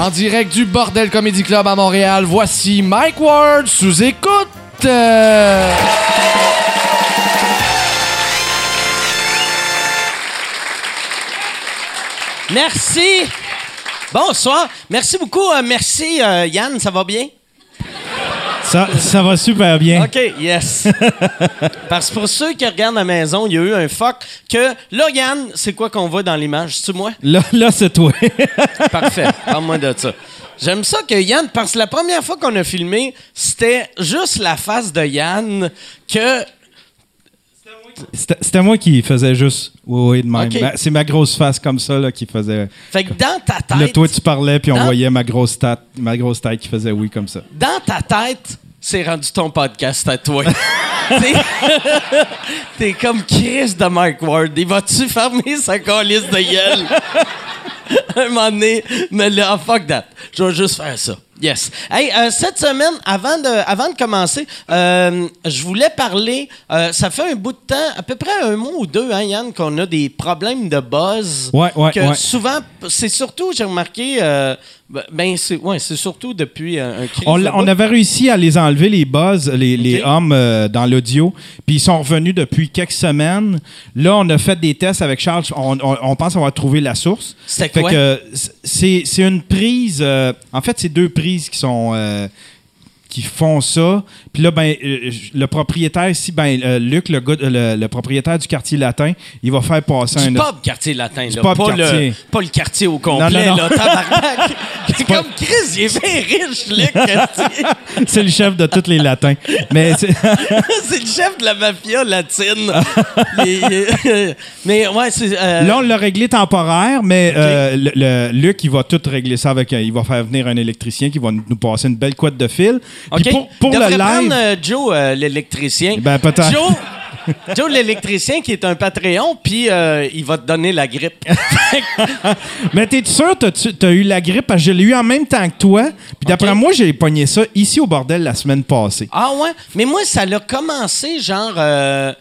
En direct du Bordel Comedy Club à Montréal, voici Mike Ward sous écoute. Merci. Bonsoir. Merci beaucoup. euh, merci, euh, Yann. Ça va bien? Ça, ça va super bien. OK, yes. Parce que pour ceux qui regardent la maison, il y a eu un fuck que... Là, Yann, c'est quoi qu'on voit dans l'image? C'est-tu moi? Là, là c'est toi. Parfait. Parle-moi de ça. J'aime ça que Yann, parce que la première fois qu'on a filmé, c'était juste la face de Yann que... C'était moi qui faisais juste oui, oui, de même. Ok. Ben, c'est ma grosse face comme ça là, qui faisait. Fait que dans ta tête... Là, toi, tu parlais, puis on Dans- voyait ma grosse, tête, ma grosse tête qui faisait oui comme ça. dans ta tête, c'est rendu ton podcast à toi. T'es- comme Chris de Mike Ward. Il va-tu fermer sa calice de gueule? Un moment donné, mais là, fuck that. Je vais juste faire ça. Yes. Hey, euh, cette semaine, avant de, avant de commencer, euh, je voulais parler. euh, ça fait un bout de temps, à peu près un mois ou deux, hein, Yann, qu'on a des problèmes de buzz. Ouais, ouais, que ouais. souvent, c'est surtout, j'ai remarqué, ben, c'est ouais, c'est surtout depuis un, un On, on avait réussi à les enlever, les buzz, les, les hommes euh, dans l'audio, puis ils sont revenus depuis quelques semaines. Là, on a fait des tests avec Charles. On, on- on pense avoir trouvé la source. Fait quoi? c'est c'est une prise. euh, en fait, c'est deux prises qui sont. euh, qui font ça. Puis là, ben, euh, le propriétaire ici, ben, euh, Luc, le, gars, euh, le, le propriétaire du quartier latin, il va faire passer Du un. pub quartier latin, là. pas, quartier. Le, pas le quartier au complet, Non, non, non. là. C'est pas- comme Chris, il est bien riche, Luc. c'est le chef de tous les latins. Mais c'est- le chef de la mafia latine. Mais ouais, c'est... euh, Là, on l'a réglé temporaire, mais euh, le, le- Luc, il va tout régler ça avec. un- Il va faire venir un électricien qui va nous passer une belle couette de fil. Puis OK. pour, pour le live. prendre euh, Joe, euh, l'électricien. Ben, peut-être. Joe, Joe l'électricien, qui est un Patreon, puis euh, il va te donner la grippe. Mais t'es sûr, t'as, tu t'as eu la grippe? Parce que je l'ai eu en même temps que toi. Puis d'après OK. moi, j'ai pogné ça ici au bordel la semaine passée. Ah ouais? Mais moi, ça l'a commencé, genre... euh,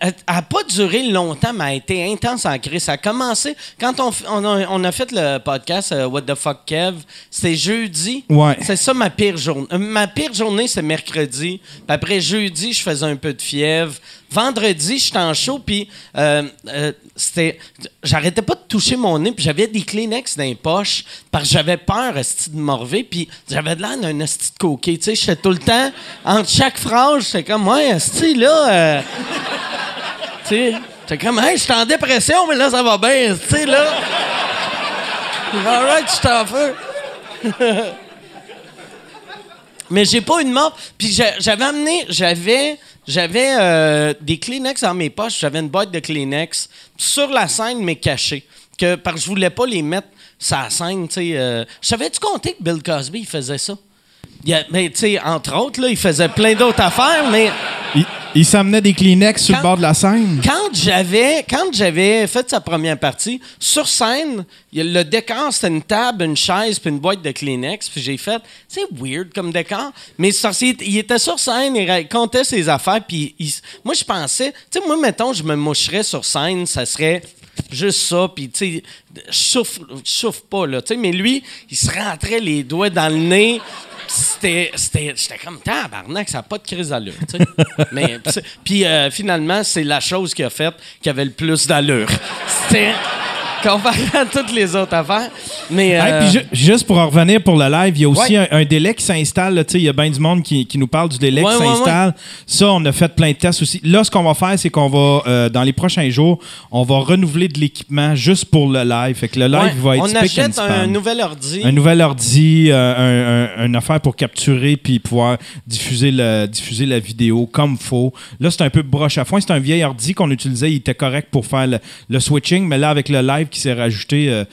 elle n'a pas duré longtemps, mais elle a été intense en crise. Ça a commencé... Quand on, a, on a fait le podcast euh, What the fuck Kev, c'était jeudi. Ouais. C'est ça ma pire journée. Euh, ma pire journée, c'est mercredi. Puis après jeudi, je faisais un peu de fièvre. Vendredi, j'étais en show, puis euh, euh, c'était... J'arrêtais pas de toucher mon nez, puis j'avais des Kleenex dans les poches, parce que j'avais peur, de morver, puis j'avais de l'air d'un esti de coquet, tu sais. J'étais tout le temps, entre chaque phrase, j'étais comme, ouais, esti, là... tu sais, j'étais comme, hey, je suis en dépression, mais là, ça va bien, tu sais, là... All right, je suis en feu. Mais j'ai pas une mort. Puis j'a- j'avais amené, j'avais, j'avais euh, des Kleenex dans mes poches. J'avais une boîte de Kleenex sur la scène, mais cachée. Que, parce que je voulais pas les mettre sur la scène, tu sais. euh. Savais-tu compter que Bill Cosby, faisait ça? Il y a- mais, tu sais, entre autres, là, il faisait plein d'autres affaires, mais Il, il s'amenait des Kleenex sur le bord de la scène. quand j'avais quand j'avais fait sa première partie sur scène le décor c'était une table une chaise puis une boîte de Kleenex puis j'ai fait c'est weird comme décor mais il était sur scène il racontait ses affaires puis il- moi je pensais tu sais moi mettons je me moucherais sur scène ça serait juste ça puis tu sais souffle souffle pas là tu sais mais lui il se rentrait les doigts dans le nez c'était c'était j'étais comme tabarnak ça n'a pas de crise d'allure tu sais. puis euh, finalement c'est la chose qui a fait qui avait le plus d'allure c'était comparé à toutes les autres affaires mais Hey, euh, puis ju- juste pour en revenir pour le live, il y a aussi Ouais. un, un délai qui s'installe. Il y a bien du monde qui, qui nous parle du délai Ouais, qui ouais, s'installe. Ça, on a fait plein de tests aussi. Là, ce qu'on va faire, c'est qu'on va, euh, dans les prochains jours, on va renouveler de l'équipement juste pour le live. Fait que le live va être on achète un nouvel ordi Un nouvel ordi, euh, un, un- une affaire pour capturer puis pouvoir diffuser, le, diffuser la vidéo comme faut. Là, c'est un peu broche à foin. C'est un vieil ordi qu'on utilisait. Il était correct pour faire le, le switching, mais là, avec le live qui s'est rajouté, euh,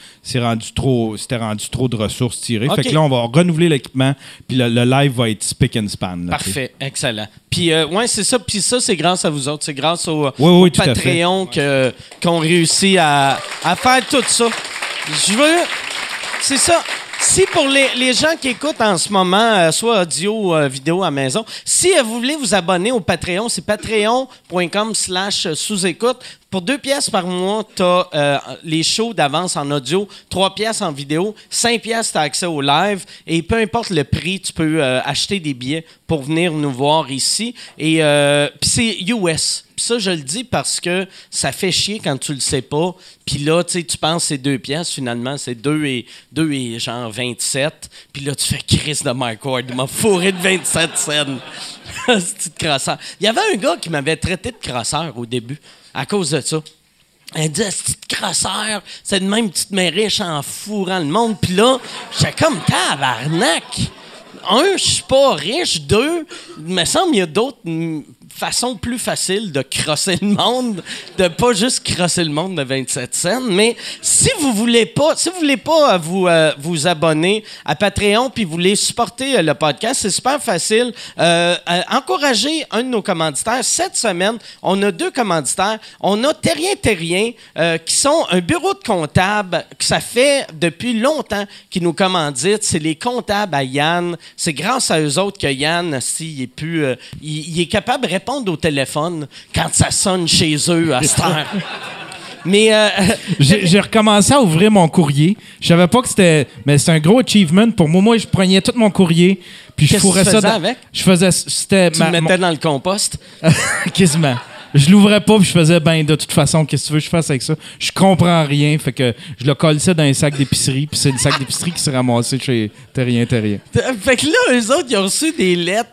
rendu trop, c'était rendu trop de ressources tirées. Fait que là, on va renouveler l'équipement puis le, le live va être spick and span. là. Parfait, excellent. Puis, euh, ouais, c'est ça. Puis ça, c'est grâce à vous autres. C'est grâce au, Oui, oui, Patreon que- qu'on réussit à, à faire tout ça. Je veux. C'est ça. Si pour les, les gens qui écoutent en ce moment, euh, soit audio ou euh, vidéo à maison, si euh, vous voulez vous abonner au Patreon, c'est patreon.com slash sous-écoute. Pour deux pièces par mois, tu as euh, les shows d'avance en audio, trois pièces en vidéo, cinq pièces, tu as accès au live. Et peu importe le prix, tu peux euh, acheter des billets pour venir nous voir ici. Et euh, c'est US. Puis ça, je le dis parce que ça fait chier quand tu le sais pas. Puis là, tu sais, tu penses c'est deux pièces, finalement, c'est deux et, deux et genre 27. Puis là, tu fais Chris de Mike Ward. Il m'a fourré de 27 scènes. c'est de crosseur? Il y avait un gars qui m'avait traité de crosseur au début à cause de ça. Elle dit, petite crosseur, c'est de même, tu te mets riche en fourrant le monde. Puis là, j'étais comme tabarnak. Un, je suis pas riche. Deux, il me semble qu'il y a d'autres façons plus faciles de crosser le monde, de pas juste crosser le monde de 27 cents. Mais si vous voulez pas, si vous voulez pas euh, vous, euh, vous abonner à Patreon puis vous voulez supporter euh, le podcast, c'est super facile. Encouragez un de nos commanditaires. Cette semaine, on a deux commanditaires. On a Terrien Terrien, qui sont un bureau de comptable que ça fait depuis longtemps qu'ils nous commanditent. C'est les comptables à Yann. C'est grâce à eux autres que Yann, s'il est il est capable de répondre au téléphone quand ça sonne chez eux à cette heure. Mais euh, J'ai recommencé à ouvrir mon courrier. Je savais pas que c'était. Mais c'est un gros achievement pour moi. Moi, je prenais tout mon courrier. Puis je fourrais tu ça. dans- avec? Je faisais. C'était. tu ma- le mettais dans le compost? Quasiment. Je l'ouvrais pas, puis je faisais, ben, de toute façon, qu'est-ce que tu veux que je fasse avec ça? Je comprends rien, fait que je le collais dans un sac d'épicerie, puis c'est le sac d'épicerie qui s'est ramassé chez Terrien Terrien. Fait que là, eux autres, ils ont reçu des lettres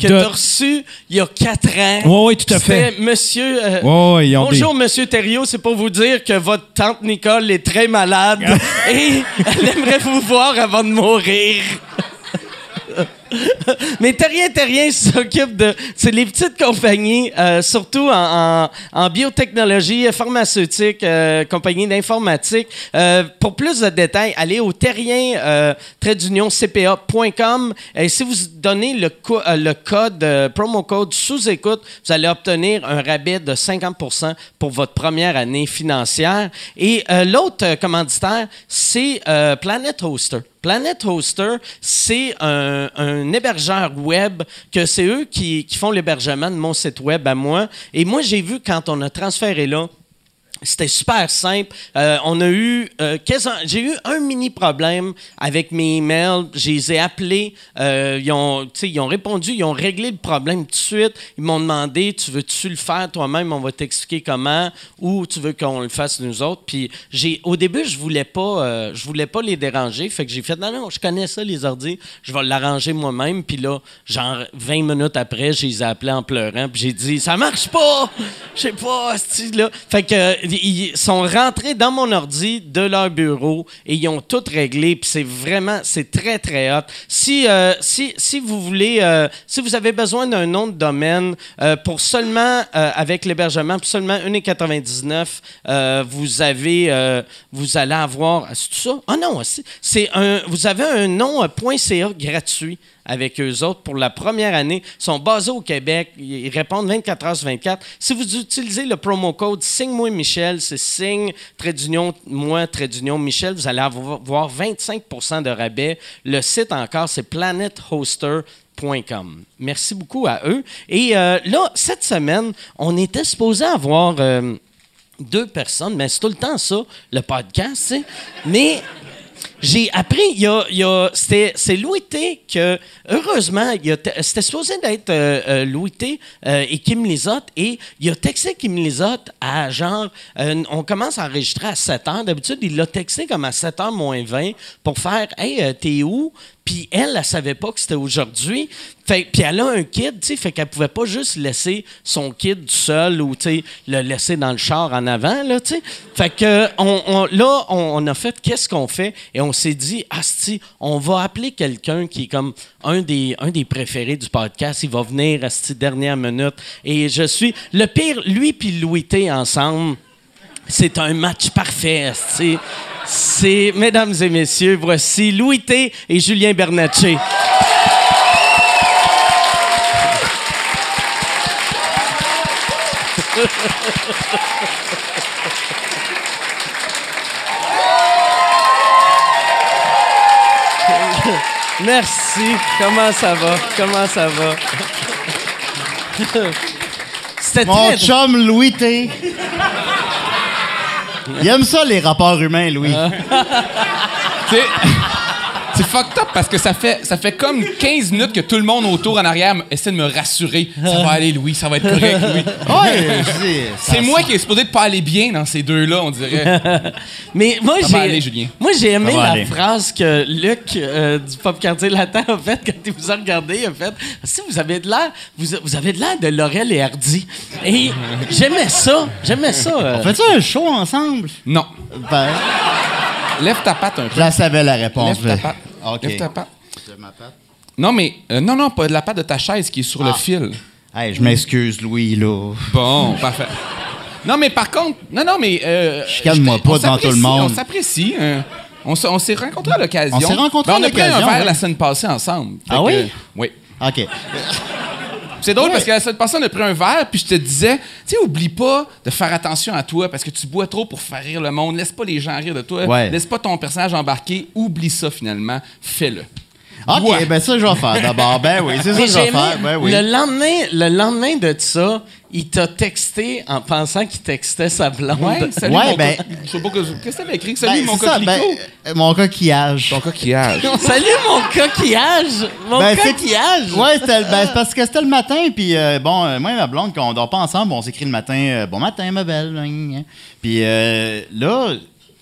que De- t'as reçues il y a quatre ans. Ouais, ouais, tout à fait. Monsieur. euh, Ouais, ouais, ils ont Bonjour, Monsieur Thériault, c'est pour vous dire que votre tante Nicole est très malade et elle aimerait vous voir avant de mourir. Mais Terrien Terrien s'occupe de. C'est les petites compagnies, euh, surtout en, biotechnologie, pharmaceutique, euh, compagnie d'informatique. Euh, pour plus de détails, allez au terrien euh, cpa.com et si vous donnez le, co- le code, promo code sous-écoute, vous allez obtenir un rabais de 50 pour votre première année financière. Et l'autre commanditaire, c'est Planet Hoster. Planet Hoster, c'est un hébergeur web que c'est eux qui, qui font l'hébergement de mon site web à moi. Et moi, j'ai vu quand on a transféré là, c'était super simple. Euh, on a eu euh, j'ai eu un mini problème avec mes emails. Je les ai appelés. euh, ils, ont, ils ont répondu, ils ont réglé le problème tout de suite. Ils m'ont demandé Tu veux-tu le faire toi-même? On va t'expliquer comment. Ou tu veux qu'on le fasse nous autres. Puis au début, je voulais pas, voulais pas les déranger. Fait que j'ai fait Non, non, je connais ça, les ordi. Je vais l'arranger moi-même. Puis là, genre 20 minutes après, je les ai appelés en pleurant. Puis j'ai dit Ça marche pas Je sais pas, là. Fait que ils sont rentrés dans mon ordi de leur bureau et ils ont tout réglé. Puis c'est vraiment, c'est très, très hot. Si, euh, si, si vous voulez, euh, si vous avez besoin d'un nom de domaine euh, pour seulement, avec l'hébergement, pour seulement 1,99, euh, vous avez, vous allez avoir, c'est tout ça? Ah non, c'est- un, vous avez un nom .ca gratuit avec eux autres pour la première année. Ils sont basés au Québec. Ils répondent 24 heures sur 24. Si vous utilisez le promo code Signe-moi Michel, c'est signe, trait d'union, moi, d'union Michel, vous allez avoir 25% de rabais. Le site encore, c'est planethoster.com. Merci beaucoup à eux. Et euh, là, cette semaine, on était supposé avoir euh, deux personnes, mais c'est tout le temps ça, le podcast, tu. Mais j'ai appris, il y a, c'est Louis T que, heureusement, c'était supposé d'être euh, euh, Louis T euh, et Kim Lizotte, et il a texté Kim Lizotte à genre, euh, on commence à enregistrer à 7 heures. D'habitude, il l'a texté comme à 7 heures moins 20 pour faire Hey, t'es où? Puis elle, elle savait pas que c'était aujourd'hui. Puis elle a un kid, tu sais, fait qu'elle pouvait pas juste laisser son kid seul ou, tu sais, le laisser dans le char en avant, là, tu sais. Fait que on, là, on, on a fait qu'est-ce qu'on fait et on s'est dit, asti, on va appeler quelqu'un qui est comme un des, un des préférés du podcast. Il va venir, asti, dernière minute. Et je suis, le pire, lui puis Louis T ensemble, c'est un match parfait. C'est, c'est, mesdames et messieurs, voici Louis T et Julien Bernatchez. Merci. Comment ça va? Comment ça va? C'était Mon très chum Louis T. Il aime ça, les rapports humains, Louis. Sais, C'est fucked up parce que ça fait, ça fait comme 15 minutes que tout le monde autour en arrière essaie de me rassurer. Ça va aller, Louis, ça va être correct, Louis. Ouais, ça- C'est moi qui est supposé de pas aller bien dans ces deux-là, on dirait. Mais moi, Ça va j'ai, aller, Julien. moi, j'ai aimé Ça la aller. phrase que Luc euh, du Pop Quartier Latin a fait quand il vous a regardé. Il a fait Si vous avez de l'air, vous, vous avez de l'air de Laurel et Hardy. Et j'aimais ça. J'aimais ça. euh. On fait-tu un show ensemble? Non. Ben, Lève ta patte un peu. je la savais la réponse. Lève ta patte. OK. Lève ta patte. Non, mais. euh, non, non, pas de la patte de ta chaise qui est sur le Ah. fil. Hey, je m'excuse, Louis, là. Bon, parfait. Non, mais par contre. Non, non, mais. Euh, Chicane-moi je- pas on devant tout le monde. On s'apprécie. euh, on s'est rencontrés à l'occasion. On s'est rencontrés Ben, à On a pris un l'occasion, verre ouais. la semaine passée ensemble. Ah que, oui? euh, oui. OK. C'est drôle Ouais. parce que passée, on a pris un verre, puis je te disais, tu sais, oublie pas de faire attention à toi parce que tu bois trop pour faire rire le monde. Laisse pas les gens rire de toi. Ouais. Laisse pas ton personnage embarquer. Oublie ça finalement. Fais-le. OK, Ouais. ben ça, je vais faire d'abord. Ben oui, c'est ça que je vais faire. Ben oui. le, lendemain, le lendemain de ça, il t'a texté en pensant qu'il textait sa blonde. Ouais, salut Ouais, mon ben- co- Je sais pas que- Qu'est-ce que t'avais écrit? Salut Ben, mon ça, ben, euh, mon coquillage. Ton coquillage. Salut mon coquillage! Mon Ben, c'est- coquillage! Ouais, c'était le- ben, c'est parce que c'était le matin, puis euh, bon, euh, moi et ma blonde, quand on dort pas ensemble, on s'écrit le matin, euh, bon matin, ma belle. gna, gna. Puis euh, là,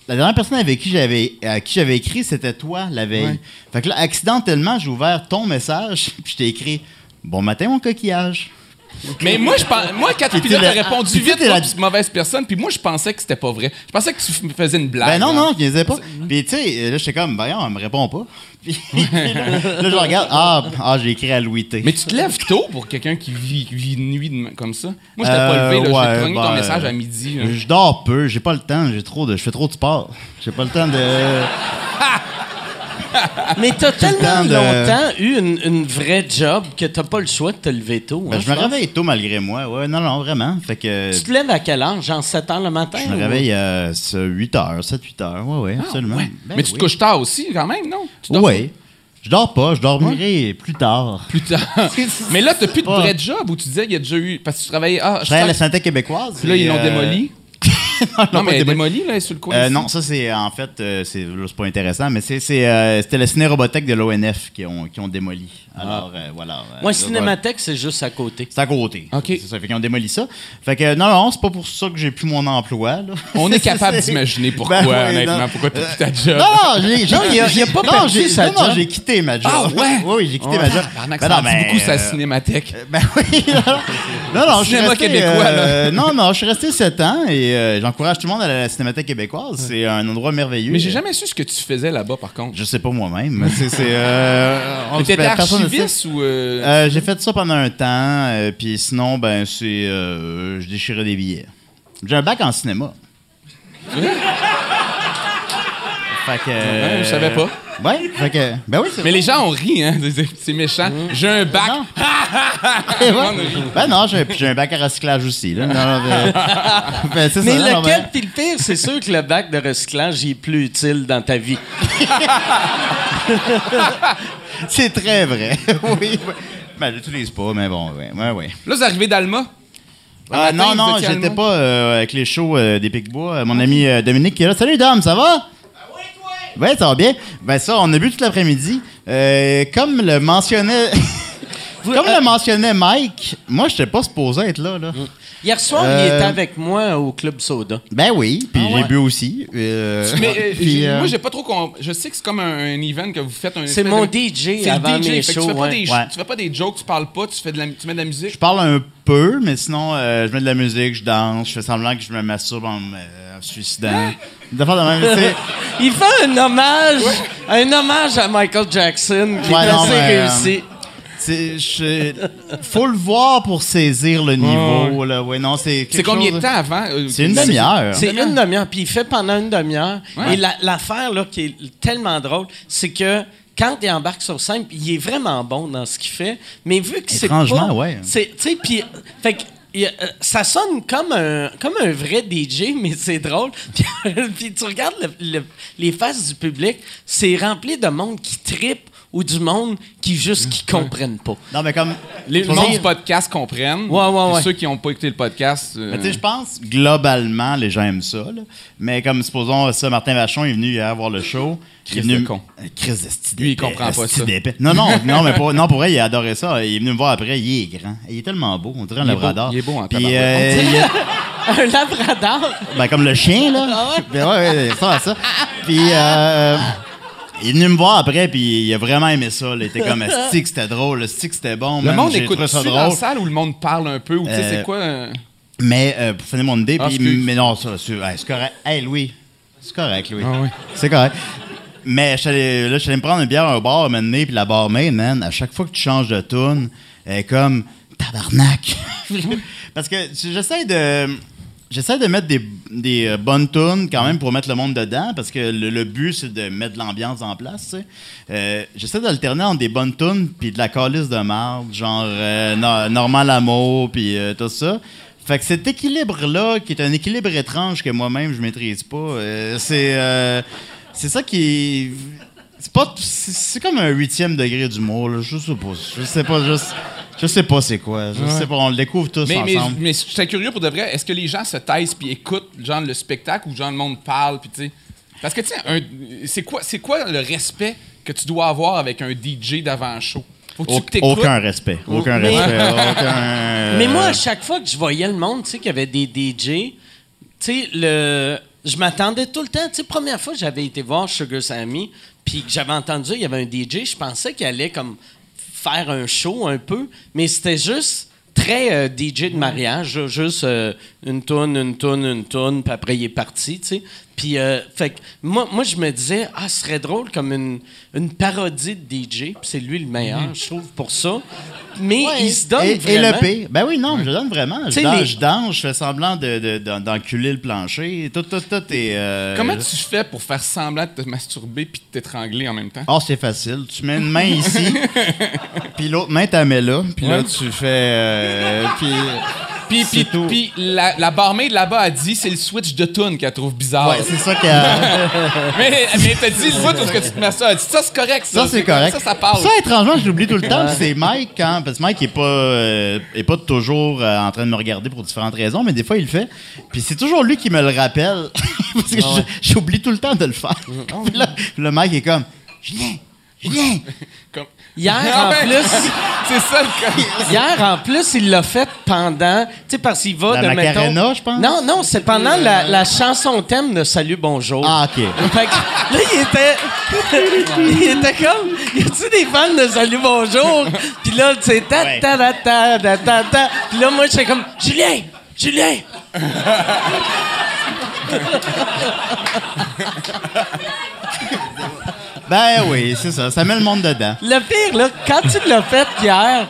la dernière personne avec qui j'avais, à qui j'avais écrit, c'était toi la veille. Ouais. Fait que là, accidentellement, j'ai ouvert ton message, puis je t'ai écrit Bon matin, mon coquillage. Mais moi, je pense, moi, quand tu répondu vite, t'es la- mauvaise personne, puis moi, je pensais que c'était pas vrai. Je pensais que tu me faisais une blague. Ben non, non, je niaisais pas. Puis tu sais, là, j'étais comme, voyons, elle me répond pas. Puis là, je regarde, ah, ah j'ai écrit à Louis T. Mais tu te lèves tôt pour quelqu'un qui vit, vit de nuit comme ça? Moi, j'étais pas Euh, levé, là. ouais, J'ai ton ben, message à midi. Je dors peu, j'ai pas le temps, j'ai trop de, je fais trop de sport. J'ai pas le temps de. Mais t'as tellement de- longtemps eu une, une vraie job que t'as pas le choix de te lever tôt. Ben, hein, je me pense. réveille tôt malgré moi. Ouais, non, non, vraiment. Fait que Tu te lèves à quelle heure? Genre 7 heures le matin? je me réveille à 8 h, 7, 8 heures. Ouais, ouais, absolument. Ouais. Ben Mais tu te oui. couches tard aussi, quand même, non? Ouais. Je dors pas, je dormirai plus tard. plus tard. Mais là, t'as plus de vrai job où tu disais qu'il y a déjà eu. Parce que tu travaillais. Ah, Je travaille à la santé québécoise. Puis là, ils l'ont euh, démoli. non, Non, mais démoli. démoli, là, sur le coin. Euh, ici. non, ça c'est en fait, euh, c'est là, c'est pas intéressant, mais c'est, c'est, euh, c'était la ciné-robothèque de l'ONF qui ont, qui ont démoli. Alors euh, voilà. euh, Ouais, là, Cinémathèque, c'est juste à côté. C'est à côté. OK. C'est ça, fait qu'ils ont démoli ça. Fait que non, non, c'est pas pour ça que j'ai plus mon emploi. là. On est capable C'est- d'imaginer pourquoi, Ben oui, honnêtement. non. Pourquoi t'as plus ta job? Non, non, j'ai, pas non, perdu sa non, j'ai quitté ma job. Ah, ouais? Oui, j'ai quitté ma job. Ben ça beaucoup, sa euh, cinémathèque. Ben oui, non, non, je suis Cinéma resté, québécois, euh, non, non, je suis resté 7 ans et euh, j'encourage tout le monde à la Cinémathèque québécoise. C'est un endroit merveilleux. Mais j'ai jamais su ce que tu faisais là-bas, par contre. Je sais pas moi-même. c'est, euh, Mais t'étais archiviste ou. euh, Euh, j'ai fait ça pendant un temps, euh, puis sinon, ben, c'est. euh, je déchirais des billets. J'ai un bac en cinéma. Fait que. Ouais, je savais pas. Ouais, fait que. Ben oui, c'est Mais les gens ont ri, hein. C'est- méchant. J'ai un bac. Non. Tout le Ouais. monde rit. Ben non, j'ai un bac à recyclage aussi. Là. Non, non, ben- ben, c'est Mais lequel, ben- puis le pire, c'est sûr que le bac de recyclage il est plus utile dans ta vie. C'est très vrai. oui. oui. Ben, j'utilise pas, mais bon, ouais, ouais, ouais. Là, vous arrivez d'Alma? Ah, matin, non, non, j'étais pas euh, avec les shows euh, des Picbois. Euh, Mon ami euh, Dominique qui est là. Salut Dom, ça va? Ouais, ça va bien. Ben ça, on a bu toute l'après-midi. Euh, comme le mentionnait... comme euh, le mentionnait Mike, moi, je pas supposé être là. là. Hier soir, il Euh, était avec moi au Club Soda. Ben oui, puis Ah j'ai ouais. bu aussi. Euh, Mais euh, puis, j'ai- euh, moi, j'ai pas trop. con- Je sais que c'est comme un, un event que vous faites. un C'est mon de- DJ C'est avant le DJ. mes fait que shows. tu, fais pas ouais. des, Ouais. tu fais pas des jokes, tu parles pas, tu, fais de la, tu mets de la musique. je parle un peu, mais sinon, euh, je mets de la musique, je danse, je fais semblant que je me masturbe en me euh, suicidant. Des affaires de même, tu sais. Il fait un hommage, un hommage à Michael Jackson qui Ouais, est assez euh, réussi. Je- faut le voir pour saisir le niveau. Là. Ouais, non, c'est, combien de temps avant? euh, C'est une demi-heure. C'est une demi-heure, puis il fait pendant une demi-heure. Ouais. Et la- l'affaire là, qui est tellement drôle, c'est que quand il embarque sur scène, il est vraiment bon dans ce qu'il fait, mais vu que c'est Étrangement, pas... ouais. c'est- Tu sais, puis... Fait euh, ça sonne comme un, comme un vrai DJ, mais c'est drôle. Puis, tu regardes le- le- les faces du public, c'est rempli de monde qui tripe ou du monde qui juste qui comprennent pas. Non, mais comme. Les gens dire- du podcast comprennent. Ouais, ouais, ouais. Ceux qui n'ont pas écouté le podcast. euh, Mais tu sais, je pense, globalement, les gens aiment ça. là. Mais comme, supposons, ça, Martin Vachon est venu hier voir le show. Il est venu... de con. Euh, Crise de Lui, il comprend pas ça. d'épais. Non, non, non, mais pour, non, pour vrai, il a adoré ça. Il est venu me voir après. Il est grand. Il est tellement beau. On dirait un Il est beau, labrador. il est beau en Puis, euh, il a- Un labrador. Ben, comme le chien, là. Ah ouais? Ben, ouais, ouais, ça, ça. Puis, euh, il est venu me voir après, puis il a vraiment aimé ça. là. Il était comme, stick, c'était drôle, le stick, c'était bon. Le man, monde écoute ça ça dans la drôle. salle où le monde parle un peu ou tu sais Euh, c'est quoi euh, Mais, euh, pour finir mon idée, Ah, puis, mais non, ça, c'est ouais, c'est correct. Hey, Louis, c'est correct, Louis. Ah oui. C'est correct. Mais je suis allé- là, je suis allé me prendre une bière au bar, maintenant, puis la barmaid, man, à chaque fois que tu changes de tune, elle est comme tabarnak. Parce que j'essaie de. J'essaie de mettre des, des euh, bonnes tunes quand même pour mettre le monde dedans, parce que le, but, c'est de mettre l'ambiance en place. Euh, J'essaie d'alterner entre des bonnes tunes puis de la calice de marde, genre euh, No- puis euh, tout ça. Fait que cet équilibre-là, qui est un équilibre étrange que moi-même je maîtrise pas, c'est c'est ça qui. C'est pas. C'est comme un huitième degré d'humour, là. Je sais pas. Je sais pas. Je, je sais pas c'est quoi. Je sais pas. On le découvre tous Mais, mais, ensemble. mais j'étais curieux pour de vrai, est-ce que les gens se taisent puis écoutent genre le spectacle ou genre le monde parle puis tu sais? Parce que tu sais un- c'est quoi c'est quoi le respect que tu dois avoir avec un DJ d'avant show? Faut que tu aucun respect. Aucun Mais- respect. aucun, Mais moi, euh, à chaque fois que je voyais le monde, tu sais, qu'il y avait des DJ, tu sais, le... je m'attendais tout le temps. Tu sais, première fois que j'avais été voir Sugar Sammy, puis que j'avais entendu il y avait un DJ, je pensais qu'il allait comme faire un show un peu, mais c'était juste très euh, DJ de mariage, juste euh, une tonne, une tonne, une tonne, puis après il est parti, tu sais. Puis, euh, fait que moi, moi, je me disais, ah, ce serait drôle comme une, une parodie de DJ, puis c'est lui le meilleur, je trouve, pour ça. Mais ouais. il se donne et, et vraiment. le P. Ben oui, non, je le donne vraiment. Je sais, danse, les- je danse, je fais semblant de- de- d'enculer le plancher. Tout, tout, tout est. euh, Comment tu fais pour faire semblant de te masturber puis de t'étrangler en même temps? Oh, c'est facile. Tu mets une main ici, puis l'autre main, tu la mets là. Puis là, tu fais. euh, puis. Puis, C'est puis, tout. puis la, la barmaid là-bas a dit c'est le switch de tune qu'elle trouve bizarre. Ouais, c'est ça qu'elle. mais mais t'as dit le où est-ce que tu te mets ça. Elle dit, ça c'est correct ça. Ça, c'est correct. Ça, ça parle. Ça, étrangement, je l'oublie tout le temps. puis C'est Mike, quand, parce que Mike est pas, euh, est pas toujours euh, en train de me regarder pour différentes raisons, mais des fois, il le fait. Puis c'est toujours lui qui me le rappelle. parce que je- j'oublie tout le temps de le faire. puis là, le Mike est comme Julien, Julien. Comme- Hier, Ah en plus, c'est ça le cas. hier, en plus, il l'a fait pendant, tu sais, parce qu'il va La de, mettons- Macarena, je pense? Non, non, c'est pendant la, la chanson thème de Salut, bonjour. Ah, OK. Fait que là, il était, il était comme, y a-tu des fans de Salut, bonjour? Puis là, tu sais, ta, ta, ta, ta, ta, ta, ta. Puis là, moi, j'étais comme, Julien, Julien. Ben oui, c'est ça. Ça met le monde dedans. Le pire, là, quand tu l'as fait hier,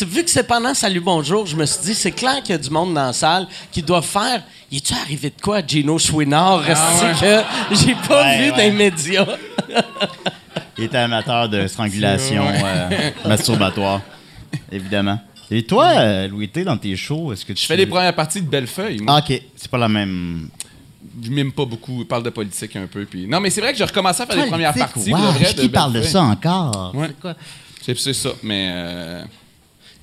vu que c'est pendant Salut Bonjour, je me suis dit, c'est clair qu'il y a du monde dans la salle qui doit faire. Y est-tu arrivé de quoi à Gino Chouinard? Reste que j'ai pas Ouais, vu ouais. dans les médias? Il était amateur de strangulation euh, masturbatoire, évidemment. Et toi, euh, Louis T, dans tes shows, est-ce que tu Je fais les premières parties de Bellefeuille. moi. Ah, OK. C'est pas la même. Je mime pas beaucoup, je parle de politique un peu. Puis... Non, mais c'est vrai que j'ai recommencé à faire les premières Politique, parties. wow, pour de vrai, qui parle de ça encore? Ouais. C'est quoi? C'est ça, mais. euh,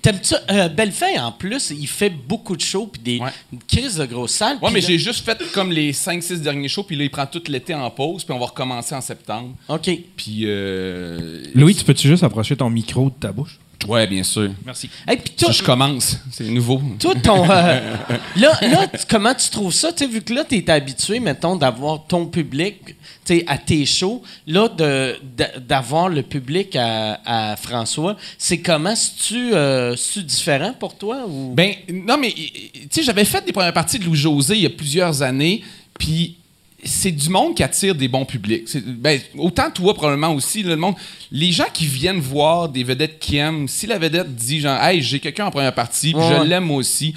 T'aimes-tu? Euh, Bellefeuille, en plus, il fait beaucoup de shows puis des Ouais. crises de grosses salles. Ouais, mais là- j'ai juste fait comme les 5-6 derniers shows, puis là, il prend tout l'été en pause, puis on va recommencer en septembre. OK. Puis. Euh... Louis, tu peux-tu juste approcher ton micro de ta bouche? Ouais, bien sûr. Merci. Hey, puis toi, Ça, je commence. C'est nouveau. toi, ton. euh, là, là comment tu trouves ça? Tu sais, vu que là, tu es habitué, mettons, d'avoir ton public à tes shows, là, d'avoir le public à, à François, c'est comment? C'est-tu euh, différent pour toi? Ou... Ben, non, mais, tu sais, j'avais fait des premières parties de Louis-José il y a plusieurs années, puis c'est du monde qui attire des bons publics. C'est- Ben, autant toi, probablement aussi, là, le monde. Les gens qui viennent voir des vedettes qui aiment, si la vedette dit, genre, hey, j'ai quelqu'un en première partie, puis Ouais. je l'aime moi aussi,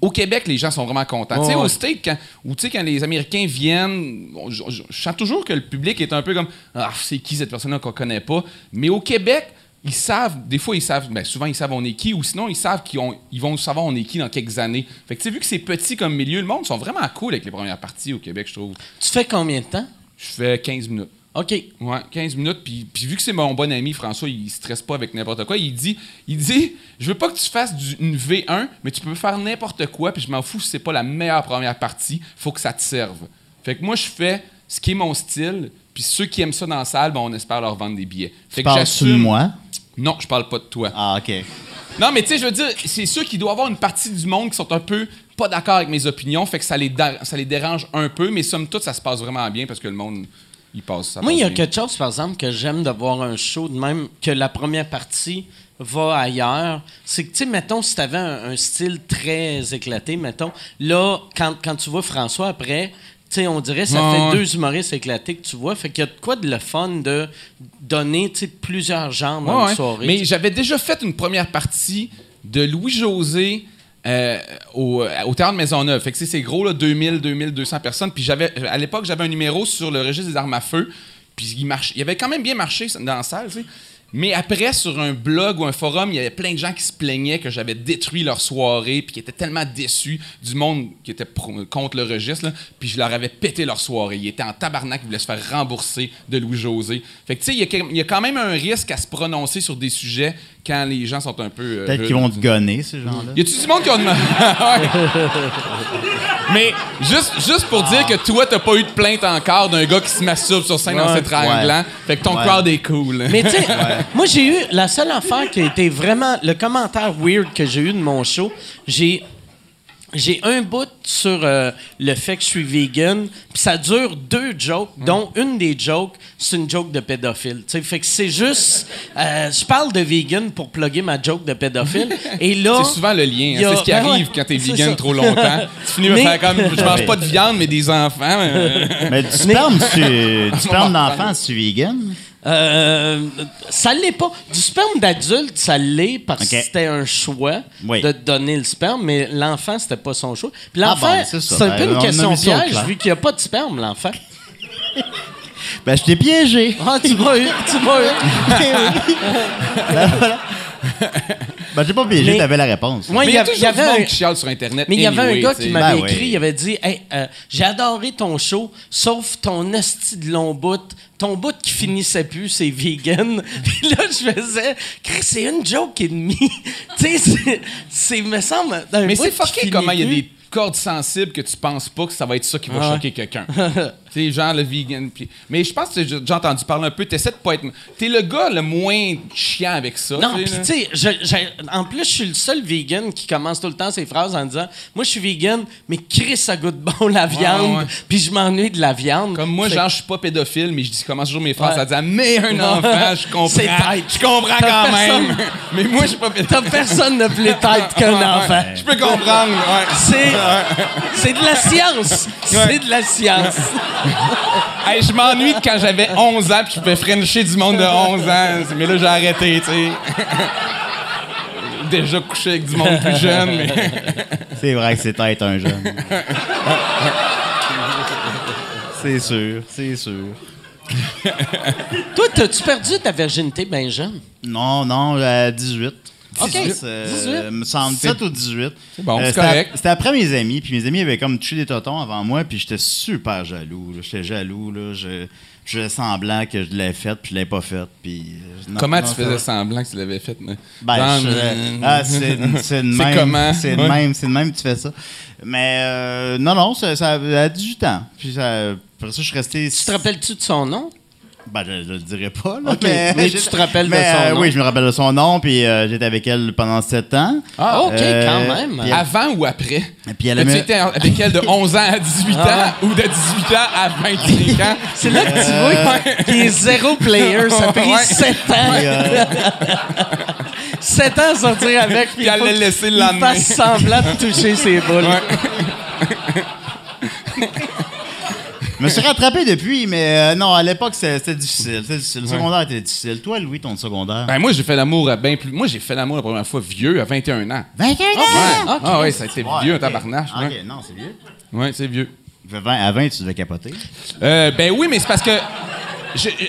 au Québec, les gens sont vraiment contents. Tu sais, au State, quand, ou tu sais, quand les Américains viennent, je sens toujours que le public est un peu comme, ah, c'est qui cette personne-là qu'on connaît pas. Mais au Québec, ils savent, des fois, ils savent, ben, souvent, ils savent on est qui, ou sinon, ils savent qu'ils ont- ils vont savoir on est qui dans quelques années. Fait que, tu sais, vu que c'est petit comme milieu, le monde sont vraiment cool avec les premières parties au Québec, je trouve. Tu fais combien de temps? Je fais 15 minutes. OK. Ouais, 15 minutes. Puis, puis vu que c'est mon bon ami, François, il stresse pas avec n'importe quoi. Il dit, il dit Je veux pas que tu fasses du- une V1, mais tu peux faire n'importe quoi. Puis je m'en fous si c'est pas la meilleure première partie. faut que ça te serve. Fait que moi, je fais ce qui est mon style. Puis ceux qui aiment ça dans la salle, ben, on espère leur vendre des billets. Fait que de moi? Non, je parle pas de toi. Ah, OK. Non, mais tu sais, je veux dire, c'est sûr qu'il doit y avoir une partie du monde qui sont un peu pas d'accord avec mes opinions. Fait que ça les, ça les dérange un peu. Mais somme toute, ça se passe vraiment bien parce que le monde, il passe. Ça Moi, il y a bien. quelque chose, par exemple, que j'aime de voir un show, de même que la première partie va ailleurs. C'est que, tu sais, mettons, si tu avais un, un style très éclaté, mettons, là, quand, quand tu vois François après, tu sais, on dirait ça Ouais, fait ouais. deux humoristes éclatés que tu vois. Fait qu'il y a de quoi de le fun de donner, plusieurs genres dans Ouais, une soirée. Mais j'avais déjà fait une première partie de Louis-José euh, au, au Théâtre Maisonneuve. Fait que c'est gros, là, 2000, 2200 personnes. Puis j'avais, à l'époque, j'avais un numéro sur le registre des armes à feu. Puis il, marche, il avait quand même bien marché dans la salle, tu sais. Mais après, sur un blog ou un forum, il y avait plein de gens qui se plaignaient que j'avais détruit leur soirée, puis qui étaient tellement déçus du monde qui était contre le registre, puis je leur avais pété leur soirée. Ils étaient en tabarnak, ils voulaient se faire rembourser de Louis-José. Fait que, tu sais, il y, a quand même un risque à se prononcer sur des sujets quand les gens sont un peu. euh, Peut-être qu'ils vont te gonner, ces gens-là. y a-tu du monde qui. Ouais. Mais juste, juste pour dire que toi, t'as pas eu de plainte encore d'un gars qui se masturbe sur scène Ouais. s'étranglant. Ouais. Fait que ton Ouais. crowd est cool. Mais tu sais, moi j'ai eu la seule affaire qui a été vraiment le commentaire weird que j'ai eu de mon show. J'ai j'ai un bout sur euh, le fait que je suis vegan, puis ça dure deux jokes, dont une des jokes, c'est une joke de pédophile. Tu sais, fait que c'est juste, euh, je parle de vegan pour plugger ma joke de pédophile, et là, C'est souvent le lien. il hein. y a- C'est ce qui ben arrive ouais, quand t'es vegan ça. trop longtemps. Tu finis par Mais- faire comme je mange pas de viande, mais des enfants. euh. Mais du sperme, tu, du sperme d'enfant, tu es vegan? Euh, ça l'est pas. Du sperme d'adulte, ça l'est parce que c'était un choix Oui. de te donner le sperme, mais l'enfant, c'était pas son choix. Puis l'enfant, Ah bon, c'est ça. c'est un peu Ben, une question piège, vu qu'il n'y a pas de sperme, l'enfant. Ben, je t'ai piégé. Ah, tu m'as eu, tu m'as eu. Ben, j'ai pas piégé, Mais- t'avais la réponse. Moi, il y, avait- y un... qui chiale sur Internet. Mais il y avait un gars qui m'avait Ben écrit, oui. il avait dit hey, euh, J'ai adoré ton show, sauf ton esti de long bout. Ton bout qui finissait plus, c'est vegan. Puis là, je faisais Chris, C'est une joke et demie. tu sais, c'est- me semble. un Mais c'est fucké comment il y a des cordes sensibles que tu penses pas que ça va être ça qui va Ah choquer quelqu'un. Tu sais, genre le vegan. Mais je pense que j'ai déjà entendu parler un peu. T'essaies de pas être. T'es le gars le moins chiant avec ça. Non, puis tu sais, en plus, je suis le seul vegan qui commence tout le temps ses phrases en disant Moi, je suis vegan, mais Chris, ça goûte bon la viande, puis je m'ennuie de la viande. Comme moi, Fait- genre, je suis pas pédophile, mais je dis, commence toujours mes phrases Ouais. à dire, mais un enfant, je comprends. C'est. Je comprends T'as quand même. mais moi, je suis pas T'as pédophile. personne de plus tête qu'un enfant. Je peux comprendre, ouais. C'est de la science. C'est de la science. Hey, je m'ennuie de quand j'avais 11 ans puis je pouvais frencher du monde de 11 ans. Mais là, j'ai arrêté, tu sais. Déjà couché avec du monde plus jeune, mais... C'est vrai que c'est tête un jeune. c'est sûr, c'est sûr. Toi, t'as-tu perdu ta virginité bien jeune? Non, non, à 18. OK. 18, euh, 18. me semble 7 ou 18. C'est bon, c'est c'était correct. C'était après mes amis, puis mes amis avaient comme touché des totons avant moi, puis j'étais super jaloux. J'étais jaloux, là. Je, je faisais semblant que je l'avais fait, puis je l'avais pas fait. Puis, euh, non, Comment non, tu faisais semblant que tu l'avais fait? mais- Ben, je euh, ah, c'est c'est C'est même. comment? C'est Ouais. même, c'est de même que tu fais ça. Mais euh, non, non, ça, ça a 18 ans. Puis ça, après ça, je suis resté. Tu te rappelles-tu de son nom? Ben, je, je le dirais pas, là. Ok, mais tu te rappelles de mais, son euh, nom. Oui, je me rappelle de son nom, puis euh, j'étais avec elle pendant 7 ans. Ah, OK, Euh, quand même. puis- Avant ou après? Et puis elle aimait- été avec elle de 11 ans à 18 ans Ah. ou de 18 ans à 25 ans? C'est là que tu vois qu'il est zéro player. Ça a pris Ouais. 7 ans. Euh, 7 ans à sortir avec. Puis elle il faut l'a laissé le lendemain. fasse semblant de toucher ses boules. je me suis rattrapé depuis, mais euh, non, à l'époque, c'était difficile. Le secondaire était difficile. Toi, Louis, ton secondaire? Ben moi, j'ai fait l'amour à bien plus... Moi, j'ai fait l'amour la première fois vieux, à 21 ans. 21 ans! Ouais. ok. Ah ouais, ça a été vieux, un tabarnache. Ok, Ouais, non, c'est vieux. Ouais, c'est vieux. À 20, à 20, tu devais capoter. Euh, ben oui, mais c'est parce que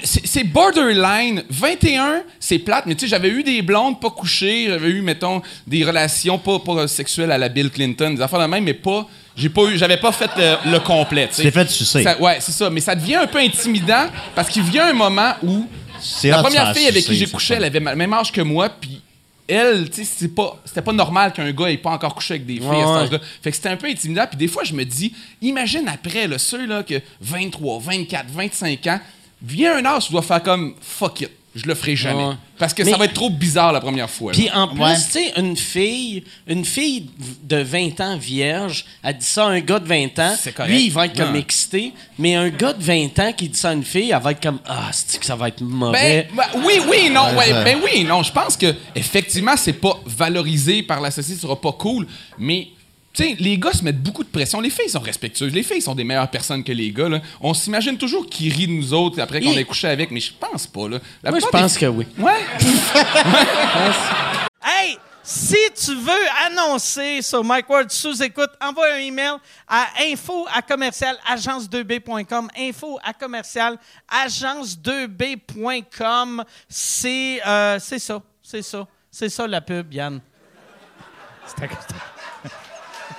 c'est borderline. 21, c'est plate, mais tu sais, j'avais eu des blondes pas couchées, j'avais eu, mettons, des relations pas, pas sexuelles à la Bill Clinton, des affaires de même, mais pas. J'ai pas eu, j'avais pas fait le, le complet. tu sais. fait sucer. Ça- ouais, c'est ça. Mais ça devient un peu intimidant parce qu'il vient un moment où C'est la première fille avec qui j'ai couché, elle avait le même âge que moi, puis elle, tu sais, c'est pas, c'était pas normal qu'un gars ait pas encore couché avec des filles Ouais, à cet ouais. âge-là. Fait que c'était un peu intimidant. Puis des fois, je me dis, imagine après, là, ceux là, que 23, 24, 25 ans, vient un âge où tu dois faire comme fuck it, je le ferai jamais. Ouais. Parce que Mais- ça va être trop bizarre la première fois. Puis en plus, Ouais. tu sais, une fille, une fille de 20 ans vierge, elle dit ça à un gars de 20 ans. C'est correct. Lui, il va être comme Ouais. excité. Mais un gars de 20 ans qui dit ça à une fille, elle va être comme Ah, c'est que ça va être mauvais? Ben, ben, oui, oui, non, ben oui, non. Je pense que effectivement, c'est pas valorisé par la société, ce sera pas cool. Mais les gars se mettent beaucoup de pression. Les filles sont respectueuses. Les filles sont des meilleures personnes que les gars. là. On s'imagine toujours qu'ils rient de nous autres après qu'on ait couché avec, mais je pense pas. Là. La Moi, je pense des- que oui. Ouais. Hey, si tu veux annoncer sur Mike Ward sous écoute, envoie un email à info à commercial agence2b.com. Info à commercial agence2b.com. C'est euh, c'est ça, c'est ça, c'est ça la pub, Yann.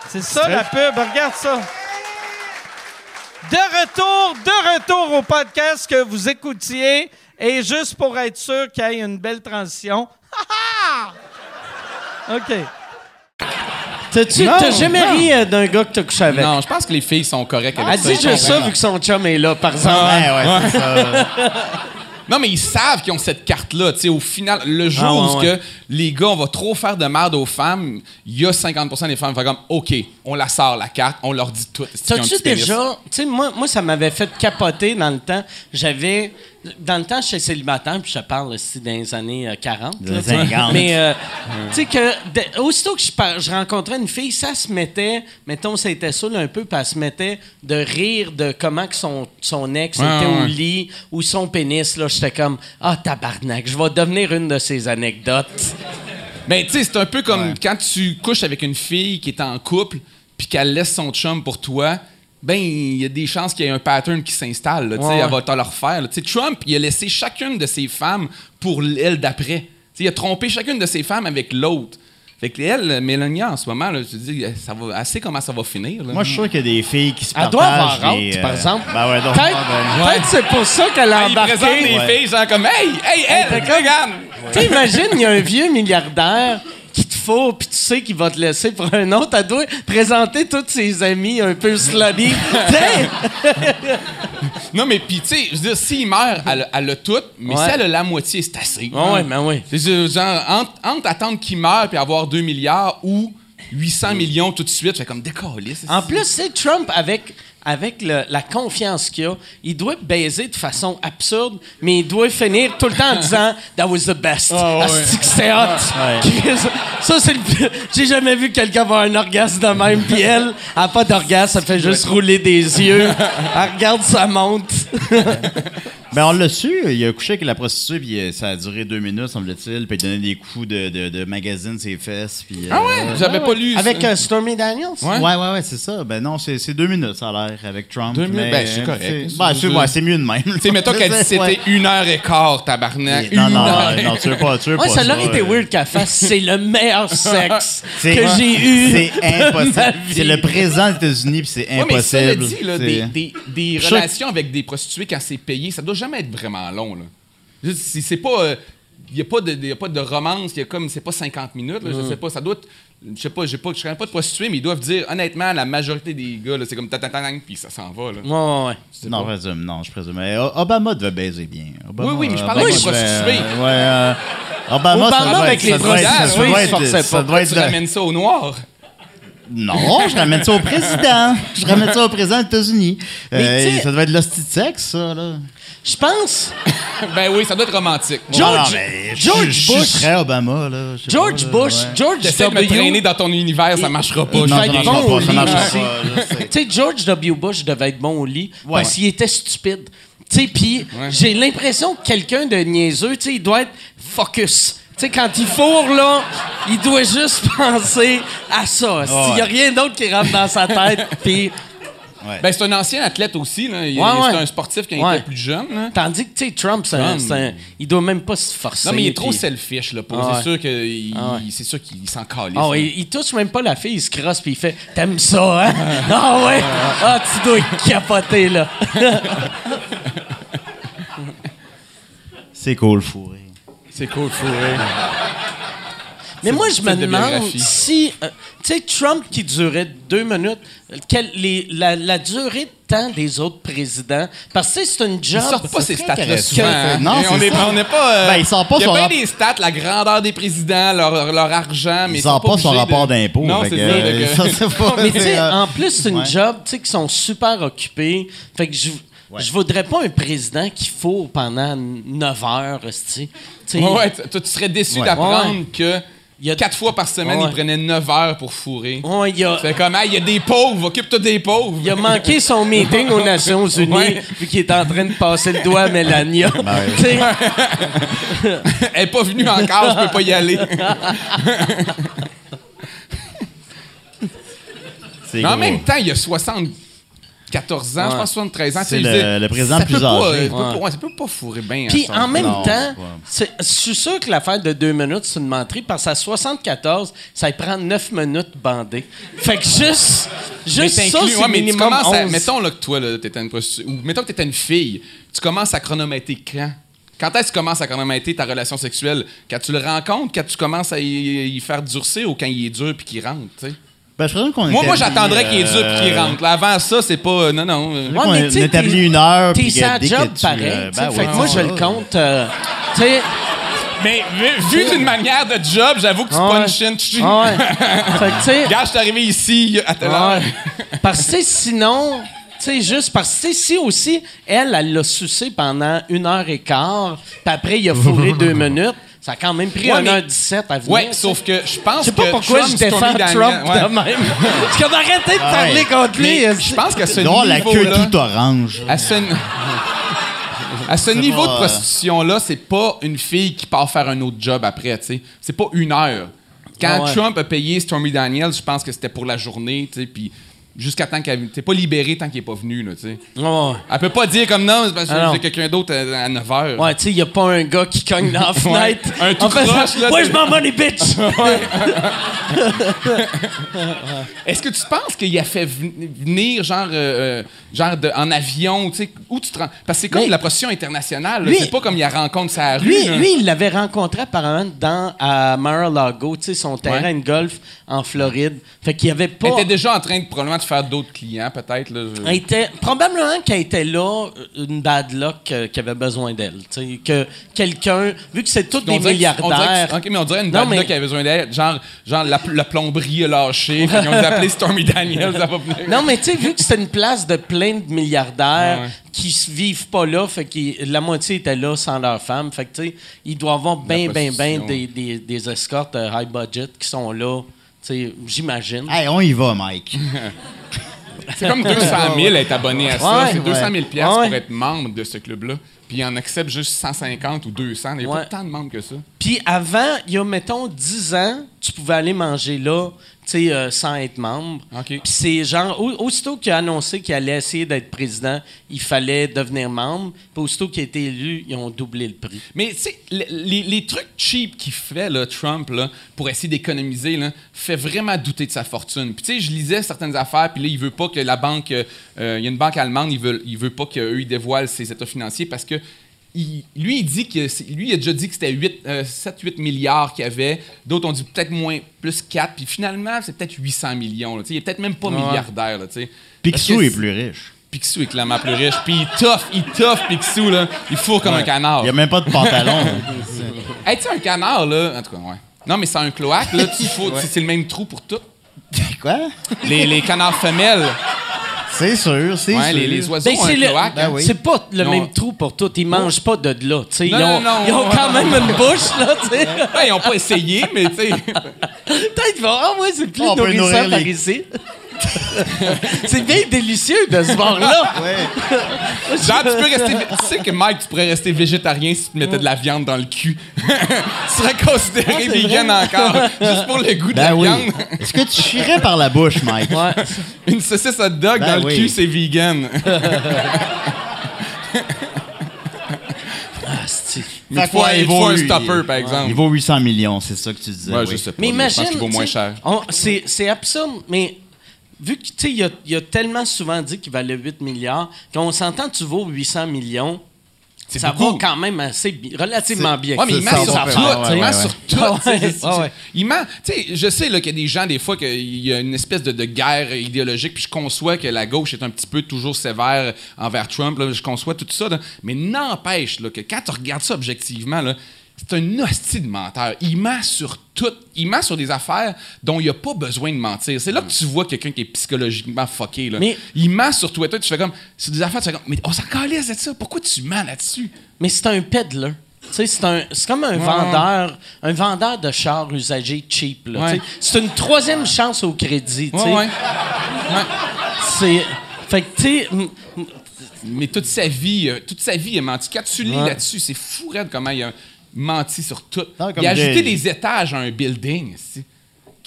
C'est ça la pub, regarde ça. De retour, de retour au podcast que vous écoutiez. Et juste pour être sûr qu'il y ait une belle transition. Ha, ha! OK. T'as-tu t'as jamais non. ri euh, d'un gars que t'as couché avec? Non, je pense que les filles sont correctes avec Elle ça. dit juste ça vu que son chum est là, par exemple. Ouais, ouais, c'est ça. Non, mais ils savent qu'ils ont cette carte-là. Tu sais, au final, le jour Ah, ouais, où ouais. que les gars, on va trop faire de merde aux femmes, il y a 50% des femmes qui font comme, OK, on la sort, la carte, on leur dit tout. T'as-tu déjà. Tu sais, moi, moi, ça m'avait fait capoter dans le temps. J'avais. Dans le temps, j'étais célibataire, puis je te parle aussi dans les années euh, 40. Des là, tu sais. années 50. Mais, euh, tu sais, que. de- aussitôt que je, par- je rencontrais une fille, ça se mettait. Mettons, ça était saoul un peu, puis elle se mettait de rire de comment que son, son ex Ouais, était ouais. au lit ou son pénis. Là, j'étais comme, ah, tabarnak, je vais devenir une de ces anecdotes. Ben, tu sais, c'est un peu comme quand tu couches avec une fille qui est en couple, puis qu'elle laisse son chum pour toi. Ben, il y a des chances qu'il y ait un pattern qui s'installe. là, tu Ouais. Elle va te le refaire. là. Tu sais, Trump, il a laissé chacune de ses femmes pour elle d'après. Tu sais, Il a trompé chacune de ses femmes avec l'autre. Fait que elle, Mélania, en ce moment, là, je te dis, ça va, elle sait comment ça va finir. là. Moi, je suis sûr qu'il y a des filles qui se Elle partagent. doit avoir par euh, exemple. Ben ouais, donc. Peut-être peut-être c'est pour ça qu'elle a Ah, il présente embarqué. des Ouais. filles, genre comme, hey, hey, elle, regarde! Tu sais, imagine, il y a un vieux milliardaire faut, puis tu sais qu'il va te laisser pour un autre. Elle doit présenter tous ses amis un peu. T'sais, Non, mais puis, tu sais, je veux dire, s'il meurt, elle, elle a tout, mais Ouais. si elle a la moitié, c'est assez. Ah ouais, ben oui. C'est genre, entre, entre attendre qu'il meure puis avoir 2 milliards ou 800 millions tout de suite, fait comme décoller. En plus, c'est Trump avec. Avec le- la confiance qu'il a, il doit baiser de façon absurde, mais il doit finir tout le temps en disant That was the best. ouais. Asti que c'était hot? Ça, c'est le plus- J'ai jamais vu quelqu'un avoir un orgasme de même, puis elle, elle a pas d'orgasme, elle fait juste rouler des yeux. Elle regarde sa montre. Ben, on l'a su. Il a couché avec la prostituée, puis euh, ça a duré deux minutes, semble-t-il. Puis il donnait des coups de, de, de magazine ses fesses. Puis, Ah ouais? euh, J'avais pas lu Avec ça? euh, Stormy Daniels? Ouais. Ouais, ouais, ouais, c'est ça. Ben non, c'est c'est deux minutes, ça a l'air, avec Trump. Deux mais, Ben, c'est correct. c'est- Ben, c'est ouais, c'est mieux de même. Tu sais, mettons qu'elle dit que c'était Ouais. une heure et quart, tabarnak. Non, Une non, heure. non, non, tu veux pas, tu veux Ouais, pas ça aurait été euh. weird qu'elle fasse c'est le meilleur sexe C'est- que j'ai eu. C'est ma impossible. vie. C'est le président des États-unis, puis c'est Ouais, mais ça impossible. dit, là, des, des, relations avec des prostituées quand c'est payé, ça doit jamais être vraiment long. Là. C'est c'est pas. Il n'y a, pas de- y a pas de romance, y a comme c'est pas 50 minutes, là, je sais pas, ça doit être- je sais pas, j'ai pas, je connais pas de prostituées, mais ils doivent dire, honnêtement, la majorité des gars, là, c'est comme tatatang, puis ça s'en va, là. Ouais, ouais, ouais. Non, pas. je présume, non, je présume. Mais Obama devait baiser bien. Obama, Oui, oui, mais je parle Obama avec les devait, prostituées. euh, ouais, euh, Obama, Obama ça doit avec être- les ça doit être- ça prostituées, doit il se être- forçait ça pas. doit être Tu de- ramènes ça au noir. Non, je ramène ça au président. Je ramène ça au président des États-Unis. Mais Euh, ça doit être l'hostie de sexe, ça, là. Je pense ben oui, ça doit être romantique. George- Non, non, George je, Bush. Je serais Obama, là. George pas, là, Bush, ouais. George T'essaies de me traîner dans ton univers, ça marchera pas. Non, ça marchera pas, ça marchera pas, Tu sais, George W. Bush devait être bon au lit Ouais. parce qu'il était stupide. Tu sais, puis j'ai l'impression que quelqu'un de niaiseux, tu sais, il doit être focus. Tu sais, quand il fourre, là, il doit juste penser à ça. Il n'y a rien d'autre qui rentre dans sa tête. Puis Ouais. Ben, c'est un ancien athlète aussi. Là. Il- Ouais, c'est ouais. un sportif quand Ouais. il était plus jeune. là. Tandis que, tu sais, Trump, c'est un- Trump. c'est un- il doit même pas se forcer. Non, mais il est trop puis- selfish. Là, pour- Ah ouais. c'est sûr qu'il Ah ouais. c'est sûr qu'il s'en calisse. Ah ouais, il touche même pas la fille, il se crosse puis il fait T'aimes ça, hein? ah ouais? Ah, tu dois capoter, là. C'est cool, fourré. C'est cool, fourré. Mais moi, je me demande si. euh, tu sais, Trump qui durait deux minutes, quelle- les- la, la durée de temps des autres présidents. Parce que tu sais, c'est une job. Ils sortent pas ces stats-là souvent. hein. Non, Et on c'est est ça. pas- on n'est pas. euh, Ben, il sort pas Il y a son bien rap- des stats, la grandeur des présidents, leur, leur argent, mais Il ils sort sont pas son obligés rapport de- d'impôt. Non, fait c'est que, ça. euh, ça, c'est pas- Mais tu sais, euh, en plus, c'est une ouais. job, tu sais, qui sont super occupés. Fait que je, je voudrais pas un président qui fourre pendant 9 heures. Tu sais, Ouais, ouais, tu serais déçu Ouais. d'apprendre Ouais. que Il y a- quatre fois par semaine, Ouais. il prenait 9 heures pour fourrer. Ouais, a, C'est comme, Ah, il y a des pauvres, occupe-toi des pauvres. il a manqué son meeting aux Nations Unies, Ouais. vu qu'il est en train de passer le doigt à ouais. Sais, Elle est pas venue encore, je peux pas y aller. C'est Mais en même temps, il y a 74 ans, je pense 73 ans. C'est tu sais, le- président ça plus peut pas, âgé. euh, ça peut pas- ouais, ça peut pas fourrer bien. Puis son- en même Non, temps, je suis sûr que l'affaire de deux minutes, c'est une menterie, parce qu'à 74, ça lui prend 9 minutes bandé. Fait que juste, Mais juste ça, t'inclus- c'est ouais, mais tu minimum à- 11. mettons là, que toi, là, t'étais une prostituée, ou mettons que t'étais une fille, tu commences à chronométrer quand? Quand est-ce que tu commences à chronométrer ta relation sexuelle? Quand tu le rencontres, quand tu commences à y, y faire durcir ou quand il est dur puis qu'il rentre, tu sais? Ben, je présume qu'on Moi, moi j'attendrais qu'il est dur puis qu'il rentre. Là, avant ça, c'est pas... euh, Non, non. euh, je Ouais, mais établit une heure. T'es sa job pareil. euh, ben fait oui, que moi, je le compte. euh. Mais vu, vu d'une manière de job, j'avoue que tu Ah ouais. punch in. tu- Ah ouais. fait que, tu sais. Gars, je suis arrivé ici à telle heure. Parce que sinon, tu sais, juste parce que si aussi, elle, elle l'a sucé pendant une heure et quart, puis après, il a fourré deux minutes, ça a quand même pris Ouais, 1 mais- heure 17 à venir. Sais. sauf que je pense Je sais que pas pourquoi Trump, je défends Trump ouais. de même. Parce qu'on arrêtait de parler ouais. contre lui. Je pense qu'à ce Non, la queue tout orange. À ce, à ce niveau pas, de euh, prostitution-là, c'est pas une fille qui part faire un autre job après, tu sais. C'est pas une heure. Quand Ah ouais. Trump a payé Stormy Daniels, je pense que c'était pour la journée, tu sais, puis jusqu'à temps qu'elle... T'es pas libéré tant qu'il est pas venu, là, tu sais. Ouais. Elle peut pas dire comme non, c'est parce que Ah j'ai quelqu'un d'autre à, 9 heures. Ouais, tu sais, il n'y a pas un gars qui cogne dans la fenêtre. Un tout en croche, là, Ouais, je m'en vais, les bitches! Est-ce que tu penses qu'il a fait ven- venir genre, euh, euh, genre de- en avion, tu sais, où tu te rends? Parce que c'est comme Mais- la prostitution internationale, c'est pas comme il la rencontre sa rue. Lui, là. lui, il l'avait rencontré apparemment dans à Mar-a-Lago, tu sais, son terrain Ouais. de golf en Floride. Fait qu'il y avait pas. Elle était déjà en train de probablement de faire d'autres clients, peut-être. Je- était, probablement qu'elle était là, euh, une bad luck euh, qui avait besoin d'elle. Que quelqu'un, vu que c'est tous On des que- on milliardaires. que- ok, mais on dirait une Non, bad mais- luck qui avait besoin d'aide. Genre, genre la, plomberie a lâché. qu'ils ont appelé Stormy Daniels. Ça va venir. Non, mais tu sais, vu que c'est une place de plein de milliardaires Ouais, qui se vivent pas là, fait que la moitié était là sans leur femme. Fait que tu sais, il doit avoir bien, bien, bien des, des escortes euh, high budget qui sont là. J'imagine. Hey, on y va, Mike. C'est comme 200 000 être abonné à ça. Ouais, c'est 200 000 piastres ouais. pour être membre de ce club-là. Puis il en accepte juste 150 ou 200. Il n'y a Ouais. pas tant de membres que ça. Puis avant, il y a, mettons, 10 ans, tu pouvais aller manger là, euh, sans être membre. Puis c'est genre, au- aussitôt qu'il a annoncé qu'il allait essayer d'être président, il fallait devenir membre. Puis aussitôt qu'il a été élu, ils ont doublé le prix. Mais tu sais, les, les trucs cheap qu'il fait, là, Trump, là, pour essayer d'économiser, fait vraiment douter de sa fortune. Puis tu sais, je lisais certaines affaires, puis là, il veut pas que la banque... euh, il y a une banque allemande, il veut, il veut pas qu'eux, ils dévoilent ses états financiers parce que il- lui, il dit que lui, il a déjà dit que c'était 7-8 milliards qu'il y avait. D'autres ont dit peut-être moins, plus 4. Puis finalement, c'est peut-être 800 millions. là. Tu sais, il est peut-être même pas milliardaire. Là, tu sais. Parce Picsou est plus riche. Picsou est clairement plus riche. Puis il toffe, il toffe Picsou, là. Il fourre comme un canard. Il n'y a même pas de pantalon. Hey, tu sais, un canard, là. En tout cas, ouais. Non, mais c'est un cloaque, là. Tu fous- c'est- C'est le même trou pour tout. Quoi? Les, les canards femelles. C'est sûr, c'est Ouais, sûr. les, les oiseaux Ben, ont un le- cloaque. Ben hein. oui. C'est pas le Non. même trou pour tout. Ils mangent pas de là. tu sais. Ils ont, non, non. ils ont quand même une bouche, là, tu sais. Ben, ils ont pas essayé, mais tu sais. Peut-être qu'ils vont, ah ouais, c'est plus nourrissant par les- ici. C'est bien délicieux de ce bord-là. Ouais. Genre, tu peux rester. Tu sais que Mike, tu pourrais rester végétarien si tu mettais de la viande dans le cul. tu serais considéré c'est vegan encore. Juste pour le goût de Ben la oui. viande. Est-ce que tu chierais par la bouche, Mike? Ouais. Une saucisse hot dog Ben dans le cul, c'est vegan. Ah, c'est- Mais il Fait faut, quoi, il il faut vaut un stopper, par Il exemple. vaut 800 millions, c'est ça que tu disais. Ouais, oui. je sais pas. Mais je imagine. pense qu'il vaut moins cher. c'est absurde, mais vu que, tu sais, il a, il a tellement souvent dit qu'il valait 8 milliards, qu'on s'entend que tu vaux 800 millions, ça beaucoup. va quand même assez bi- relativement bien. Ouais, mais il ment sur tout. il ment ouais, sur tout. Il ment. Tu sais, je sais qu'il y a des gens, des fois, qu'il y a une espèce de, de guerre idéologique, puis je conçois que la gauche est un petit peu toujours sévère envers Trump. là, je conçois tout ça. là. mais n'empêche que quand tu regardes ça objectivement, là, c'est un hostie de menteur. Il ment sur tout. Il ment sur des affaires dont il n'y a pas besoin de mentir. C'est là que tu vois quelqu'un qui est psychologiquement fucké. Là. Mais- il ment sur Twitter. Tu fais comme. C'est des affaires, tu fais comme. Mais on s'en calisse de ça. Pourquoi tu mens là-dessus? Mais c'est un peddler. Tu sais, C'est comme un vendeur, un vendeur de chars usagés cheap. Ouais. C'est une troisième chance au crédit. Ouais. C'est. Fait que, tu Mais toute sa vie, euh, toute sa vie, il a menti. Quand tu lis là-dessus, c'est fou raide comment il a menti sur tout. Non, comme il a ajouté des étages à un building.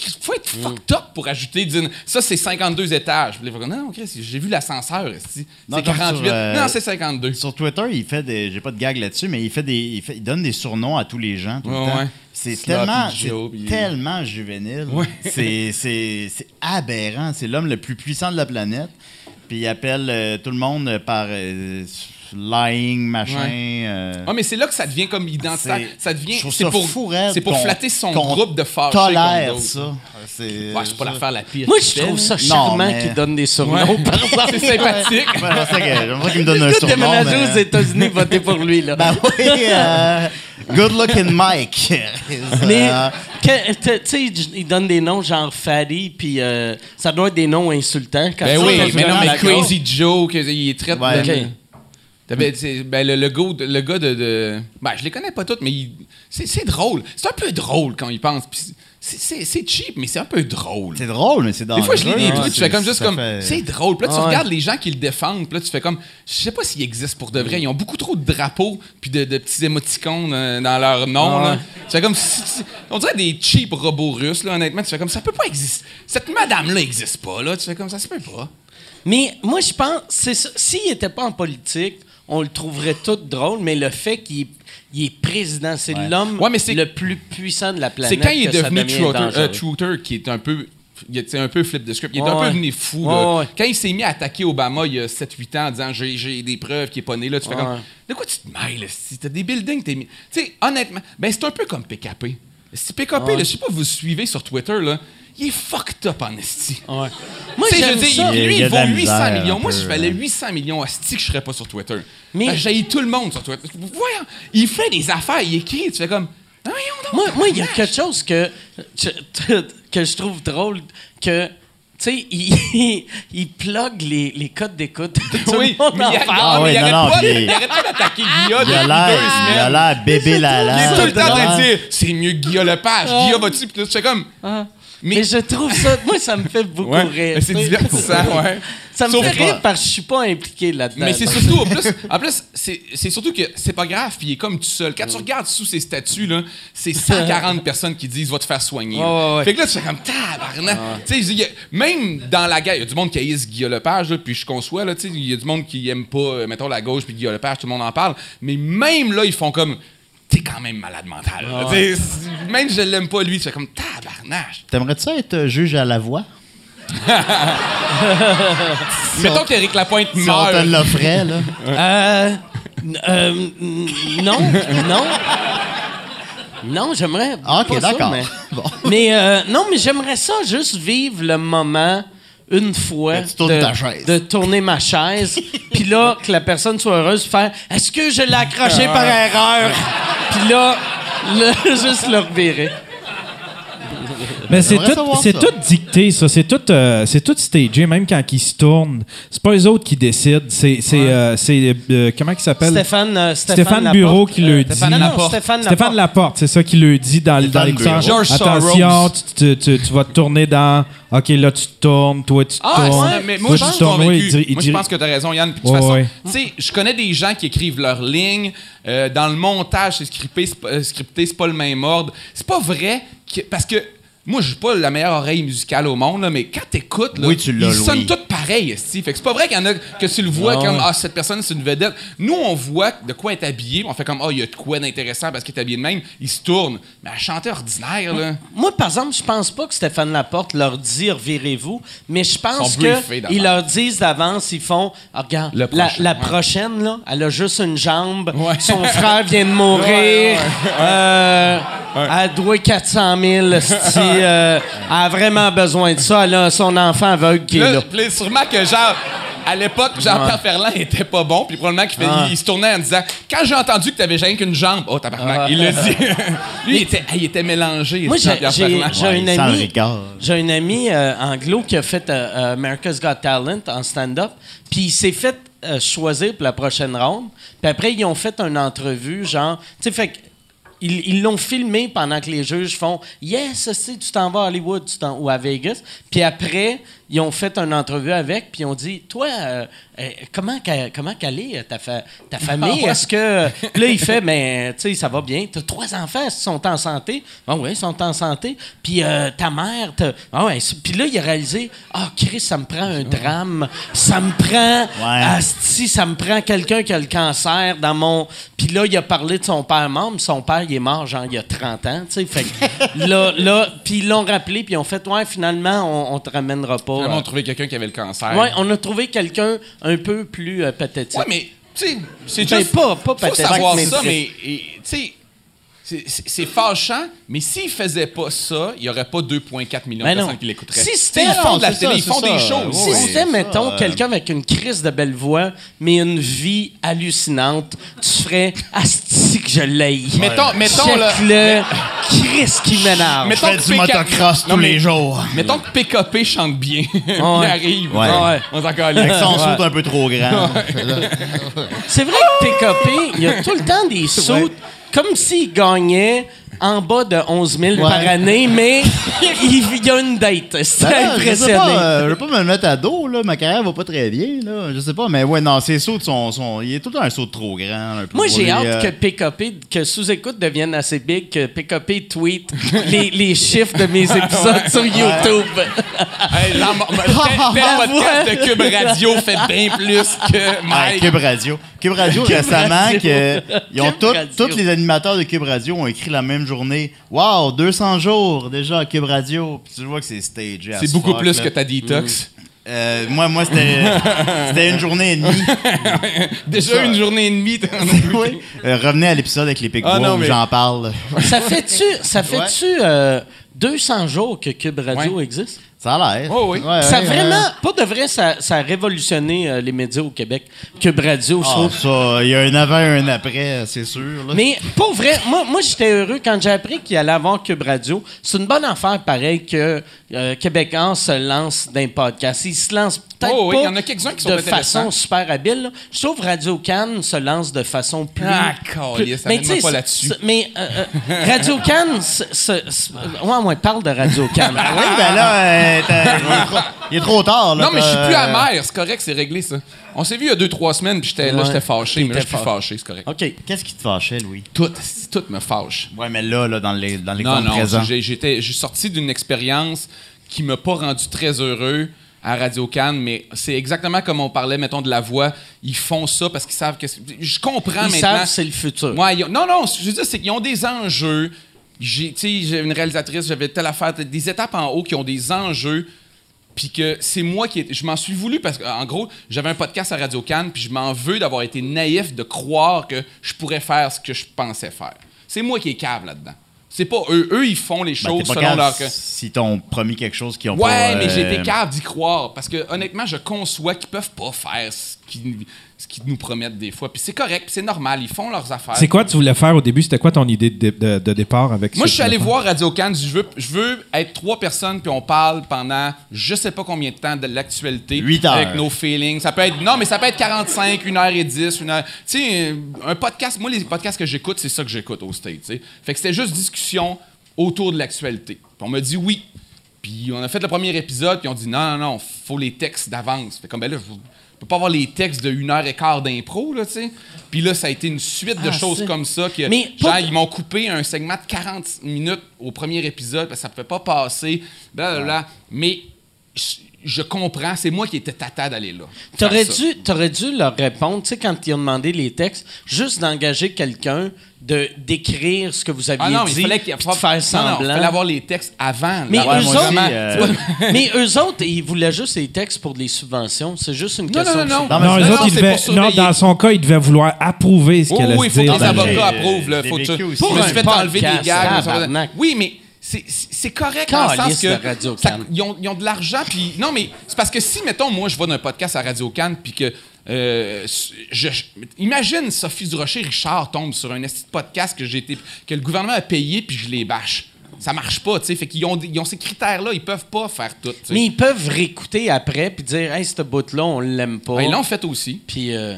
Il faut être fucked up pour ajouter. ça, c'est 52 étages. Dire, non, Chris, j'ai vu l'ascenseur. Non, C'est comme 48. sur, euh, Non, c'est 52. Sur Twitter, il fait des. J'ai pas de gag là-dessus, mais il fait des. Il, fait- il donne des surnoms à tous les gens tout Ouais, le temps. ouais. C'est tellement, puis- tellement juvénile. C'est, c'est, c'est aberrant. C'est l'homme le plus puissant de la planète. Puis il appelle euh, tout le monde par euh, lying, machin. Ouais. euh, Ah, mais c'est là que ça devient comme identitaire. c'est- Ça devient. je trouve C'est ça pour, c'est pour flatter son groupe de fâchés. tolère ça. C'est, Ouais, c'est pas l'affaire la pire. moi, je trouve ça charmant mais- qu'il donne des surnoms. Ouais. C'est sympathique. Ouais, j'aimerais ça que- j'aimerais qu'il me donne un surnom. déménagé mais- aux États-Unis, votez pour lui. Là. Ben oui, euh, good looking Mike. Mais, Euh, tu sais, il donne des noms genre Fatty, puis euh, ça doit être des noms insultants. Quand Ben oui, mais non, mais Crazy Joe, il traite Ouais. de- Ok. T'avais- c'est- ben, le, le, gars de- le gars de, de- Ben, je les connais pas tous, mais il- c'est c'est drôle. C'est un peu drôle quand il pense. Puis c'est- C'est c'est cheap, mais c'est un peu drôle. c'est drôle, mais c'est dans Des fois, je lis des trucs, tu fais comme juste comme. C'est C'est drôle. Puis là, tu Ah ouais. regardes les gens qui le défendent, puis là, tu fais comme. Je sais pas s'ils existent pour de vrai. Ils ont beaucoup trop de drapeaux, puis de, de petits émoticônes euh, dans leur nom. Ah là. ouais. Tu fais comme. On dirait des cheap robots russes, là, honnêtement. Tu fais comme. Ça peut pas exister. Cette madame-là existe pas, là. Tu fais comme. Ça se peut pas. Mais moi, je pense, c'est ça. S'il n'était pas en politique, on le trouverait tout drôle, mais le fait qu'il est, il est président, c'est l'homme Ouais, mais c'est- le plus puissant de la planète. C'est quand il est devenu Truther, euh, qui est un peu. Il un peu flip de script. Il est Ouais, un peu venu fou. Ouais, là. ouais. Quand il s'est mis à attaquer Obama il y a 7-8 ans en disant j'ai, j'ai des preuves qu'il est pas né là, tu fais Ouais. comme. De quoi tu te mêles? Si t'as des buildings, t'es mis. Tu sais, honnêtement, ben c'est un peu comme PKP. Si PKP, là, je sais pas, vous suivez sur Twitter, là, il est fucked up en esti. Ouais. Moi, je veux dire, il- lui, Il il la vaut 800 misère, millions. Moi, si je valais ouais. 800 millions, asti que je serais pas sur Twitter. Mais- j'ai tout le monde sur Twitter. Voyons, il fait des affaires, il écrit, tu fais comme. Ah, donc, Moi, moi, il y a quelque chose que, je- que je trouve drôle, que, tu sais, il, il plug les, les codes d'écoute. Tout Oui, le monde mais en il, parle. ah, mais oui, il arrête non, pas, il- il arrête pas d'attaquer Guilla Il a depuis deux l'air, il a semaines. l'air bébé Il Lala. est tout le temps en train de dire c'est mieux que Guilla Lepage. Guilla va-tu? Puis tu fais comme. Ah. Mais- Mais, je trouve ça, moi, ça me fait beaucoup Ouais, rire. c'est divertissant, ouais. Ça me Sauf fait rire parce que je suis pas impliqué là-dedans. Mais c'est surtout, en plus, en plus c'est, surtout que c'est pas grave, puis il est comme tout seul. Quand tu regardes sous ses statuts, là, c'est 140 personnes qui disent va te faire soigner. Ouais. Fait que là, tu fais comme tabarnak. Tu sais, il y a- même dans la guerre, il y a du monde qui haïsse Guillaume Lepage, là, puis je conçois, là, tu sais, il y a du monde qui aime pas, euh, mettons, la gauche, puis Guillaume Lepage, tout le monde en parle. Mais même là, ils font comme t'es quand même malade mental. c'est- Même si je l'aime pas, lui, tu fais comme tabarnak. T'aimerais-tu ça être euh, juge à la voix? Mettons qu'Éric Lapointe Si on meurt. te l'offrait, là. Euh, euh, non, non. Non, j'aimerais. Ah, ok, d'accord. mais Bon. mais, euh, non, mais j'aimerais ça juste vivre le moment une fois de, tourner ma chaise, puis là que la personne soit heureuse, faire est-ce que je l'ai accroché par erreur, puis là, juste le revirer. Mais c'est tout, c'est dicté, ça. C'est tout, euh, c'est tout stagé, même quand ils se tournent. C'est pas eux autres qui décident. C'est, c'est, euh, c'est, euh, comment il s'appelle? Stéphane, euh, Stéphane, Stéphane Laporte, Bureau qui le dit. Stéphane Laporte. Stéphane Stéphane Laporte. C'est ça qui le dit dans, dans Attention, tu, tu- tu- tu vas te tourner dans. OK, là, tu te tournes, toi, tu te Ah, tournes. ouais, mais moi, je tournes. Il il moi, je pense que tu as raison, Yann. Puis, de toute Ouais, façon, ouais. tu sais, je connais des gens qui écrivent leurs lignes. euh, dans le montage, c'est scripté, c'est pas, scripté, c'est pas le même ordre. C'est pas vrai Parce que. Moi, j'ai pas la meilleure oreille musicale au monde, là, mais quand t'écoutes, là, Oui, tu l'as, ils sonnent tous pareils, esti. Fait que c'est pas vrai qu'il y en a que tu le vois comme ah cette personne c'est une vedette. Nous on voit de quoi elle est habillée, on fait comme ah il y a de quoi d'intéressant parce qu'il est habillé de même, il se tourne. Mais à chanter ordinaire là. Moi, par exemple, je pense pas que Stéphane Laporte leur dit revirez-vous, mais je pense Ils d'avance. qu'ils leur disent d'avance, ils font Ah, regarde, la, prochain, la ouais. prochaine, là, elle a juste une jambe, Ouais. son frère vient de mourir, Ouais, ouais, euh, elle doit 400 000, esti, euh, elle a vraiment besoin de ça, elle a son enfant aveugle qui est Là, puis sûrement que genre. À l'époque, Jean-Pierre Ferland était pas bon, puis probablement qu'il fait- il, il se tournait en disant Quand j'ai entendu que t'avais rien qu'une jambe, oh tabarnak, il l'a dit. Lui, il était, il était mélangé. Moi, j'ai Jean-Pierre j'ai- Ferland. j'ai Ouais, un sans ami. J'ai un ami euh, anglo qui a fait euh, euh, America's Got Talent en stand-up. Puis il s'est fait euh, choisir pour la prochaine ronde. Puis après, ils ont fait une entrevue, genre. Tu sais, fait que ils l'ont filmé pendant que les juges font Yes, si tu t'en vas à Hollywood ou à Vegas. Puis après, ils ont fait une entrevue avec, puis ils ont dit Toi, euh, euh, comment, comment qu'elle est, euh, ta, fa- ta famille? Est-ce que. Puis là, il fait Mais, tu sais, ça va bien? Tu as trois enfants, qu'ils sont en santé? Ah oui, ils sont en santé. Puis euh, ta mère, ah ouais. Puis là, il a réalisé Ah, Chris, ça me prend un drame. Ça me prend. Asti, ça me prend quelqu'un qui a le cancer dans mon. Puis là, il a parlé de son père mort, mais son père, il est mort, genre, il y a 30 ans, tu sais. Fait là, là, puis ils l'ont rappelé, puis ils ont fait, ouais, finalement, on, on te ramènera pas. Finalement, on a trouvé quelqu'un qui avait le cancer. Ouais, on a trouvé quelqu'un un peu plus euh, pathétique. Ouais, mais, tu sais, c'est Ben, juste. pas- pas faut pathétique, savoir mais ça, mais, tu sais, c'est- fâchant, mais s'il faisait pas ça, il y aurait pas 2,4 millions de Ben personnes qui l'écouteraient. Si c'était- ils font de la télé, ils font des choses. Si c'était, mettons, euh, quelqu'un avec une crise de belle voix, mais une vie hallucinante, tu ferais Asti que je l'ai. Mettons, mettons, là. le Chris qui m'énerve. Mettons Fais que du PK motocross Non, tous mais- les jours. Mettons que PKP chante bien. il Ouais. arrive. Ouais. Ouais. On s'en calme. Avec son saut un peu trop grand. C'est vrai que PKP, il y a tout le temps des sauts comme s'il gagnait en bas de 11 000 par Ouais. année, mais il, il y a une date. C'est Ben je sais pas, euh, je veux pas me le mettre à dos, là. Ma carrière va pas très bien, là. Je sais pas, mais ouais, non, ses sauts sont, sont- Il est tout le temps un saut trop grand. un peu Moi, j'ai hâte euh, que PKP, que sous-écoute devienne assez big, que PKP tweet les, les chiffres de mes épisodes sur YouTube. Hey, là, mon- tel, tel podcast de Cube Radio fait bien plus que Ah. Cube Radio. Cube Radio, Cube récemment, Radio. que, ils ont tous- Radio. tous les animateurs de Cube Radio ont écrit la même journée. Wow, 200 jours déjà à Cube Radio. Puis tu vois que c'est stagé. C'est beaucoup fuck, plus là. que ta detox. Euh, moi, moi c'était c'était une journée et demie. Déjà une journée et demie. oui. Euh, revenez à l'épisode avec les Picbois Ah, où mais- j'en parle. ça fait-tu, ça fait-tu euh, 200 jours que Cube Radio Ouais. existe? Ça a l'air. Oh oui. Ouais, ça a ouais, vraiment, euh, pas de vrai, ça, ça a révolutionné euh, les médias au Québec. Cube Radio, je trouve. ça, il y a un avant et un après, c'est sûr. là. Mais pour vrai, moi, moi j'étais heureux quand j'ai appris qu'il allait avoir Cube Radio. C'est une bonne affaire, pareil, que euh, Québécois se lance d'un podcast. Ils se lancent peut-être Oh oui, pas il y en a quelques-uns qui sont de façon super habile. là. Je trouve Radio Cannes se lance de façon plus... Ah, plus- câlisse, Mais pas là-dessus. Mais euh, euh, Radio Cannes... Ouais, ouais, parle de Radio Cannes. Oui, ben là, euh, il, est trop, il est trop tard. Là, Non, mais je suis plus amer, c'est correct, c'est réglé ça. On s'est vu il y a deux, trois semaines, puis j'étais là, j'étais fâché, mais là, je suis fâché, c'est correct. OK. Qu'est-ce qui te fâchait, Louis? Tout, tout me fâche. Ouais, mais là, là dans les dans Non, l'exemple non, présent. j'ai j'étais- j'ai sorti d'une expérience qui m'a pas rendu très heureux à Radio Cannes, mais c'est exactement comme on parlait, mettons, de la voix. Ils font ça parce qu'ils savent que... c'est- Je comprends Ils maintenant. savent que c'est le futur. Ouais, ils ont- non, non, je veux dire, c'est qu'ils ont des enjeux. J'ai, j'ai une réalisatrice, j'avais telle affaire, des étapes en haut qui ont des enjeux. Puis que c'est moi qui. Je m'en suis voulu parce qu'en gros, j'avais un podcast à Radio Cannes, puis je m'en veux d'avoir été naïf de croire que je pourrais faire ce que je pensais faire. C'est moi qui est cave là-dedans. C'est pas eux. Eux, ils font les Ben, choses t'es pas selon leur. Si t'ont promis quelque chose qu'ils ont Ouais, pas... mais j'ai euh, été capable d'y croire. Parce que, honnêtement, je conçois qu'ils peuvent pas faire ce qu'ils, ce qu'ils nous promettent des fois. Puis c'est correct, puis c'est normal. Ils font leurs affaires. C'est quoi tu voulais faire au début? C'était quoi ton idée de, de- de départ avec Moi, je suis allé voir Radio Cannes. Je veux, je veux être trois personnes, puis on parle pendant je sais pas combien de temps de l'actualité. Huit heures. Avec nos feelings. Ça peut être, non, mais ça peut être 45, 1 heure et 10, une heure. Tu sais, un podcast, moi, les podcasts que j'écoute, c'est ça que j'écoute au State. tu sais. Fait que c'était juste discussion autour de l'actualité. Puis on m'a dit oui. Puis on a fait le premier épisode, puis on dit non, non, non, faut les textes d'avance. Fait comme, ben là, je peux pas avoir les textes de une heure et quart d'impro, là, tu sais. Puis là, ça a été une suite de Ah, choses comme ça. Que, Mais genre, ils m'ont coupé un segment de 40 minutes au premier épisode, parce que ça ne pouvait pas passer, blablabla. Mais je, je comprends, c'est moi qui étais tata d'aller là. T'aurais dû, t'aurais dû leur répondre, tu sais, quand ils ont demandé les textes, juste d'engager quelqu'un de d'écrire ce que vous aviez Ah non, mais dit, il fallait qu'il de faire semblant. il fallait avoir les textes avant. Mais eux autres, euh, mais eux autres, ils voulaient juste les textes pour des subventions. C'est juste une Non, question non, de non, Non, non, ils devaient- dans son cas, il devait vouloir approuver ce Oh, qu'elle allait oui, il faut que les avocats approuvent. là. Faut que Pour un fait enlever des tabarnak. Oui, mais c'est- correct dans le sens que Radio ça- ils, ont, ils ont de l'argent. Puis non, mais c'est parce que si, mettons, moi, je vais d'un podcast à Radio Cannes, puis que euh, je, imagine Sophie Durocher, Richard tombe sur un de podcast que j'ai été, que le gouvernement a payé, puis je les bâche. Ça marche pas, tu sais. Fait qu'ils ont, ils ont ces critères-là, ils peuvent pas faire tout. Mais ils peuvent réécouter après puis dire, hey, ce bout-là, on l'aime pas. Ben, ils l'ont fait aussi. Puis, euh,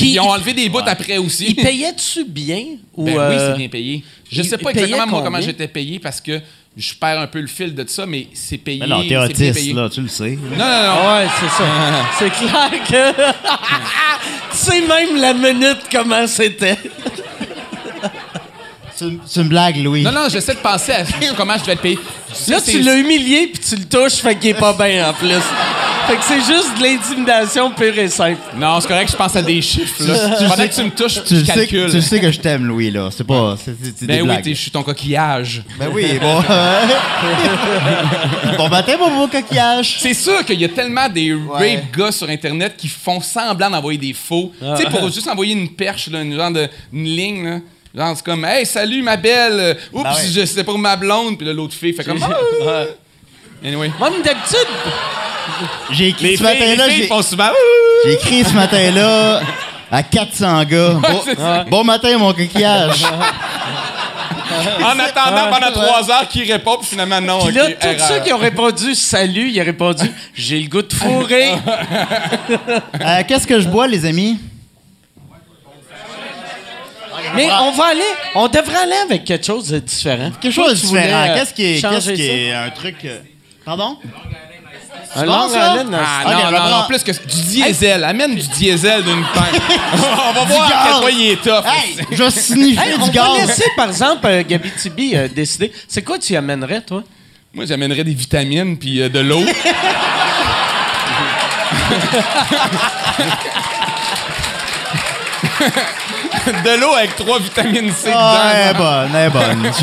ils ont enlevé des bouts après aussi. ils payaient-tu bien ou Ben oui, euh, c'est bien payé. Je sais pas exactement moi comment j'étais payé parce que je perds un peu le fil de ça, mais c'est payé. Mais non, t'es c'est bien autiste, payé. là, tu le sais. Non, non, non. Ouais, c'est ça. c'est clair que. tu sais même la minute comment c'était. C'est une- blague, Louis. Non, non, j'essaie de penser à comment je devais être payé. Là, tu l'as humilié puis tu le touches, fait qu'il est pas bien en plus. Fait que c'est juste de l'intimidation pure et simple. Non, c'est correct, je pense à des chiffres. Là. tu Pendant sais- que tu me touches, Tu je le sais, tu le sais que je t'aime, Louis, là. C'est pas... C'est c'est- Ben des oui, je suis ton coquillage. Ben oui, bon... bon matin, mon beau coquillage. C'est sûr qu'il y a tellement des rape gars sur Internet qui font semblant d'envoyer des faux. Tu sais, pour juste envoyer une perche, là, une genre de une ligne, là. Genre, c'est comme, hey, salut ma belle. Oups, Ben ouais. je- c'était pour ma blonde. Puis là, l'autre fille fait comme, ah. Anyway. Moi, d'habitude, J'ai écrit Les ce matin-là... filles j'ai- souvent, écrit ce matin-là à 400 gars. Bon, matin, mon coquillage. en attendant pendant trois heures qu'ils répondent, puis finalement, non. Puis là, tous erreur. ceux qui ont répondu salut, ils ont répondu j'ai le goût de fourrer. Euh, Qu'est-ce que je bois, les amis? Mais on va aller, on devrait aller avec quelque chose de différent. Quelque chose de différent. euh, Qu'est-ce qui est, qu'est-ce qui est un truc... euh, Pardon? Un Long ça? Island, Ah Ok, non, vais non, non, prendre- plus que du diesel. Amène du diesel d'une pinte. on va voir à quel point il est tough. Hey, je vais sniffer Hey, on du va gaz. laisser, par exemple, euh, Gabi Tibi euh, décider. C'est quoi tu amènerais, toi? Moi, j'amènerais des vitamines puis euh, de l'eau. de l'eau avec trois vitamines C Ah, elle est dedans. bonne, elle est bonne.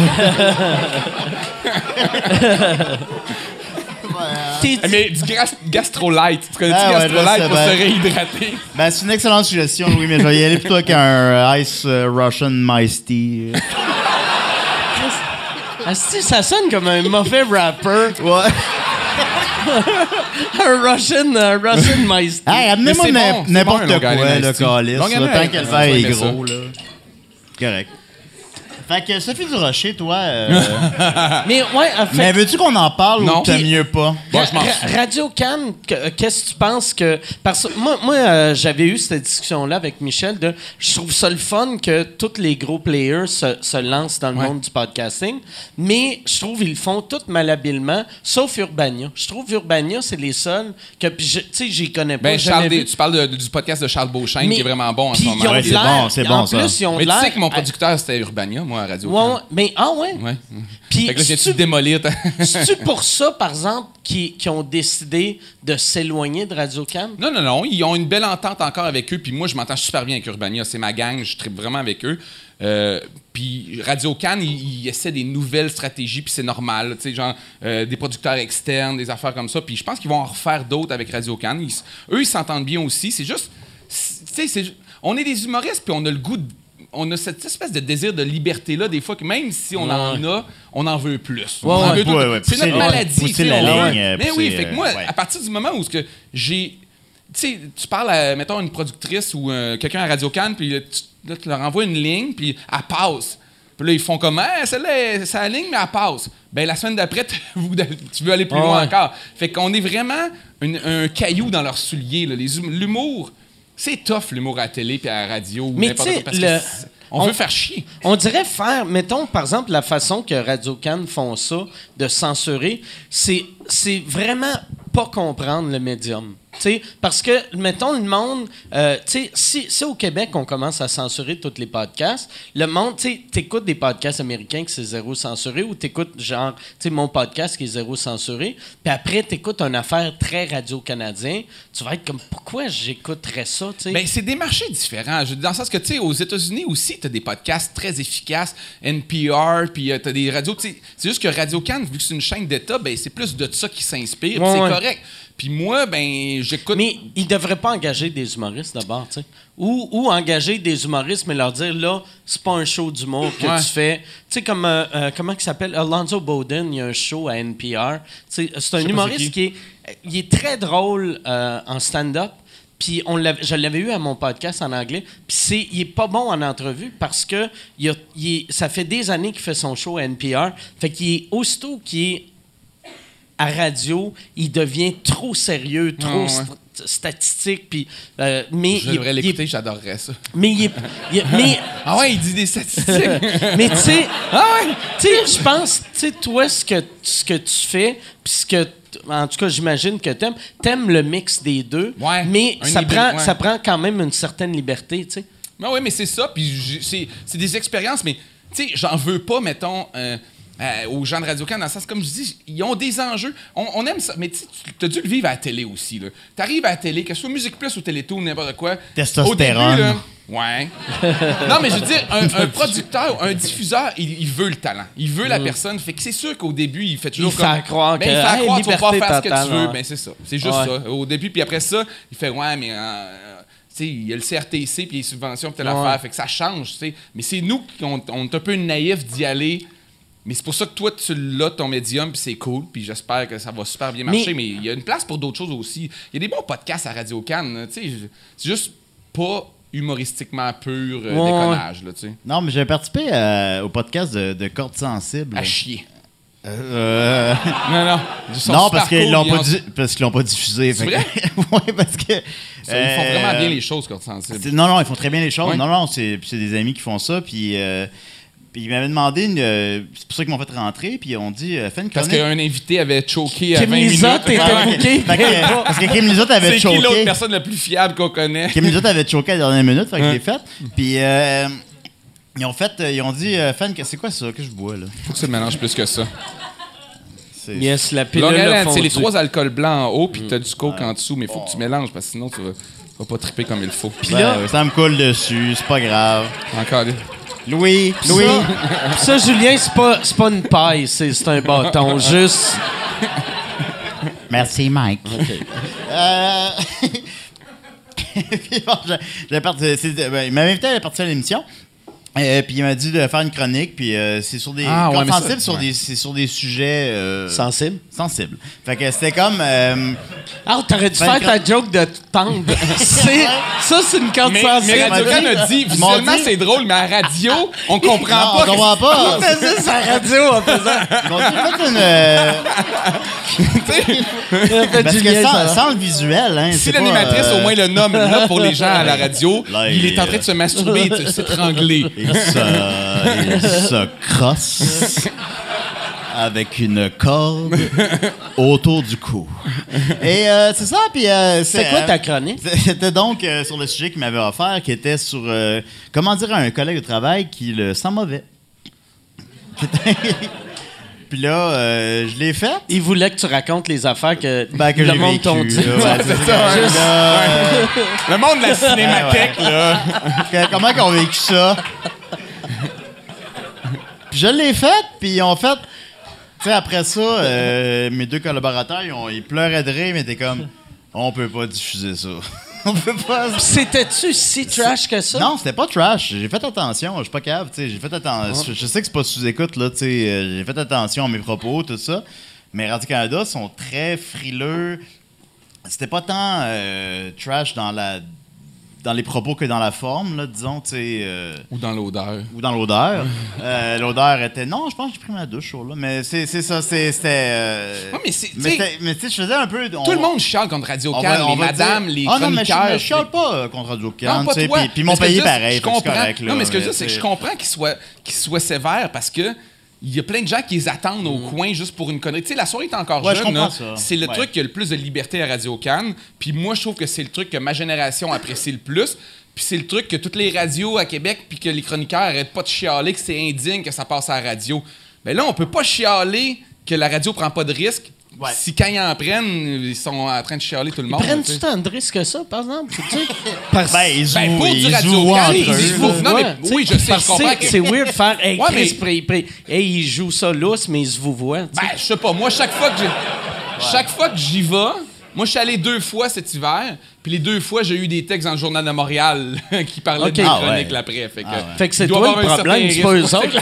T'es- Eh, Mais du gas- gastrolight. Tu connais-tu Ah ouais, je sais pour se réhydrater? ben, c'est une excellente suggestion, oui, mais je vais y aller plutôt avec un euh, Ice euh, Russian Iced Tea. Asti, ça sonne comme un mauvais rapper. Ouais. Un Russian, euh, Russian Mice. Hey, amenez-moi n'importe bon, un quoi, le calice. Tant que le on verre est gros, là. Correct. Fait que Sophie Durocher, toi, euh, Mais ouais, en fait, mais veux-tu qu'on en parle Non. ou t'aimes mieux pas? Bon, je m'en Ra- fous. Radio Cannes, que- euh, qu'est-ce que tu penses que. Parce que moi, moi euh, j'avais eu cette discussion-là avec Michel de. Je trouve ça le fun que tous les gros players se, se lancent dans le Ouais. monde du podcasting, mais je trouve qu'ils le font tout malhabilement, sauf Urbania. Je trouve Urbania, c'est les seuls que. puis je- Tu sais, j'y connais pas. Ben, Charles. Des- tu parles de- du podcast de Charles Beauchesne Mais- qui est vraiment bon en ce puis ils moment. ont Ouais, de c'est l'air- bon, c'est bon, En ça. plus, ils ont Mais de tu sais l'air- que mon producteur, c'était Urbania, moi, à Radio Ouais, ouais, mais ah ouais? Ouais. Puis Fait que là, j'ai-tu c'est-tu- démolir C'est-tu pour ça, par exemple, qui, qui ont décidé de s'éloigner de Radio Cannes? Non, non, non. Ils ont une belle entente encore avec eux. Puis moi, je m'entends super bien avec Urbania. C'est ma gang. Je tripe vraiment avec eux. Euh, puis Radio Cannes, ils, ils essaient des nouvelles stratégies. Puis c'est normal. Tu sais, genre euh, des producteurs externes, des affaires comme ça. Puis je pense qu'ils vont en refaire d'autres avec Radio Cannes. Ils eux, ils s'entendent bien aussi. C'est juste. Tu sais, on est des humoristes. Puis on a le goût de on a cette espèce de désir de liberté-là, des fois, que même si on en a, on en veut plus. Ouais, ouais. tout- c'est notre les- maladie. sais, la ligne, Mais pousser, oui, fait que moi, ouais. à partir du moment où ce que j'ai. Tu sais, tu parles à, mettons, une productrice ou euh, quelqu'un à Radio Cannes, puis là, tu, tu leur envoies une ligne, puis elle passe. Puis là, ils font comme, ah, celle-là, elle- c'est la ligne, mais elle passe. Ben, la semaine d'après, tu veux aller plus loin encore. Fait qu'on est vraiment une- un caillou dans leurs souliers. là. Les hum- L'humour, c'est tough, l'humour à la télé puis à la radio. ou Mais n'importe quoi, parce le- que on, on- veut faire chier. On dirait faire, mettons, par exemple, la façon que Radio Cannes font ça, de censurer, c'est, c'est vraiment pas comprendre le médium. Tu sais, parce que, mettons, le monde, euh, si, si au Québec, on commence à censurer tous les podcasts, le monde, tu sais, t'écoutes des podcasts américains qui c'est zéro censuré ou t'écoutes, genre, tu mon podcast qui est zéro censuré, puis après, t'écoutes une affaire très radio-canadien, tu vas être comme, pourquoi j'écouterais ça, tu? Ben, c'est des marchés différents. Dans le sens que, tu sais, aux États-Unis aussi, tu as des podcasts très efficaces, NPR, puis tu as des radios. C'est juste que Radio Cannes, vu que c'est une chaîne d'État, ben, c'est plus de ça qui s'inspire, Ouais, c'est ouais. correct. Puis moi, ben, j'écoute. Mais ils devraient pas engager des humoristes d'abord, tu sais. Ou, ou engager des humoristes, mais leur dire là, c'est pas un show d'humour que Ouais. tu fais. Tu sais, comme, euh, euh, comment il s'appelle? Alonzo Bowden, il y a un show à NPR. C'est un humoriste qui est, il est très drôle euh, en stand-up. Puis on je l'avais eu à mon podcast en anglais. Puis c'est, il est pas bon en entrevue parce que il a- il est- ça fait des années qu'il fait son show à NPR. Fait qu'il est aussitôt qu'il est à radio, il devient trop sérieux, trop Ah ouais. st- statistique. Puis, euh, mais il est- l'écouter, j'adorerais ça. mais il mais Ah ouais, il dit des statistiques. mais tu sais, tu sais, je pense, tu sais, toi, ce que, ce que tu fais, puis ce que, en tout cas, j'imagine que t'aimes, t'aimes le mix des deux, Ouais, mais ça prend, ouais. ça prend quand même une certaine liberté, tu sais. Ben oui, mais c'est ça. Puis c'est des expériences, mais tu sais, j'en veux pas, mettons, euh, euh, aux gens de radio can dans le sens, comme je dis, ils ont des enjeux. On, on aime ça, mais tu as dû le vivre à la télé aussi. Tu arrives à la télé, que ce soit Musique Plus ou Télétoon ou n'importe quoi. Testostérone. Au début, là, ouais. non, mais je veux dire, un, un producteur, un diffuseur, il, il veut le talent. Il veut la personne. Fait que c'est sûr qu'au début, il fait toujours Il comme... fait croire ben, que, il fait hey, croire que tu vas pouvoir liberté faire ce que tu veux. Ben, c'est ça. C'est juste Ouais. ça. Au début, puis après ça, il fait, ouais, mais... euh, tu sais, il y a le CRTC puis les subventions puis telle Ouais. affaire, fait que ça change, tu sais. Mais c'est nous qui on, on est un peu naïfs d'y aller. Mais c'est pour ça que toi, tu l'as, ton médium, puis c'est cool, puis j'espère que ça va super bien marcher. Mais il y a une place pour d'autres choses aussi. Il y a des bons podcasts à Radio Cannes, tu sais. je- C'est juste pas humoristiquement pur euh, Ouais. déconnage, là, tu sais. Non, mais j'ai participé euh, au podcast de, de Cordes Sensibles. À chier. Euh, Non, non. Non, super parce qu'ils cool, l'ont pas, ont- di- parce qu'ils l'ont pas diffusé. C'est vrai? ouais, parce que. ça, Ils font vraiment euh, bien les choses, Corde Sensible. c'est- Non, non, ils font très bien les choses. Ouais. Non, non, c'est c'est des amis qui font ça. Puis, euh, puis ils m'avaient demandé, une, euh, c'est pour ça qu'ils m'ont fait rentrer. Puis ils ont dit, euh, fais une Parce qu'un invité avait choqué à 20 Kim minutes. Lizotte était Ouais, ouais. booké. Fait que- parce que Kim Lizotte avait C'est qui l'autre personne la plus fiable qu'on connaît? Kim Lizotte avait choqué à la dernière minute, fait que je l'ai fait. Puis euh, ils ont fait, euh, ils ont dit, euh, Fan, que- c'est quoi ça? Que je bois là? Faut que ça mélange plus que ça. C'est- Yes, la pilule Island, c'est les trois alcools blancs en haut, puis t'as du coke en dessous, mais faut que tu mélanges, parce que sinon, tu vas, tu vas pas triper comme il faut. Puis là, Ben ça me coule dessus, c'est pas grave. Encore des- Louis, Puis Louis. ça, Julien, c'est pas, c'est pas une paille, c'est c'est un bâton. Juste. Merci, Mike. Euh, puis bon, j'ai- j'ai parti- c'est- ben, il m'avait invité à participer à l'émission. Euh, puis il m'a dit de faire une chronique, puis euh, c'est sur des Ah, ouais, ça- sensibles, sur ouais. des, c'est sur des sujets euh, Sensible. sensibles. Fait que c'était comme euh, Ah, t'aurais dû faire ta joke de tendre. Ça, c'est une corde Mais, sensible. mais Radio Can a dit, visuellement, c'est drôle, mais à radio, on comprend non, pas. on comprend pas. On faisait sa radio en faisant. Faites une, parce que sans, ça- sans le visuel, hein, Si l'animatrice euh, au moins le nomme là pour les gens à la radio, il- est en train de se masturber, de s'étrangler. Il se, il se crosse avec une corde autour du cou. Et euh, c'est ça, puis... euh, C'est quoi ta chronique? C'était donc euh, sur le sujet qu'il m'avait offert, qui était sur euh, comment dire à un collègue de travail qui le sent mauvais. Puis là, euh, je l'ai fait. Il voulait que tu racontes les affaires que, Ben, que le monde t'ont dit. là, ouais, c'est ça. ouais. Là, euh, Le monde de la cinémathèque, là. comment qu'on vécu ça? Puis je l'ai fait, puis ils ont fait. Tu sais, après ça, euh, mes deux collaborateurs, ils, ont, ils pleuraient de rire, mais t'es comme, on peut pas diffuser ça. On peut pas. C'était-tu si trash que ça? Non, c'était pas trash. J'ai fait attention. Je suis pas cave, tu sais. J'ai fait attention. Je, je sais que c'est pas sous-écoute, là, tu sais. euh, J'ai fait attention à mes propos, tout ça. Mais Radio-Canada sont très frileux. C'était pas tant euh, trash dans la dans les propos que dans la forme, là, disons, tu sais. euh, Ou dans l'odeur. ou dans l'odeur. Euh, l'odeur était. Non, je pense que j'ai pris ma douche là. Mais c'est c'est ça, c'est- c'était. euh, Ouais, mais c'est- mais tu sais, je faisais un peu. on- Tout le monde chiale contre Radio Can, les madames, dire- les Ah non, mais je, je chiale pas contre Radio Can, tu sais, puis, mon dire, pareil, Je comprends. correct, là, non, mais ce que je veux mais dire, c'est que je comprends qu'ils soient, qu'ils soient sévères parce que il y a plein de gens qui les attendent au coin juste pour une connerie. Tu sais, la soirée est encore Mm. Ouais, jeune. C'est le Ouais. truc qui a le plus de liberté à Radio Can. Puis moi, je trouve que c'est le truc que ma génération apprécie le plus. Puis c'est le truc que toutes les radios à Québec, puis que les chroniqueurs arrêtent pas de chialer que c'est indigne que ça passe à la radio. Mais là, on peut pas chialer que la radio prend pas de risque. Ouais. Si quand ils en prennent, ils sont en train de chialer tout le monde. tu Prennent-tu tant de risques que ça, par exemple? tu sais? Parce- Ben, ils Ben, jouent, pour du ils Radio entre ils eux, jouent. Non, mais Ouais, oui, je sais, parce je comprends que C'est weird de faire. Hey, Ouais, Chris, mais- hey, ils jouent ça lousse, mais ils se vous voient. Ben, je sais pas. Moi, chaque fois que j'ai. Chaque fois que j'y vais, moi, je suis allé deux fois cet hiver, puis les deux fois, j'ai eu des textes dans le Journal de Montréal qui parlaient de Ah chroniques ouais. l'après. Fait que, Ah ouais. Fait que c'est toi le problème, c'est pas eux autres.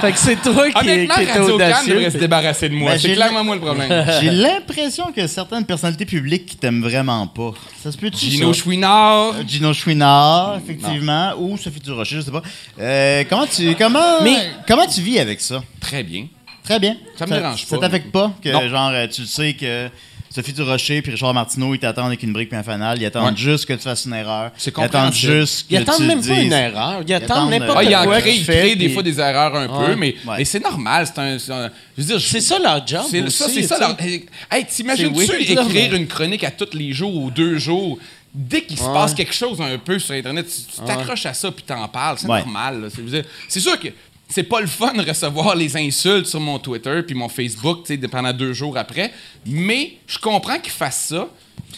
Fait que c'est toi qui, Honnêtement, qui Radio audacieux. devrait se débarrasser de moi. Ben, c'est clairement moi le problème. J'ai l'impression que certaines personnalités publiques qui t'aiment vraiment pas. Ça se peut-tu Gino ça? Chouinard. Euh, Gino Chouinard, effectivement, ou Sophie Durocher, je sais pas. Euh, comment tu comment Mais- comment tu vis avec ça? Très bien. Très bien. Ça me dérange Ça pas. t'affecte pas que Non. genre euh, tu sais que Sophie Durocher puis Richard Martineau ils t'attendent avec une brique puis un fanal, ils attendent Ouais. juste que tu fasses une erreur. C'est Ils attendent juste que Ils attendent tu même pas dises- une erreur. Ils attendent attendent, n'importe Ah, en quoi crée, que il tu fais, crée des fois des erreurs un Ouais. peu, mais, Ouais. mais c'est normal. C'est un, c'est un- je veux dire, je- C'est ça leur job. C'est ça, c'est ça. leur- Hey, Hey, t'imagines-tu écrire une chronique à tous les jours ou deux jours? Dès qu'il se Ouais. passe quelque chose un peu sur Internet, tu t'accroches à ça puis t'en parles. C'est Ouais. normal. C'est sûr que c'est pas le fun de recevoir les insultes sur mon Twitter puis mon Facebook tu sais, pendant deux jours après, mais je comprends qu'ils fassent ça.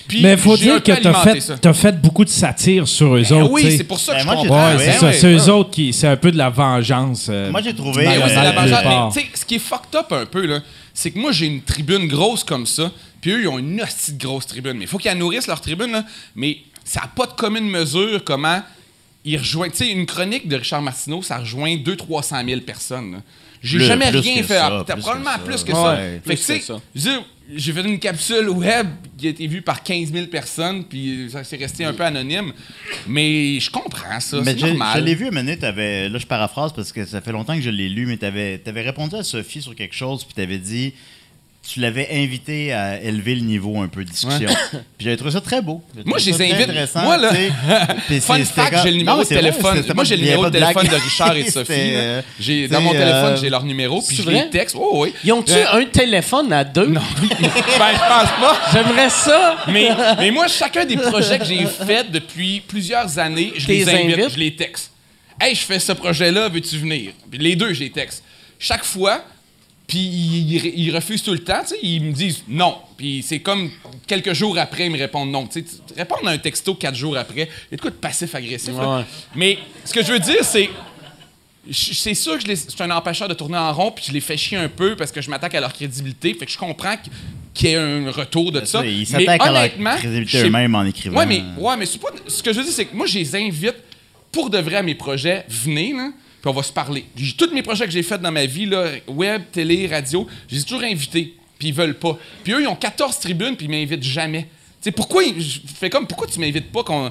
Puis Mais il faut dire que peu tu as fait, ça. t'as fait beaucoup de satire sur eux Ben autres. oui, c'est pour ça que Ben, je moi, j'ai comprends. Ouais, c'est ouais, ouais. eux autres qui. C'est un peu de la vengeance. euh, Moi, j'ai trouvé, Ben euh, oui, c'est la malhonnête vengeance. départ. Mais tu sais, ce qui est fucked up un peu, là, c'est que moi, j'ai une tribune grosse comme ça, puis eux, ils ont une hostie de grosse tribune. Mais il faut qu'ils la nourrissent leur tribune, là. Mais ça n'a pas de commune mesure comment ils rejoignent. Tu sais, une chronique de Richard Martineau, ça rejoint 200-300 000 personnes. J'ai jamais rien fait. ça, Ah, T'as plus probablement que ça. plus que Ouais, ça. plus Fait que, tu sais, j'ai fait une capsule web qui a été vue par 15 000 personnes, puis ça s'est resté un peu anonyme. Mais je comprends ça. C'est je, normal. je l'ai vu donné, t'avais- là je paraphrase parce que ça fait longtemps que je l'ai lu, mais tu avais, répondu à Sophie sur quelque chose, puis tu avais dit, tu l'avais invité à élever le niveau un peu de discussion. puis j'avais trouvé ça très beau. Moi, je les invite. intéressant, Moi, là, Fun fact, comme- j'ai le numéro Non, de téléphone. Moi, j'ai le numéro de téléphone de Richard et de Sophie. euh, J'ai, dans mon téléphone, euh, j'ai leur numéro, puis je les texte. Oh, oui. Ils ont-tu Euh, un téléphone à deux? Non. ben, je pense pas. J'aimerais ça. Mais, mais moi, chacun des projets que j'ai fait depuis plusieurs années, je les invite, je les texte. Hey, je fais ce projet-là, veux-tu venir? Puis les deux, je les texte. Chaque fois, puis ils, ils- ils refusent tout le temps, tu sais, ils me disent non. Puis c'est comme quelques jours après, ils me répondent non. Tu sais, tu- répondre à un texto quatre jours après, il y a de quoi de passif-agressif. Ouais. Mais ce que je veux dire, c'est. C'est sûr que je, suis un empêcheur de tourner en rond, puis je les fais chier un peu parce que je m'attaque à leur crédibilité. Fait que je comprends qu'- qu'il y ait un retour de ça. Ils Mais s'attaquent à leur crédibilité eux-mêmes en écrivant. Ouais, mais, ouais, mais c'est pas, ce que je veux dire, c'est que moi, je les invite pour de vrai à mes projets. Venez, là, puis on va se parler. J'ai- Tous mes projets que j'ai faits dans ma vie, là, web, télé, radio, je les ai toujours invités, puis ils veulent pas. Puis eux, ils ont 14 tribunes, puis ils m'invitent jamais. Tu sais, pourquoi, je fais comme, pourquoi tu m'invites pas qu'on.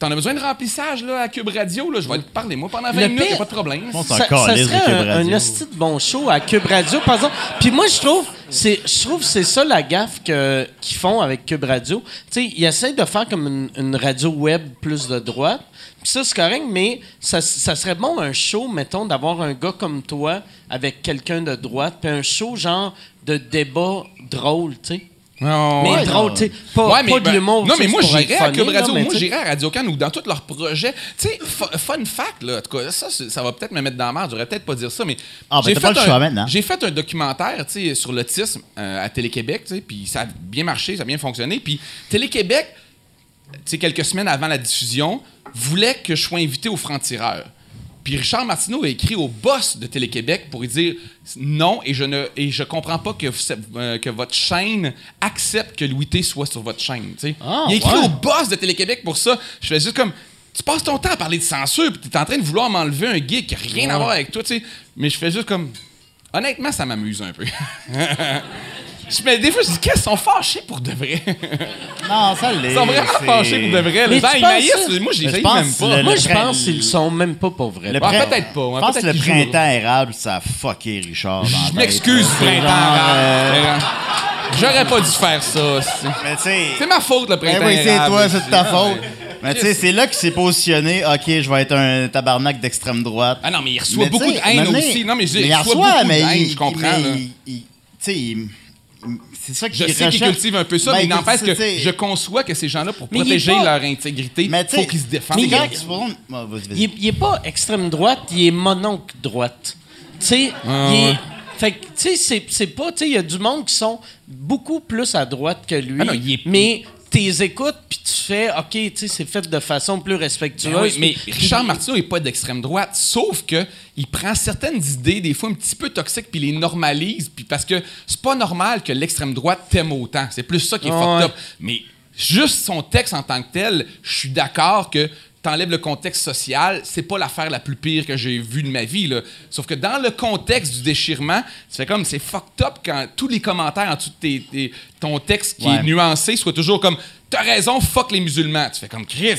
T'en as besoin de remplissage là, à Cube Radio? Là, je vais te parler, moi, pendant 20 Le minutes, y pire- a pas de problème. Bon, ça, ça serait un, un hostie de bon show à Cube Radio, par exemple. Puis moi, je trouve, c'est, je trouve que c'est ça la gaffe que, qu'ils font avec Cube Radio. Tu sais, ils essaient de faire comme une, une radio web plus de droite. Puis ça, c'est correct, mais ça, ça serait bon un show, mettons, d'avoir un gars comme toi avec quelqu'un de droite, puis un show genre de débat drôle, tu sais. Non, Mais ouais. drôle, tu sais. Pas, Ouais, mais, pas de ben, l'humour. Non, mais moi, j'irais à Cube Radio. moi, j'irais à Radio Can ou dans tous leurs projets. Tu sais, fu- fun fact, là, en tout cas, ça, ça va peut-être me mettre dans la merde. J'aurais peut-être pas dire ça, mais. Ah, ben, j'ai pas fait le choix un- maintenant. J'ai fait un documentaire, tu sais, sur l'autisme euh, à Télé-Québec, tu sais, puis ça a bien marché, ça a bien fonctionné. Puis Télé-Québec, tu sais, quelques semaines avant la diffusion, voulait que je sois invité au franc-tireur. Puis Richard Martineau a écrit au boss de Télé-Québec pour lui dire non et je ne et je comprends pas que, euh, que votre chaîne accepte que Louis T soit sur votre chaîne. Ah, il a écrit ouais. au boss de Télé-Québec pour ça. Je fais juste comme tu passes ton temps à parler de censure, puis tu es en train de vouloir m'enlever un gig qui n'a rien à voir avec toi, tu sais. Mais je fais juste comme honnêtement, ça m'amuse un peu. Je- Mais des fois, je dis, qu'est-ce qu'ils sont fâchés pour de vrai? Non, ça l'est. Ils sont vraiment c'est- fâchés pour de vrai. Les gens, ils maïssent. Moi, je les même pas. le- Moi, je pense qu'ils le sont même pas pour vrai. Le Ouais, prin- peut-être pas, Je pense que le printemps érable, ça a fucké Richard. Je m'excuse, printemps. arabe. euh, J'aurais pas dû faire ça. c'est- Mais tu sais. C'est ma faute, le Ben printemps. oui, c'est érable. toi, c'est de ta faute. Mais tu sais, c'est là qu'il s'est positionné. Ok, je vais être un tabarnak d'extrême droite. Ah non, mais il reçoit Mais beaucoup de haine aussi. Non, mais il il reçoit reçoit, beaucoup mais de haine, il- je comprends. mais là. il- il- c'est ça Je qu'il sais qu'il recherche. cultive un peu ça, Ben, mais il n'empêche que je conçois que ces gens-là, pour Mais protéger pas- leur intégrité, Mais faut qu'ils se défendent. Mais quand- il- Ah, vas-y, vas-y. Il est, il est pas extrême droite, il est mononcle droite. Tu sais, Ah, il est- ouais. Fait que, tu sais, c'est- c'est pas. Tu sais, il y a du monde qui sont beaucoup plus à droite que lui. Ah non, il est- Mais t'es écoutes, puis tu fais, OK, tu sais, c'est fait de façon plus respectueuse. Ben oui, mais Richard Martineau n'est pas d'extrême droite, sauf que il prend certaines idées, des fois un petit peu toxiques, puis les normalise, puis parce que c'est pas normal que l'extrême droite t'aime autant. C'est plus ça qui est Ah fucked ouais. up. Mais juste son texte en tant que tel, je suis d'accord que t'enlèves le contexte social, c'est pas l'affaire la plus pire que j'ai vue de ma vie. Là. Sauf que dans le contexte du déchirement, tu fais comme c'est fucked up quand tous les commentaires en dessous de tes- tes- ton texte qui est nuancé soient toujours comme T'as raison, fuck les musulmans. Tu fais comme Chris,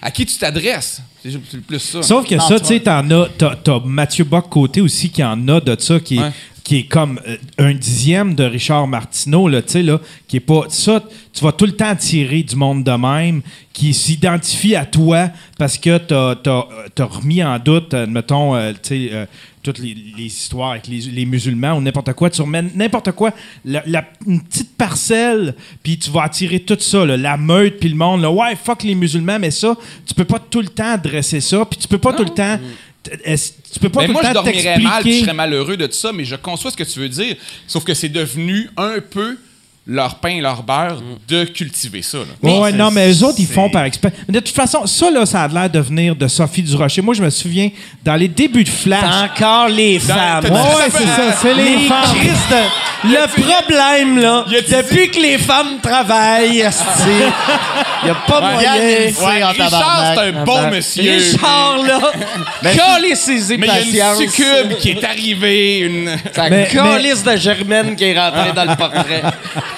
à qui tu t'adresses? C'est plus ça. Sauf que Non, ça, tu sais, t'en as. T'as, t'as Mathieu Bock-Côté aussi qui en a de ça, qui Ouais. Qui est comme euh, un dixième de Richard Martineau, là, tu sais, là, qui est pas. Ça, tu vas tout le temps tirer du monde de même, qui s'identifie à toi parce que t'as, t'as, euh, remis en doute, euh, mettons, euh, tu sais, euh, toutes les, les histoires avec les, les musulmans ou n'importe quoi. Tu remets n'importe quoi, la, la- une petite parcelle, puis tu vas attirer tout ça, là, la meute, puis le monde. Là, ouais, fuck les musulmans, mais ça, tu peux pas tout le temps adresser ça, puis tu peux pas tout le temps. est- Tu peux pas Mais tout moi, le je dormirais mal, puis je serais malheureux de tout ça, mais je conçois ce que tu veux dire. Sauf que c'est devenu un peu leur pain et leur beurre de cultiver ça. là. Ouais, non, mais eux autres, ils font par expérience. Mais de toute façon, ça, là, ça a l'air de venir de Sophie Durocher. Moi, je me souviens, dans les débuts de Flash. Encore les femmes. Ouais, ouais, c'est ça, c'est les femmes. Christ de- Le problème, là, depuis que les femmes travaillent, il n'y a pas Ouais. moyen. Ouais, en Richard, c'est un bon monsieur. Richard, là, coller ses Mais il y a une succube qui est arrivée. Une... Ça Mais- de Germaine qui est rentrée dans le portrait.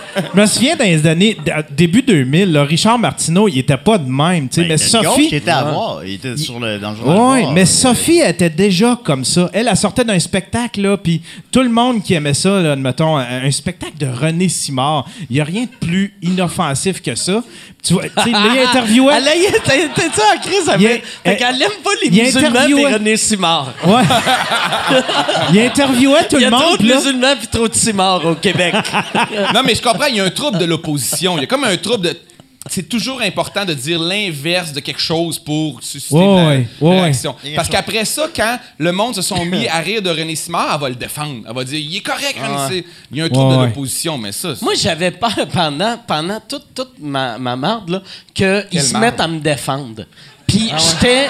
Je me souviens dans les années, début 2000, là, Richard Martineau, il était pas de même. tu sais, Ben, mais il y Sophie. qui était à voir. Il était sur le, dans le journal. Oui, de bord. mais Sophie elle était déjà comme ça. Elle, elle sortait d'un spectacle, là, puis tout le monde qui aimait ça, là, mettons, un, un spectacle de René Simard, il n'y a rien de plus inoffensif que ça. Tu vois, tu sais, il interviewait. Elle T'es-tu en crise Il avec... a- Fait qu'elle aime pas les il a musulmans et René Simard. Ouais. il interviewait tout Il y le a trop monde. de musulmans puis trop de Simard au Québec. Non, mais je comprends, il y a un trouble de l'opposition. Il y a comme un trouble de. C'est toujours important de dire l'inverse de quelque chose pour susciter la, ouais, de la ouais, réaction. ouais. Parce qu'après ça, quand le monde se sont mis à rire de René Simard, elle va le défendre. Elle va dire il est correct, René. c'est- Il y a un trouble Ouais, de l'opposition, mais ça. Moi, j'avais peur pendant, pendant toute, toute ma, ma marde là, qu'ils se mettent à me défendre. Puis j'étais,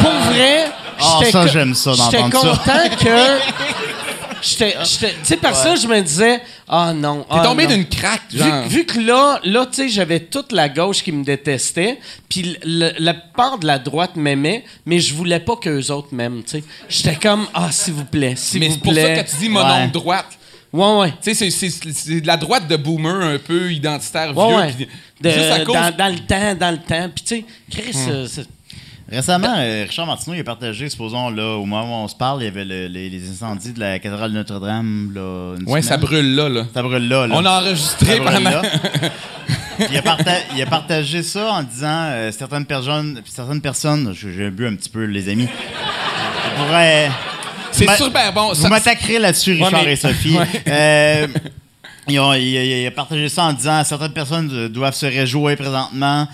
pour vrai, Ah, j'étais ça, j'aime ça, J'étais d'entendre ça. content que. J'étais, j'étais- tu sais, par ça, je me disais, ah non. T'es ah tombé d'une craque, Vu, genre. vu que là, là tu sais, j'avais toute la gauche qui me détestait, puis la part de la droite m'aimait, mais je voulais pas qu'eux autres m'aiment, tu sais. J'étais comme, ah, s'il vous plaît, s'il mais vous c'est pour ça plaît. que tu dis mon Ouais. nom de droite. Ouais, ouais. Tu sais, c'est- c'est c'est de la droite de boomer un peu identitaire Ouais, vieux. ouais. De- juste à cause. dans, dans le temps, dans le temps. Puis, tu sais, Chris, euh, c'est- Récemment, euh, Richard Martineau il a partagé, supposons, là, au moment où on se parle, il y avait le- les, les incendies de la cathédrale de Notre-Dame. Là, une Ouais, ça brûle là. là. Ça brûle là. là. On a enregistré Ça brûle pendant. là. il, a parta- il a partagé ça en disant euh, certaines personnes, certaines personnes, j'ai bu un petit peu, les amis, pourraient. C'est Ma- super bon. Vous Ça- m'attaquerez là-dessus, Richard mais- et Sophie. Ouais. Euh, ils ont- il, il- il a partagé ça en disant certaines personnes euh, doivent se réjouir présentement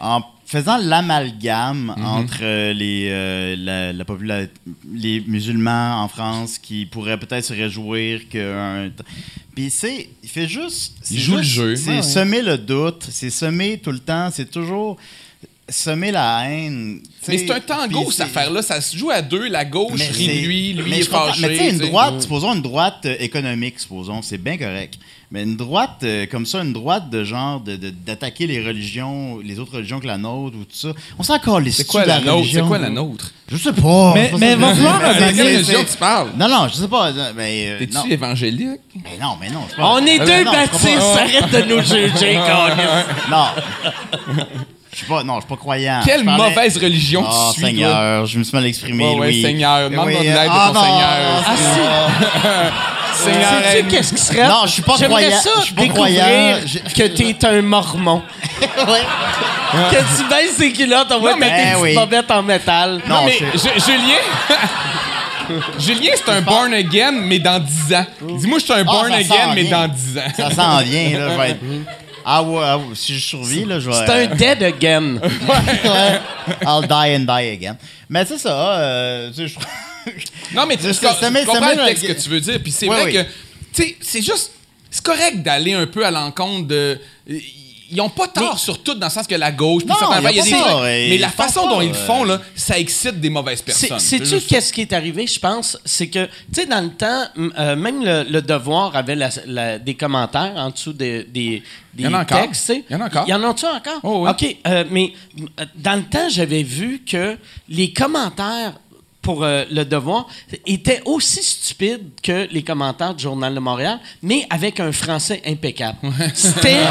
en faisant l'amalgame Mhm. entre euh, les, euh, la, la popula- les musulmans en France qui pourraient peut-être se réjouir qu'un. Puis c'est. Il fait juste. c'est Il joue le jeu. C'est Ouais, ouais. semer le doute, c'est semer tout le temps, c'est toujours. semer la haine. Mais c'est un tango, cette affaire-là. Ça se joue à deux. La gauche rit de lui, lui mais est fâché. Mais tu sais, une droite, supposons une droite euh, économique, supposons, c'est bien correct. Mais une droite euh, comme ça, une droite de genre de- de- d'attaquer les religions, les autres religions que la nôtre ou tout ça. On s'en encore les C'est quoi la nôtre? C'est quoi la nôtre? Je sais pas. Mais- mais va falloir De c'est- tu parles? Non, non, je sais pas. euh, Mais, euh, non. T'es-tu évangélique? Mais non, mais non. pas- On est Euh, deux non, baptistes, arrête de nous juger. Non. Je suis pas, non, je suis pas croyant. Quelle parlais- mauvaise religion Oh, tu suis, toi? Seigneur, je me suis mal exprimé, ouais, Louis. Seigneur, demande-moi Oui, de l'aide de ah, ton non, Seigneur. ah, si. Seigneur, Sais-tu qu'est-ce qui serait? Non, je suis pas J'aimerais croyant. ça Je suis pas découvrir croyant. Que t'es un mormon. Ouais. que tu baisses tes culottes, on va mettre tes Eh petites oui. bobettes en métal. Non, Non, mais Julien... Julien, c'est un born again, mais dans 10 ans. Dis-moi, je suis un born ça again, mais dans 10 ans. Ça s'en vient, là. Je vais être... Ah ouais, ah ouais, si je survis, là, je vais... C'est un dead again. Ouais. I'll die and die again. Mais c'est ça, euh, tu sais, je... Non, mais tu Ça- je ça- co- ça met- je ça comprends met le la- texte que tu veux dire. Puis c'est Oui, vrai oui. que, tu sais, c'est juste. C'est correct d'aller un peu à l'encontre de. Ils n'ont pas tort sur tout, dans le sens que la gauche, puis a affaires, il y a des trucs- Mais la façon pas, dont ils le euh, font, là, ça excite des mauvaises personnes. Sais-tu qu'est-ce qui est arrivé, je pense? C'est que, tu sais, dans le temps, euh, même le, le Devoir avait la- la- des commentaires en dessous des, des, Il y en a encore. textes. Il y en a encore. Il y en a-tu encore? Oh, oui. OK, euh, mais euh, dans le temps, j'avais vu que les commentaires pour euh, le Devoir étaient aussi stupides que les commentaires du Journal de Montréal, mais avec un français impeccable. C'était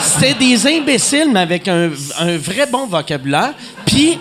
c'était des imbéciles, mais avec un, un vrai bon vocabulaire. Puis...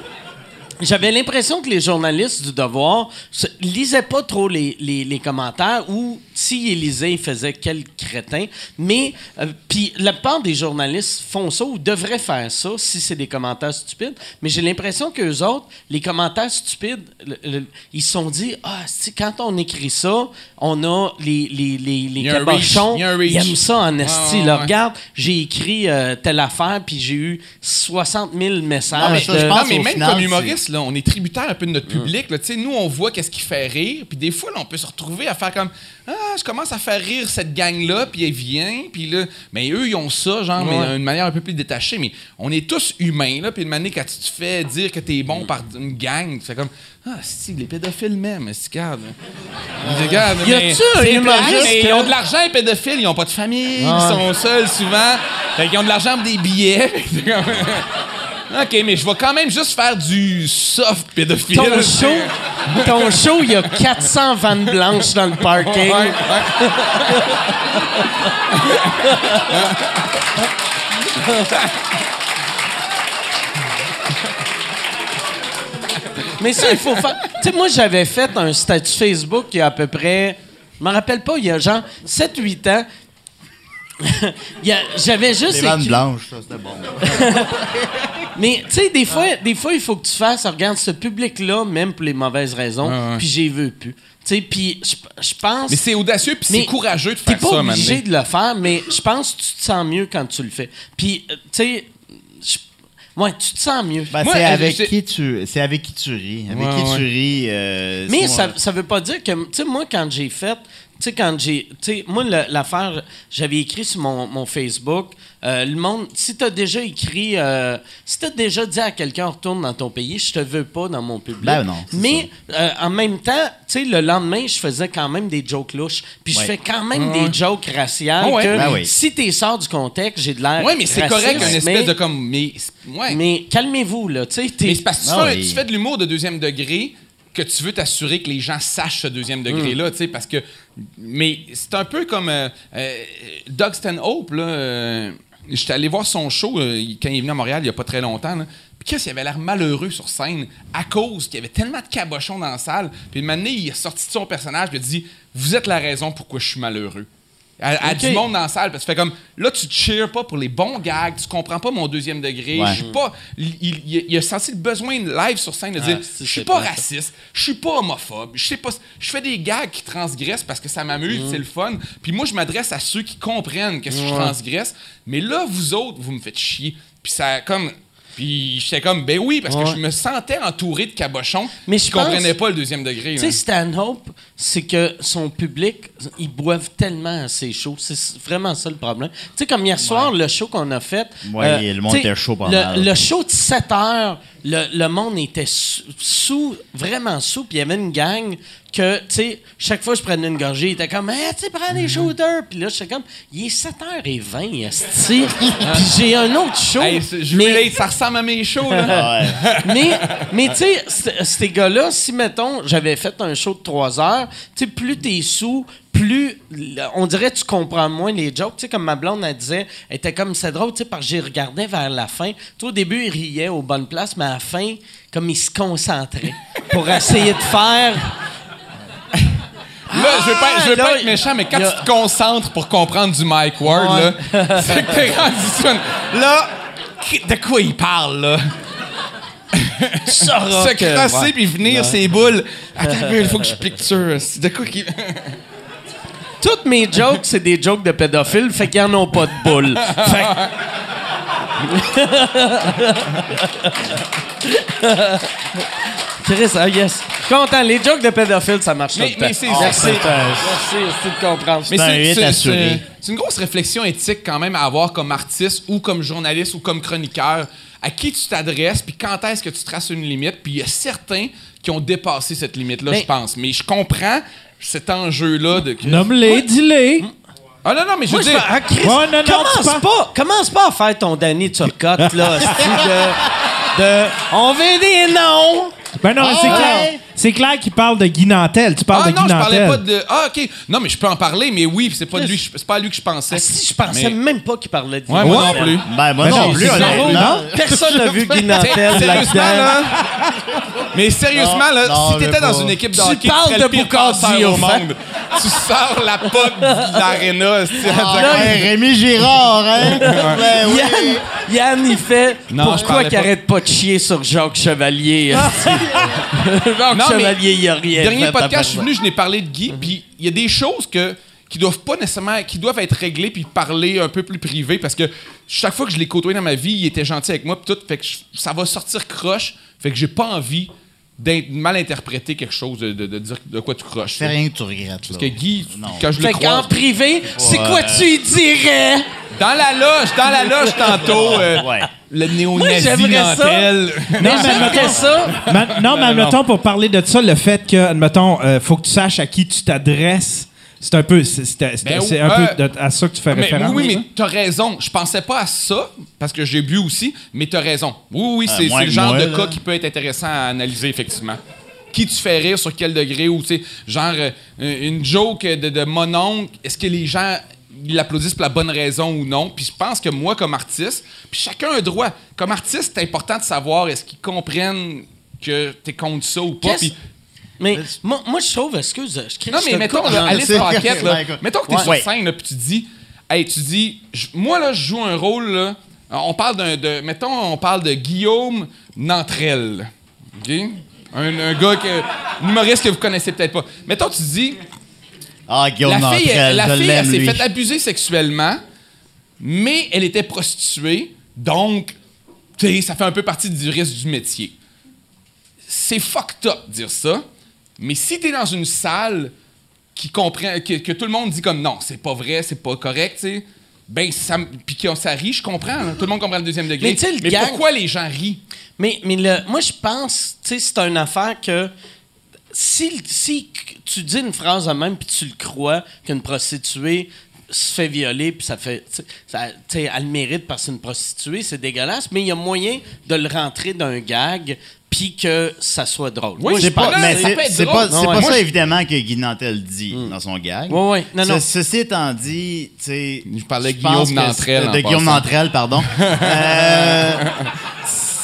J'avais l'impression que les journalistes du Devoir se- lisaient pas trop les, les- les commentaires ou s'ils lisaient, ils faisaient quel crétin. Mais, euh, puis la plupart des journalistes font ça ou devraient faire ça si c'est des commentaires stupides. Mais j'ai l'impression qu'eux autres, les commentaires stupides, le- le- ils se sont dit, ah, si, quand on écrit ça, on a les, les, les, les cabochons, ils aiment ça en esti. Là. ouais. Regarde, j'ai écrit euh, telle affaire, puis j'ai eu 60 000 messages. Non, mais ça, de- je pense Non, mais même final, comme humoriste, là, on est tributaire un peu de notre public. là. Tu sais, nous, on voit qu'est-ce qui fait rire. Puis des fois, là, on peut se retrouver à faire comme Ah, je commence à faire rire cette gang-là, puis elle vient. Puis là, mais eux, ils ont ça, genre, mais d'une manière un peu plus détachée. Mais on est tous humains, là. Puis une manière, quand tu te fais dire que t'es bon par une gang, tu fais comme Ah, si, les pédophiles même, c'est regarde. Ils regarde, Y a-tu humoriste mais Ils ont de l'argent, les pédophiles, ils ont pas de famille, ils sont seuls souvent. Fait qu'ils ont de l'argent pour des billets. OK, mais je vais quand même juste faire du soft pédophile. Ton show, ton show, il y a 400 vannes blanches dans le parking. Ouais, ouais. Mais ça, il faut faire. Tu sais, moi, j'avais fait un statut Facebook il y a à peu près. Je me rappelle pas, il y a genre 7-8 ans. J'avais juste. Les vannes blanches, ça, c'était bon. Mais, tu sais, des fois, des fois, il faut que tu fasses, regarde, ce public-là, même pour les mauvaises raisons, ouais. puis j'y veux plus. Tu sais, puis je je pense. Mais c'est audacieux puis c'est courageux de T'es faire pas ça, obligé maintenant. de le faire, mais je pense que tu te sens mieux quand tu le fais. Puis, euh, tu sais, ouais, tu te sens mieux. Ben, c'est euh, avec qui tu c'est avec qui tu ris avec Ouais, qui ouais. tu ris euh, Mais ça, ça veut pas dire que, tu sais, moi, quand j'ai fait, tu sais, quand j'ai, tu sais, moi, l'affaire, j'avais écrit sur mon, mon Facebook, euh, le monde, si t'as déjà écrit, euh, si t'as déjà dit à quelqu'un, retourne dans ton pays, je te veux pas dans mon public. Ben non, Mais, euh, en même temps, tu sais, le lendemain, je faisais quand même des jokes louches. Puis je Ouais. fais quand même des jokes raciales ouais. que, Ben oui. si t'es sors du contexte, j'ai de l'air Ouais, mais c'est correct, une espèce mais- de comme. Mais, ouais. Mais calmez-vous, là, tu sais, t'es- Mais c'est parce que tu, fais, oui. tu fais de l'humour de deuxième degré que tu veux t'assurer que les gens sachent ce deuxième Mm. degré-là, tu sais, parce que... Mais c'est un peu comme euh, euh, Doug Stanhope, là... euh, J'étais allé voir son show quand il est venu à Montréal il y a pas très longtemps. Là. Puis qu'est-ce qu'il avait l'air malheureux sur scène à cause qu'il y avait tellement de cabochons dans la salle. Puis année, il est sorti de son personnage et il a dit Vous êtes la raison pourquoi je suis malheureux. À, du monde dans la salle. Parce que tu fais comme là, tu te cheers pas pour les bons gags, tu comprends pas mon deuxième degré. Ouais. Je suis pas. Il, il- il a senti le besoin live sur scène de dire Ah, c'est- Je suis pas raciste, je suis pas homophobe, je sais pas. Je fais des gags qui transgressent parce que ça m'amuse, Mm. c'est le fun. Puis moi, je m'adresse à ceux qui comprennent que je transgresse. Mais là, vous autres, vous me faites chier. Puis ça, comme. Puis j'étais comme, ben oui, parce Ouais. que je me sentais entouré de cabochons Mais je comprenaient pas le deuxième degré. Tu sais, Stanhope, c'est que son public, ils boivent tellement à ses shows. C'est vraiment ça le problème. Tu sais, comme hier soir, le show qu'on a fait. euh, Ouais, le monde était chaud pas le, mal. le show de 7 heures, le, le monde était sous, sous- vraiment sous, puis il y avait une gang que, tu sais, chaque fois que je prenais une gorgée, il était comme, hey, tu prends des shooters. Puis là, j'étais comme, il est 7h20, esti. Puis j'ai un autre show. Hey, je mais- ça ressemble à mes shows. Là. Mais, mais tu sais, ces gars-là, si, mettons, j'avais fait un show de 3 heures, tu sais, plus t'es sous, plus, on dirait que tu comprends moins les jokes. Tu sais, comme ma blonde, elle disait, elle était comme, c'est drôle, tu sais, parce que j'y regardais vers la fin. Sais, au début, il riait aux bonnes places, mais à la fin, comme il se concentrait pour essayer de faire... Là, je veux pas, je veux là, pas être méchant, mais quand tu te concentres pour comprendre du Mike Ward, là, c'est que t'es rendu sur une- Là, de quoi il parle, là? sauras Se puis venir ses boules. Attends il faut que je picture. De quoi qu'il... Toutes mes jokes, c'est des jokes de pédophiles, fait qu'ils en ont pas de boules. Fait Chris, ah yes. Content. Les jokes de pédophiles, ça marche Mais- tout le mais Merci. c'est- Merci, merci de comprendre. Mais C'est une grosse réflexion éthique quand même à avoir comme artiste ou comme journaliste ou comme chroniqueur. À qui tu t'adresses, puis quand est-ce que tu traces une limite. Puis il y a certains qui ont dépassé cette limite-là, je pense. Mais je comprends cet enjeu-là de... Nomme-les, dis-les. Ah non, non, mais je Moi, veux je dire... fais- ah, Chris, Ouais, non, non, tu commence, parles- pas, commence pas à faire ton Danny Turcotte, là. de, on veut des noms. Ben non, mais c'est Ah, clair. C'est clair qu'il parle de Guy Nantel. Tu parles Ah de non, Guy je parlais Nantel. pas de... Ah, OK. Non, mais je peux en parler, mais oui, c'est pas, de lui, c'est pas à lui que je pensais. Ah, si, je pensais Mais- même pas qu'il parlait de Ouais, Guy moi non Nantel. plus. Ben, moi Ben non, non, plus, honnêtement. Personne n'a vu Guy Nantel Sérieusement, là? Mais sérieusement, là, si t'étais dans une équipe de Tu parles de Boucardi au fait. monde. tu sors la pote de l'aréna. c'est- Ah, Rémi Girard, hein? Ben oui. Yann, Yann, il fait Non, je pourquoi qu'il arrête pas de chier sur Jacques Chevalier. Jacques Non, mais Chevalier, il a rien Dernier fait, podcast, je suis venu, je n'ai parlé de Guy, puis il y a des choses que qui doivent pas nécessairement qui doivent être réglées puis parler un peu plus privé parce que chaque fois que je l'ai côtoyé dans ma vie, il était gentil avec moi puis tout fait que je- ça va sortir croche, fait que j'ai pas envie d'être mal interpréter quelque chose de, de- de dire de quoi tu croches. C'est rien que tu regrettes, là. Parce que Guy, Non. quand je le qu'en croise privé, c'est quoi tu y dirais? dans la loge, dans la loge tantôt euh, Ouais. Le néo-nazi ça. Nantel. Mais j'aimerais ça. Ma- non, mais admettons, pour parler de ça, le fait que, admettons, euh, faut que tu saches à qui tu t'adresses, c'est un peu, c'est, c'est- c'est- Ben, c'est un euh, peu de- à ça que tu fais Mais, référence. oui, oui, hein? mais t'as raison. Je pensais pas à ça, parce que j'ai bu aussi, mais t'as raison. Oui, oui, c'est moins c'est le que genre moi, de là. cas qui peut être intéressant à analyser, effectivement. Qui tu fais rire, sur quel degré, ou, tu sais, genre, euh, une joke de, de mon oncle, est-ce que les gens ils l'applaudissent pour la bonne raison ou non? Puis je pense que moi, comme artiste, puis chacun a un droit. Comme artiste, c'est important de savoir est-ce qu'ils comprennent que t'es contre ça ou pas. Puis- Mais moi, moi, je trouve, excuse, je crie non, mais mettons, là, Alice Paquette, là, mettons que t'es Ouais. sur scène, là, puis tu dis, hey, tu dis, moi, là, je joue un rôle, là, on parle d'un, de, mettons, on parle de Guillaume Nantrel, OK? Un, un gars, que, humoriste que vous connaissez peut-être pas. Mettons, tu dis, Ah, Guillaume la fille, la elle s'est fait abuser sexuellement, mais elle était prostituée, donc, tu sais, ça fait un peu partie du risque du métier. C'est fucked up de dire ça, mais si t'es dans une salle qui comprend, que, que tout le monde dit comme non, c'est pas vrai, c'est pas correct, tu sais, ben, ça, puis qu'on ça rit, je comprends, tout le monde comprend le deuxième degré. Mais pourquoi les gens rient? Mais, mais le, moi, je pense, tu sais, c'est une affaire que si, si tu dis une phrase de même puis tu le crois qu'une prostituée se fait violer puis ça fait tu sais, ça- tu sais, elle le mérite parce que c'est une prostituée c'est dégueulasse mais il y a moyen de le rentrer d'un gag puis que ça soit drôle Oui, C'est je pas, mais c'est être c'est drôle. pas, c'est Non, pas ouais. ça, évidemment, que Guy Nantel dit dans son gag. Ouais, ouais. Non, non. Ce- ceci étant dit, tu sais. Je parlais de Guillaume Nantrel, De Guillaume. Nantrel, pardon. Euh,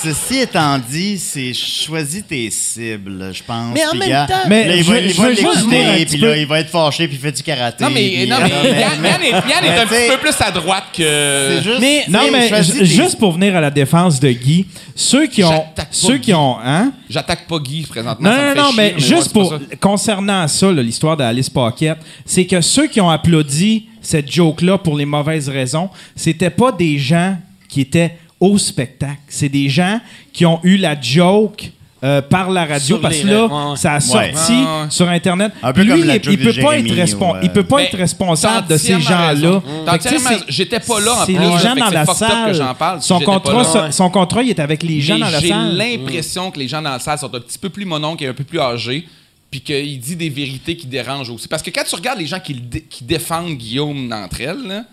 ceci étant dit, c'est choisis tes cibles, je pense. Mais en Puis, même gars, temps- Mais là, il je- va, il je va veux juste l'écouter, puis là, il va être fâché, puis il fait du karaté. Non, mais, puis, non, euh, mais mais- Yann, Yann est, Yann est mais un petit peu plus à droite que. C'est juste. Mais- Non, mais tes- juste pour venir à la défense de Guy, ceux qui ont. J'attaque pas Ceux qui ont. Hein? J'attaque pas Guy présentement. Non, ça me non, fait non, chier, mais juste pour. ça. Concernant ça, l'histoire d'Alice Paquette, c'est que ceux qui ont applaudi cette joke-là pour les mauvaises raisons, c'était pas des gens qui étaient au spectacle. C'est des gens qui ont eu la joke euh, par la radio Sur parce que là, ra- ouais, ouais. ça a sorti Ouais, sur Internet. Un peu Lui, comme la il, joke il peut pas être respon- euh, il peut pas être responsable de ces gens-là. c'est- J'étais pas là en C'est plus, les gens dans que la salle. que j'en parle, Son contrat, là. son, son contrat, il est avec les gens Mais dans la j'ai salle. l'impression que les gens dans la salle sont un petit peu plus mononcles et un peu plus âgés, puis qu'il dit des vérités qui dérangent aussi. Parce que quand tu regardes les gens qui, le dé- qui défendent Guillaume d'entre elles, là,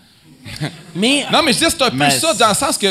Mais non, mais je dis, c'est un peu Mais ça, dans le sens que.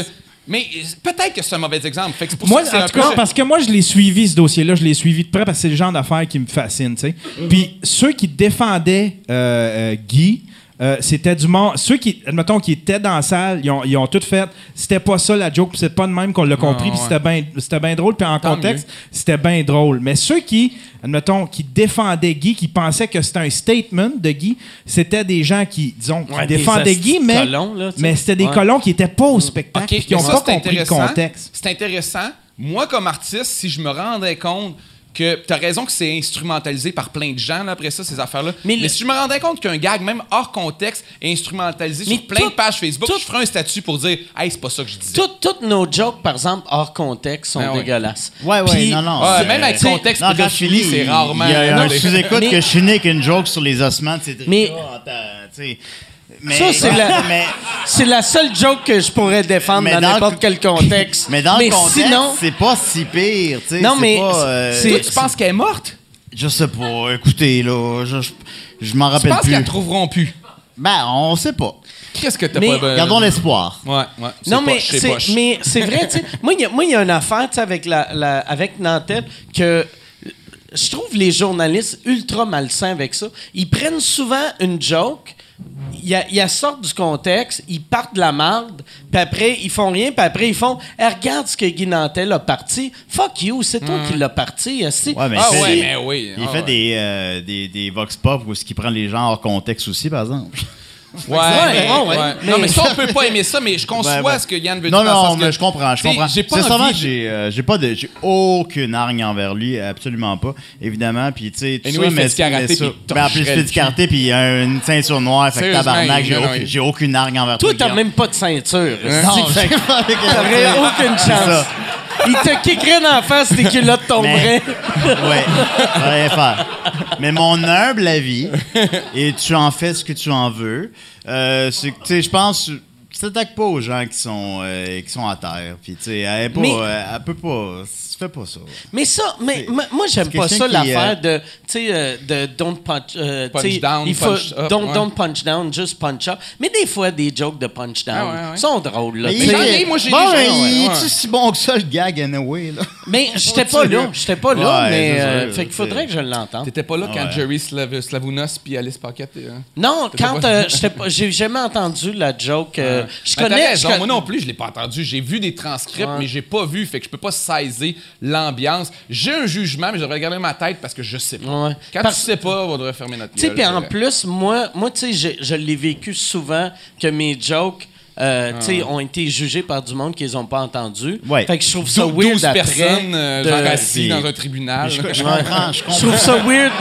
Mais peut-être que c'est un mauvais exemple. Fait que c'est pour Moi, ça que en tout cas, peu. parce que moi, je l'ai suivi, ce dossier-là. Je l'ai suivi de près parce que c'est le genre d'affaires qui me fascine, tu sais. Puis ceux qui défendaient euh, euh, Guy, euh, c'était du monde. Ceux qui, admettons, qui étaient dans la salle, ils ont, ils ont tout fait. C'était pas ça la joke, puis c'est pas de même qu'on l'a compris, puis ouais. c'était bien c'était drôle, puis en Tant contexte, c'était bien drôle. Mais ceux qui, admettons, qui défendaient Guy, qui pensaient que c'était un statement de Guy, c'était des gens qui, disons, qui Ouais, des défendaient Guy, mais, colons, là, tu sais. mais c'était des Ouais. colons qui étaient pas au spectacle, OK, puis qui mais ont ça, pas compris le contexte. C'est intéressant. Moi, comme artiste, si je me rendais compte que tu as raison que c'est instrumentalisé par plein de gens là, après ça ces affaires là mais, Mais le- si je me rendais compte qu'un gag même hors contexte est instrumentalisé Mais sur plein tout- de pages Facebook tout- je ferais un statut pour dire hey c'est pas ça que je disais Toutes, toutes nos jokes, par exemple, hors contexte, sont Ah ouais. dégueulasses. Ouais, ouais, Puis- non, non. Ouais, même avec contexte non, quand je c'est rarement- Il y a un sous-écoute que je finis avec une joke sur les ossements de Cédric. Mais- Ah. Mais, Ça, c'est la, mais, c'est la seule joke que je pourrais défendre dans dans n'importe quel contexte. mais dans le contexte, sinon, c'est pas si pire, tu sais. Non, c'est mais pas, euh, c'est- Toi, tu penses qu'elle est morte? Je sais pas. Écoutez, là, je, je, je m'en tu rappelle penses plus. qu'elles trouveront plus? Ben, on sait pas. qu'est-ce que t'as Mais- pas Gardons l'espoir. ouais ouais c'est non, mais c'est c'est, poche. mais c'est vrai, tu sais. Moi, il y a- moi, il y a une affaire, tu sais, avec, la, la- avec Nantel que je trouve les journalistes ultra malsains avec ça. Ils prennent souvent une joke, ils la sortent du contexte, ils partent de la marde, puis après, ils font rien, puis après, ils font Eh, Regarde ce que Guy Nantel a parti. Fuck you, c'est toi qui l'as parti. esti. Ouais, mais ah il fait ouais des- mais oui Il ah fait ouais. des, euh, des, des vox pop où ce qui prend les gens hors contexte aussi, par exemple. Ouais, Ouais, mais, ouais. Mais- Non, mais ça, on peut pas aimer ça, mais je conçois ce que Yann veut Non, dire. non, sens mais que, je comprends, je comprends. J'ai pas C'est envie. j'ai euh, j'ai pas de, j'ai aucune hargne envers lui, absolument pas, évidemment. Puis tu sais, tout Anyway, ça, mais, mais ça- puis il ben, en plus, du karaté, puis il a une ceinture noire, fait que tabarnak, j'ai non, non, aucune, il- j'ai aucune hargne envers Toi, toi. t'as même pas de ceinture. Non, T'aurais aucune chance. Il te kickerait dans la face, tes culottes tomberaient. Ouais, ça va rien faire. Mais mon humble avis, et tu en fais ce que tu en veux, euh, c'est que, tu sais, je pense, tu t'attaques pas aux gens qui sont, euh, qui sont à terre. Puis, tu sais, elle, est pas, Mais- euh, elle peut pas. Tu fais pas ça. Mais ça, mais moi, j'aime pas ça l'affaire de, tu sais, euh, de don't punch, euh, Punch down, il faut punch up, don't, ouais. don't punch down, just punch up. Mais des fois, des jokes de punch down Ah ouais, ouais. sont drôles là. Mais ai, est- moi, j'ai bon, il ouais. est-tu si bon que ça, le gag, anyway, là? Mais j'étais pas là, j'étais pas là, Ouais, mais euh, fait qu'il faudrait que je l'entende. T'étais pas là quand Ouais. Jerry Slav- Slavounos puis Alice Paquette. euh, Non, quand pas- euh, j'étais pas- j'ai jamais entendu la joke. euh, je connais, moi non plus, je l'ai pas entendu. J'ai vu des transcripts, mais j'ai pas vu, fait que je peux pas saisir l'ambiance. J'ai un jugement, mais je devrais garder ma tête parce que je sais pas. Ouais. Quand Parce- tu sais pas, on devrait fermer notre Tu sais, gueule, puis c'est en plus, moi, moi tu sais, je, je l'ai vécu souvent que mes jokes. euh, tu sais, ont été jugés par du monde qu'ils ont pas entendu. Ouais. Fait que je trouve ça Dou- weird 12 après. personnes, euh, de- genre assis dans un tribunal. Je, je Ouais. comprends, je Je comprends. trouve ça weird.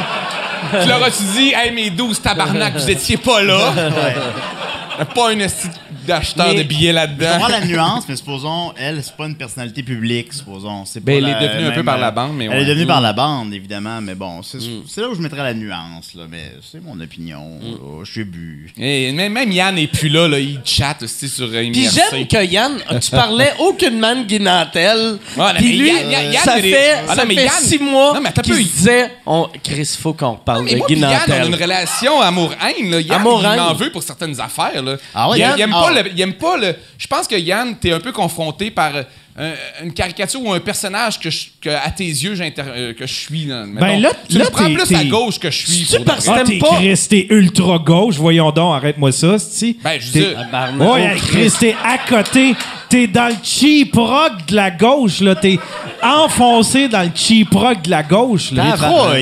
tu leur as-tu dit, hey, mes 12 tabarnak, vous étiez pas là? Pas un esti d'acheteur de billets Je là-dedans. comprends la nuance, mais supposons, elle, c'est pas une personnalité publique, supposons. C'est Ben, pas elle la est devenue un peu par la euh, bande, mais Elle ouais. est devenue Mm. par la bande, évidemment, mais bon, c'est c'est là où je mettrais la nuance, là, mais c'est mon opinion. Mm. là, Je suis bu. Et même, même Yann n'est plus là, là, il chatte aussi sur euh, Puis j'aime que Yann, tu parlais aucunement de Guy Nantel. Ouais, non, Puis mais lui, Yann- Yann- Yann, ça fait, Ah, ça non, mais fait Yann- six mois qu'il disait on... Chris, il faut qu'on parle Mais de pis Yann, on a une relation amour-haine. Yann, il m'en veut pour certaines affaires. Là. Ah ouais, il, Yann? il aime Ah. pas le, il aime pas le... Je pense que Yann, t'es un peu confronté par euh, un- une caricature ou un personnage que, je- que à tes yeux, j'inter- euh, que je suis. Là. Ben là- tu là, me prends plus à gauche que je suis. Que Ah, t'es pas? T'es ultra gauche, voyons donc, arrête-moi ça, c'ti. Ben, je dis... Tabarnak. Ouais, Chris, t'es à côté. T'es dans le cheap rock de la gauche, là. T'es enfoncé dans le cheap rock de la gauche, là.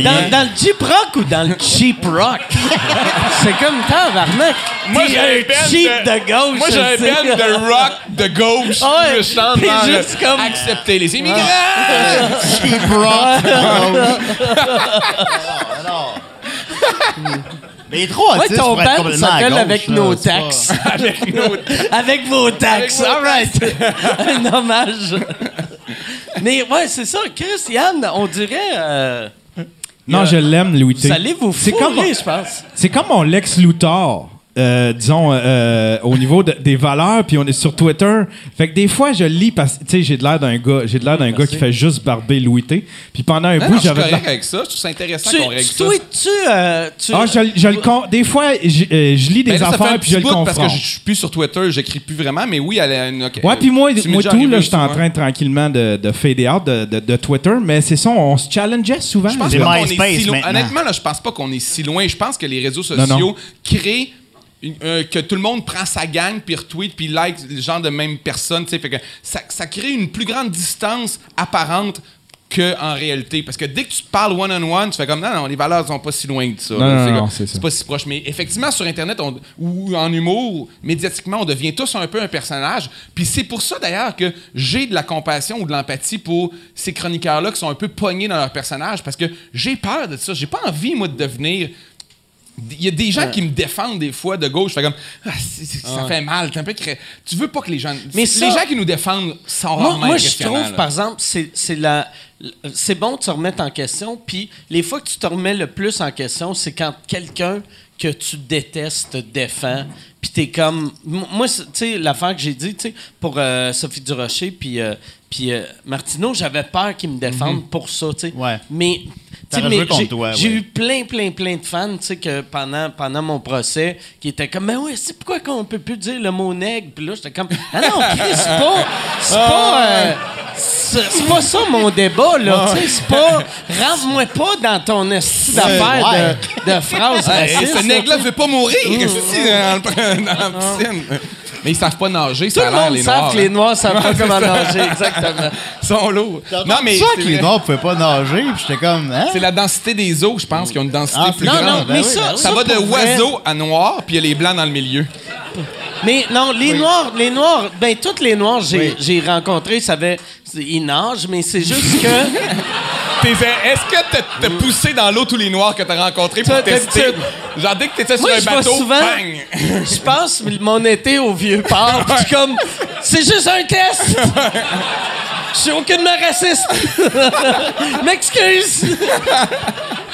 Dans, dans le Jeep Rock ou dans le Cheap Rock? c'est comme tabarnak. Moi, T'es j'ai un cheap de- de, gauche. Moi, j'ai un band de rock de gauche. Ouais, je chante t'es dans juste le- comme- accepter les immigrants. Cheap rock! Mais il est trop Ouais, ton pour être band complètement à s'appelle gauche, Avec là, nos c'est pas- taxes. Avec nos- Avec vos taxes. All right. Un hommage. Mais ouais, c'est ça. Christian, on dirait. euh, Non, je l'aime, Louis T. vous allez vous C'est comme- fourrer, je pense. C'est comme mon Lex Luthor. Euh, disons, euh, au niveau de- des valeurs, puis on est sur Twitter. Fait que des fois, je lis parce que, tu sais, j'ai de l'air d'un gars, j'ai de l'air d'un gars qui fait juste barber Louis T. Puis pendant un Non, bout, non, je suis j'avais avec ça. Je trouve ça intéressant Tu, qu'on règle tu ça. tweets-tu. euh, tu- Ah, je, je le con- Des fois, je, euh, je lis des Ben là, affaires puis je le bout parce confronte. que je suis plus sur Twitter, j'écris plus vraiment, mais oui, elle a une. ok. Ouais, puis moi, Tu moi tout, là, j'étais en souvent. train tranquillement de, de fader out de, de, de Twitter, mais c'est ça, on se challengeait souvent. Je pense C'est pas qu'on est si loin. Honnêtement, là, je pense pas qu'on est si loin. Je pense que les réseaux sociaux créent euh, que tout le monde prend sa gang, puis retweet, puis like le genre de même personne. Fait que ça, ça crée une plus grande distance apparente qu'en réalité. Parce que dès que tu parles one-on-one, tu fais comme non, non, les valeurs sont pas si loin de ça. C'est ça. pas si proche. Mais effectivement, sur Internet on- ou en humour, médiatiquement, on devient tous un peu un personnage. Puis c'est pour ça d'ailleurs que j'ai de la compassion ou de l'empathie pour ces chroniqueurs-là qui sont un peu pognés dans leur personnage parce que j'ai peur de ça. J'ai pas envie, moi, de devenir. Il y a des gens qui me défendent des fois de gauche. Je fais comme Ah, ça fait mal. Un peu cré- Tu veux pas que les gens. Mais les gens qui nous défendent sont Moi, moi, je trouve, là. par exemple, c'est c'est la. C'est bon de se remettre en question, puis les fois que tu te remets le plus en question, c'est quand quelqu'un que tu détestes te défend, puis t'es comme... Moi, tu sais, l'affaire que j'ai dit, tu sais, pour euh, Sophie Durocher, puis euh, puis euh, Martineau, j'avais peur qu'ils me défendent pour ça, tu sais. Ouais. Mais... mais j'ai- toi, J'ai ouais. eu plein, plein, plein de fans, tu sais, que pendant, pendant mon procès, qui étaient comme, mais ouais, c'est pourquoi qu'on peut plus dire le mot nègre? Puis là, j'étais comme, ah non, Chris, c'est pas, c'est pas, euh, c'est c'est pas ça mon débat, là, tu sais, c'est pas, rentre-moi pas dans ton esti d'affaires de, de phrases racistes. ce là, nègre-là veut pas mourir. Dans la piscine? Mais ils savent pas nager, Tout ça a le l'air, monde les sait noirs. que les hein. Noirs savent pas comment ça. nager, exactement. Ils sont lourds. Non, mais ça c'est que les noirs pouvaient pas nager, puis j'étais comme, hein? c'est la densité des eaux, je pense, qui ont une densité Ah, plus Non, grande. non, mais oui, ça, ben oui. Ça va de vrai- oiseau à noir, puis il y a les blancs dans le milieu. Mais non, les Noirs, les Noirs, ben tous les Noirs j'ai Oui. j'ai rencontrés, savaient, ils nagent, mais c'est juste que... T'es- Est-ce que t'as t'as poussé dans l'eau tous les noirs que t'as rencontrés pour tester? Genre, dès que t'étais sur un bateau, souvent- bang! Je passe mon été au vieux port, pis je suis comme, c'est juste un test. Je suis aucunement raciste. M'excuse.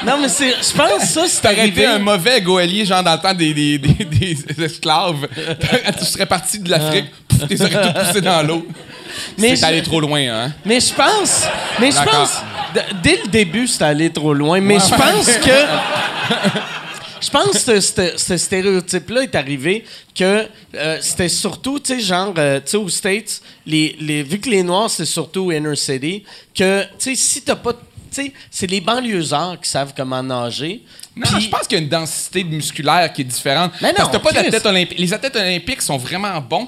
non, mais c'est, je pense que ça, c'est T'aurais été un mauvais goélier, genre dans le temps des, des, des, des esclaves. tu serais parti de l'Afrique, pouf, tu les aurais tout poussé dans l'eau. Mais C'est je- allé trop loin, hein? Mais je pense, mais je pense, dès le début, c'était allé trop loin. Mais je pense que, je pense que ce, stéréotype-là est arrivé que euh, c'était surtout, tu sais, genre, euh, tu sais, aux States, les, les, vu que les Noirs, c'est surtout inner city, que, tu sais, si t'as pas, tu sais, c'est les banlieusards qui savent comment nager. Non, Puis- je pense qu'il y a une densité musculaire qui est différente. Mais Parce non, que t'as pas Chris. d'athlètes olympiques. Les athlètes olympiques sont vraiment bons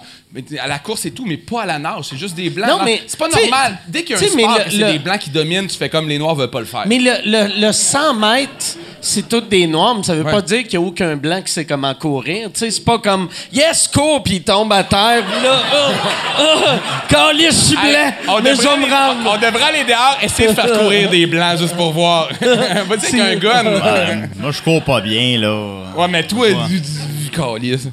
à la course et tout, mais pas à la nage. C'est juste des blancs. Non, mais, c'est pas normal. Dès qu'il y a un sport c'est le- des blancs qui dominent, tu fais comme les noirs veulent pas le faire. Mais le, le, le 100 mètres, c'est tout des noirs, mais ça veut Ouais. pas dire qu'il n'y a aucun blanc qui sait comment courir. Tu sais, c'est pas comme Yes, cours, puis il tombe à terre, puis là, oh, oh, je suis blanc, mais je me on devrait aller dehors, essayer de faire courir des blancs juste pour voir. Va dire qu'un gun. Moi, je cours pas bien, là. Ouais, mais toi, du, du, du calice.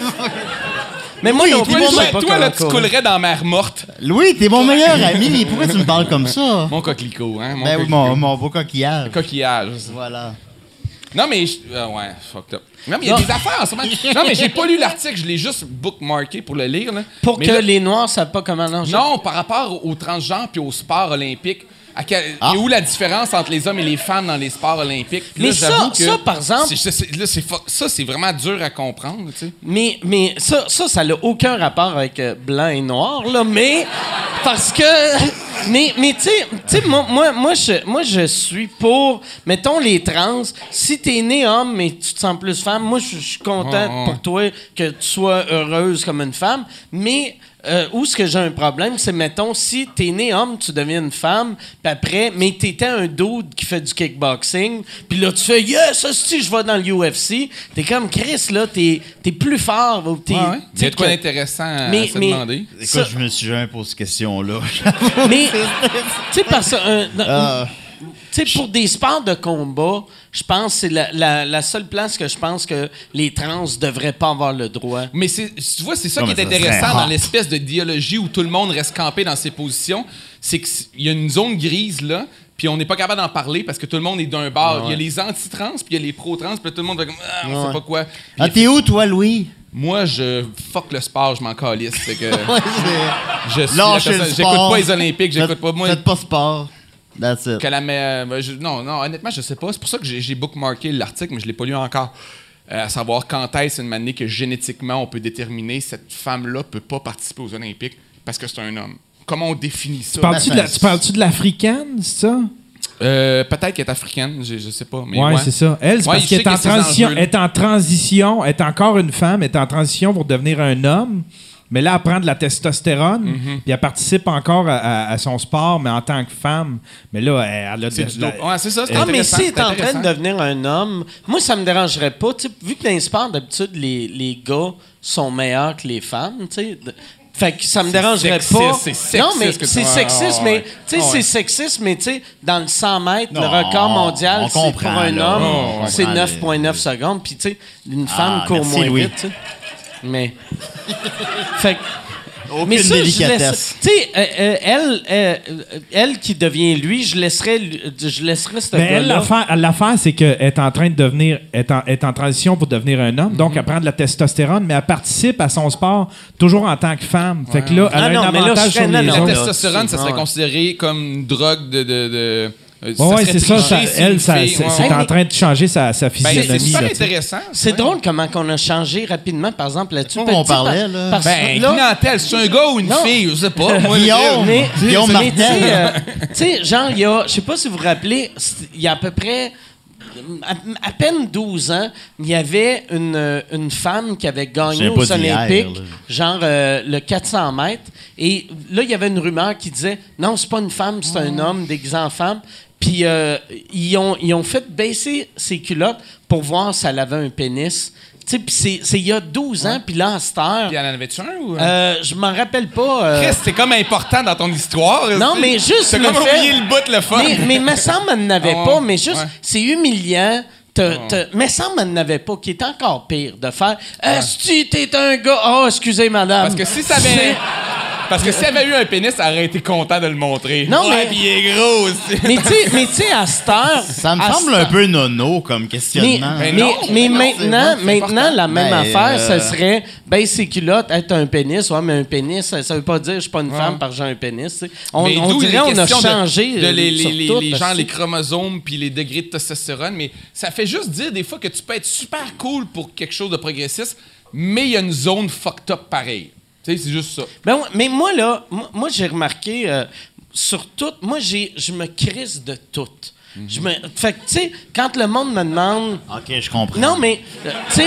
Mais moi, non Toi, toi, pas toi, là, tu coulerais dans mer morte. Louis, t'es mon meilleur ami. Pourquoi tu me parles comme ça? Mon coquelicot, hein? Mon Ben oui, coquelicot. mon, mon beau coquillage. Coquillage. Voilà. Non, mais. je- ah ouais, fucked up. Non, mais il y a des affaires en ce moment. Non, mais j'ai pas lu l'article, je l'ai juste bookmarké pour le lire. Là. Pour Mais que là- les noirs savent pas comment nager. Non, par rapport au transgenre puis au sport olympique. À quel- Ah. Et où la différence entre les hommes et les femmes dans les sports olympiques? Puis Mais là, ça- que ça, par exemple- là, ça, c'est vraiment dur à comprendre, tu sais. Mais, mais ça, ça, ça n'a aucun rapport avec euh, blanc et noir, là, mais parce que. Mais, mais tu sais- moi, moi, moi, je, moi, je suis pour, mettons, les trans. Si t'es né homme, mais tu te sens plus femme, moi, je suis content pour toi que tu sois heureuse comme une femme. Mais euh, où est-ce que j'ai un problème, c'est, mettons, si t'es né homme, tu deviens une femme, puis après, mais t'étais un dude qui fait du kickboxing, puis là, tu fais « Yes, si je vais dans le UFC », t'es comme « Chris, là, t'es es plus fort. » t'es- Ouais, ouais. tu Il y sais a de quoi d'intéressant à Mais- se mais- demander. Écoute, Ça- je me suis jamais posé cette question-là. Mais, tu sais, parce que... un- Ah. Sais, pour des sports de combat, je pense que c'est la, la- la seule place que je pense que les trans devraient pas avoir le droit. Mais c'est, tu vois, c'est ça Non, qui est intéressant dans l'espèce de idéologie où tout le monde reste campé dans ses positions. C'est qu'il y a une zone grise, là, puis on n'est pas capable d'en parler parce que tout le monde est d'un bar. Il y a les anti-trans, puis il y a les pro-trans, puis tout le monde va comme, ah, on sait pas quoi. Puis Ah, t'es où, toi, Louis? moi, je fuck le sport, je m'en calisse. C'est que je suis. J'écoute pas les Olympiques, j'écoute pas moi. Faites pas sport. That's it. que la je- non, non, honnêtement, je sais pas. C'est pour ça que j'ai bookmarké l'article, mais je l'ai pas lu encore. Euh, à savoir quand est-ce une année que génétiquement on peut déterminer cette femme-là peut pas participer aux Olympiques parce que c'est un homme. Comment on définit ça? Parles-tu de la- tu parles-tu de l'africaine, c'est ça? Euh, Peut-être qu'elle est africaine, je, je sais pas. Mais ouais, ouais. c'est ça. Elle, c'est Ouais, parce qu'elle est en transition, est en transition, elle est encore une femme, est en transition pour devenir un homme. Mais là, elle prend de la testostérone, Mhm. puis elle participe encore à, à- à son sport, mais en tant que femme. Mais là, elle, elle a C'est dope. Ouais, ça. c'est Ah, mais si c'est t'es en train de devenir un homme, moi, ça me dérangerait pas. Tu sais, vu que dans les sports, d'habitude, les, les gars sont meilleurs que les femmes, tu sais. Fait que ça me dérangerait sexiste, pas. c'est sexiste non, mais c'est sexiste, mais tu sais, c'est sexiste, mais tu sais, dans le 100 mètres, le record mondial, c'est pour un là. homme, c'est comprend, 9,9 secondes. Puis tu sais, une femme Ah, court moins Louis. vite. Mais. fait que- Aucune mais ça, je délicatesse. laisse- Tu sais, euh, euh, elle, euh, elle qui devient lui, je laisserais, je laisserais ce Mais elle, l'affaire, l'affaire, c'est qu'elle est en train de devenir, est en, est en transition pour devenir un homme, Mhm. donc elle prend de la testostérone, mais elle participe à son sport toujours en tant que femme. Fait que là, elle Ah a non, un mais là, avantage je sur serais- les non, non, La là, testostérone, ça serait ouais. considéré comme une drogue de. de, de euh, Ouais, c'est ça, elle, ça- c'est ouais, c'est ouais. en train de changer sa, sa Ben, c'est physionomie. super là, tu sais. intéressant. C'est drôle comment on a changé rapidement, par exemple, là-dessus. On par- parlait, là? Ben, là- clientèle, c'est un gars ou une Non. fille, je sais pas. Moi, Guillaume. mais, Guillaume tu sais, euh, tu sais, genre, il y a, je sais pas si vous vous rappelez, c'est- il y a à peu près à, à peine 12 ans, il y avait une, euh, une femme qui avait gagné aux Olympiques, genre euh, le 400 mètres. Et là, il y avait une rumeur qui disait non, c'est pas une femme, c'est un homme déguisé en femme. Puis euh, ils, ont, ils ont fait baisser ses culottes pour voir si elle avait un pénis. Tu sais, c'est- c'est il y a 12 ans, puis là, à cette heure, Puis en avait-tu un ou. euh, je m'en rappelle pas. euh, Chris, c'est comme important dans ton histoire. Non, mais juste le comme fait- oublié le bout, le fun. Mais, mais me semble qu'elle n'avait Ah, pas, mais juste, ouais. c'est humiliant. Te, te, semble qu'elle n'avait pas, qui est encore pire, de faire Est-ce que t'es un gars? Oh, excusez, madame. Parce que si ça avait. Parce que s'il avait eu un pénis, elle aurait été content de le montrer. Non, ouais, mais- puis il est gros aussi. Mais tu sais, mais tu sais, à cette heure. Ça me à semble cette un peu nono comme Mais, questionnement. mais, Ben non, mais non, maintenant, c'est maintenant important. la même Ben, affaire, euh, ça serait ben ses culottes, être un pénis. Ouais, mais un pénis, ça, ça veut pas dire je suis pas une femme parce que j'ai un pénis. tu sais. On, Mais on d'où dirait on a questions de- changé. de, euh, les, les, sur les- tout, les parce gens, que- les chromosomes puis les degrés de testostérone, mais ça fait juste dire des fois que tu peux être super cool pour quelque chose de progressiste, mais il y a une zone fucked up pareil. C'est juste ça. Ben mais moi, là, moi, moi, j'ai remarqué euh, sur tout, moi, je me crisse de tout. Je me, fait que, tu sais, quand le monde me demande. Ok, je comprends. Non, mais, euh, tu sais,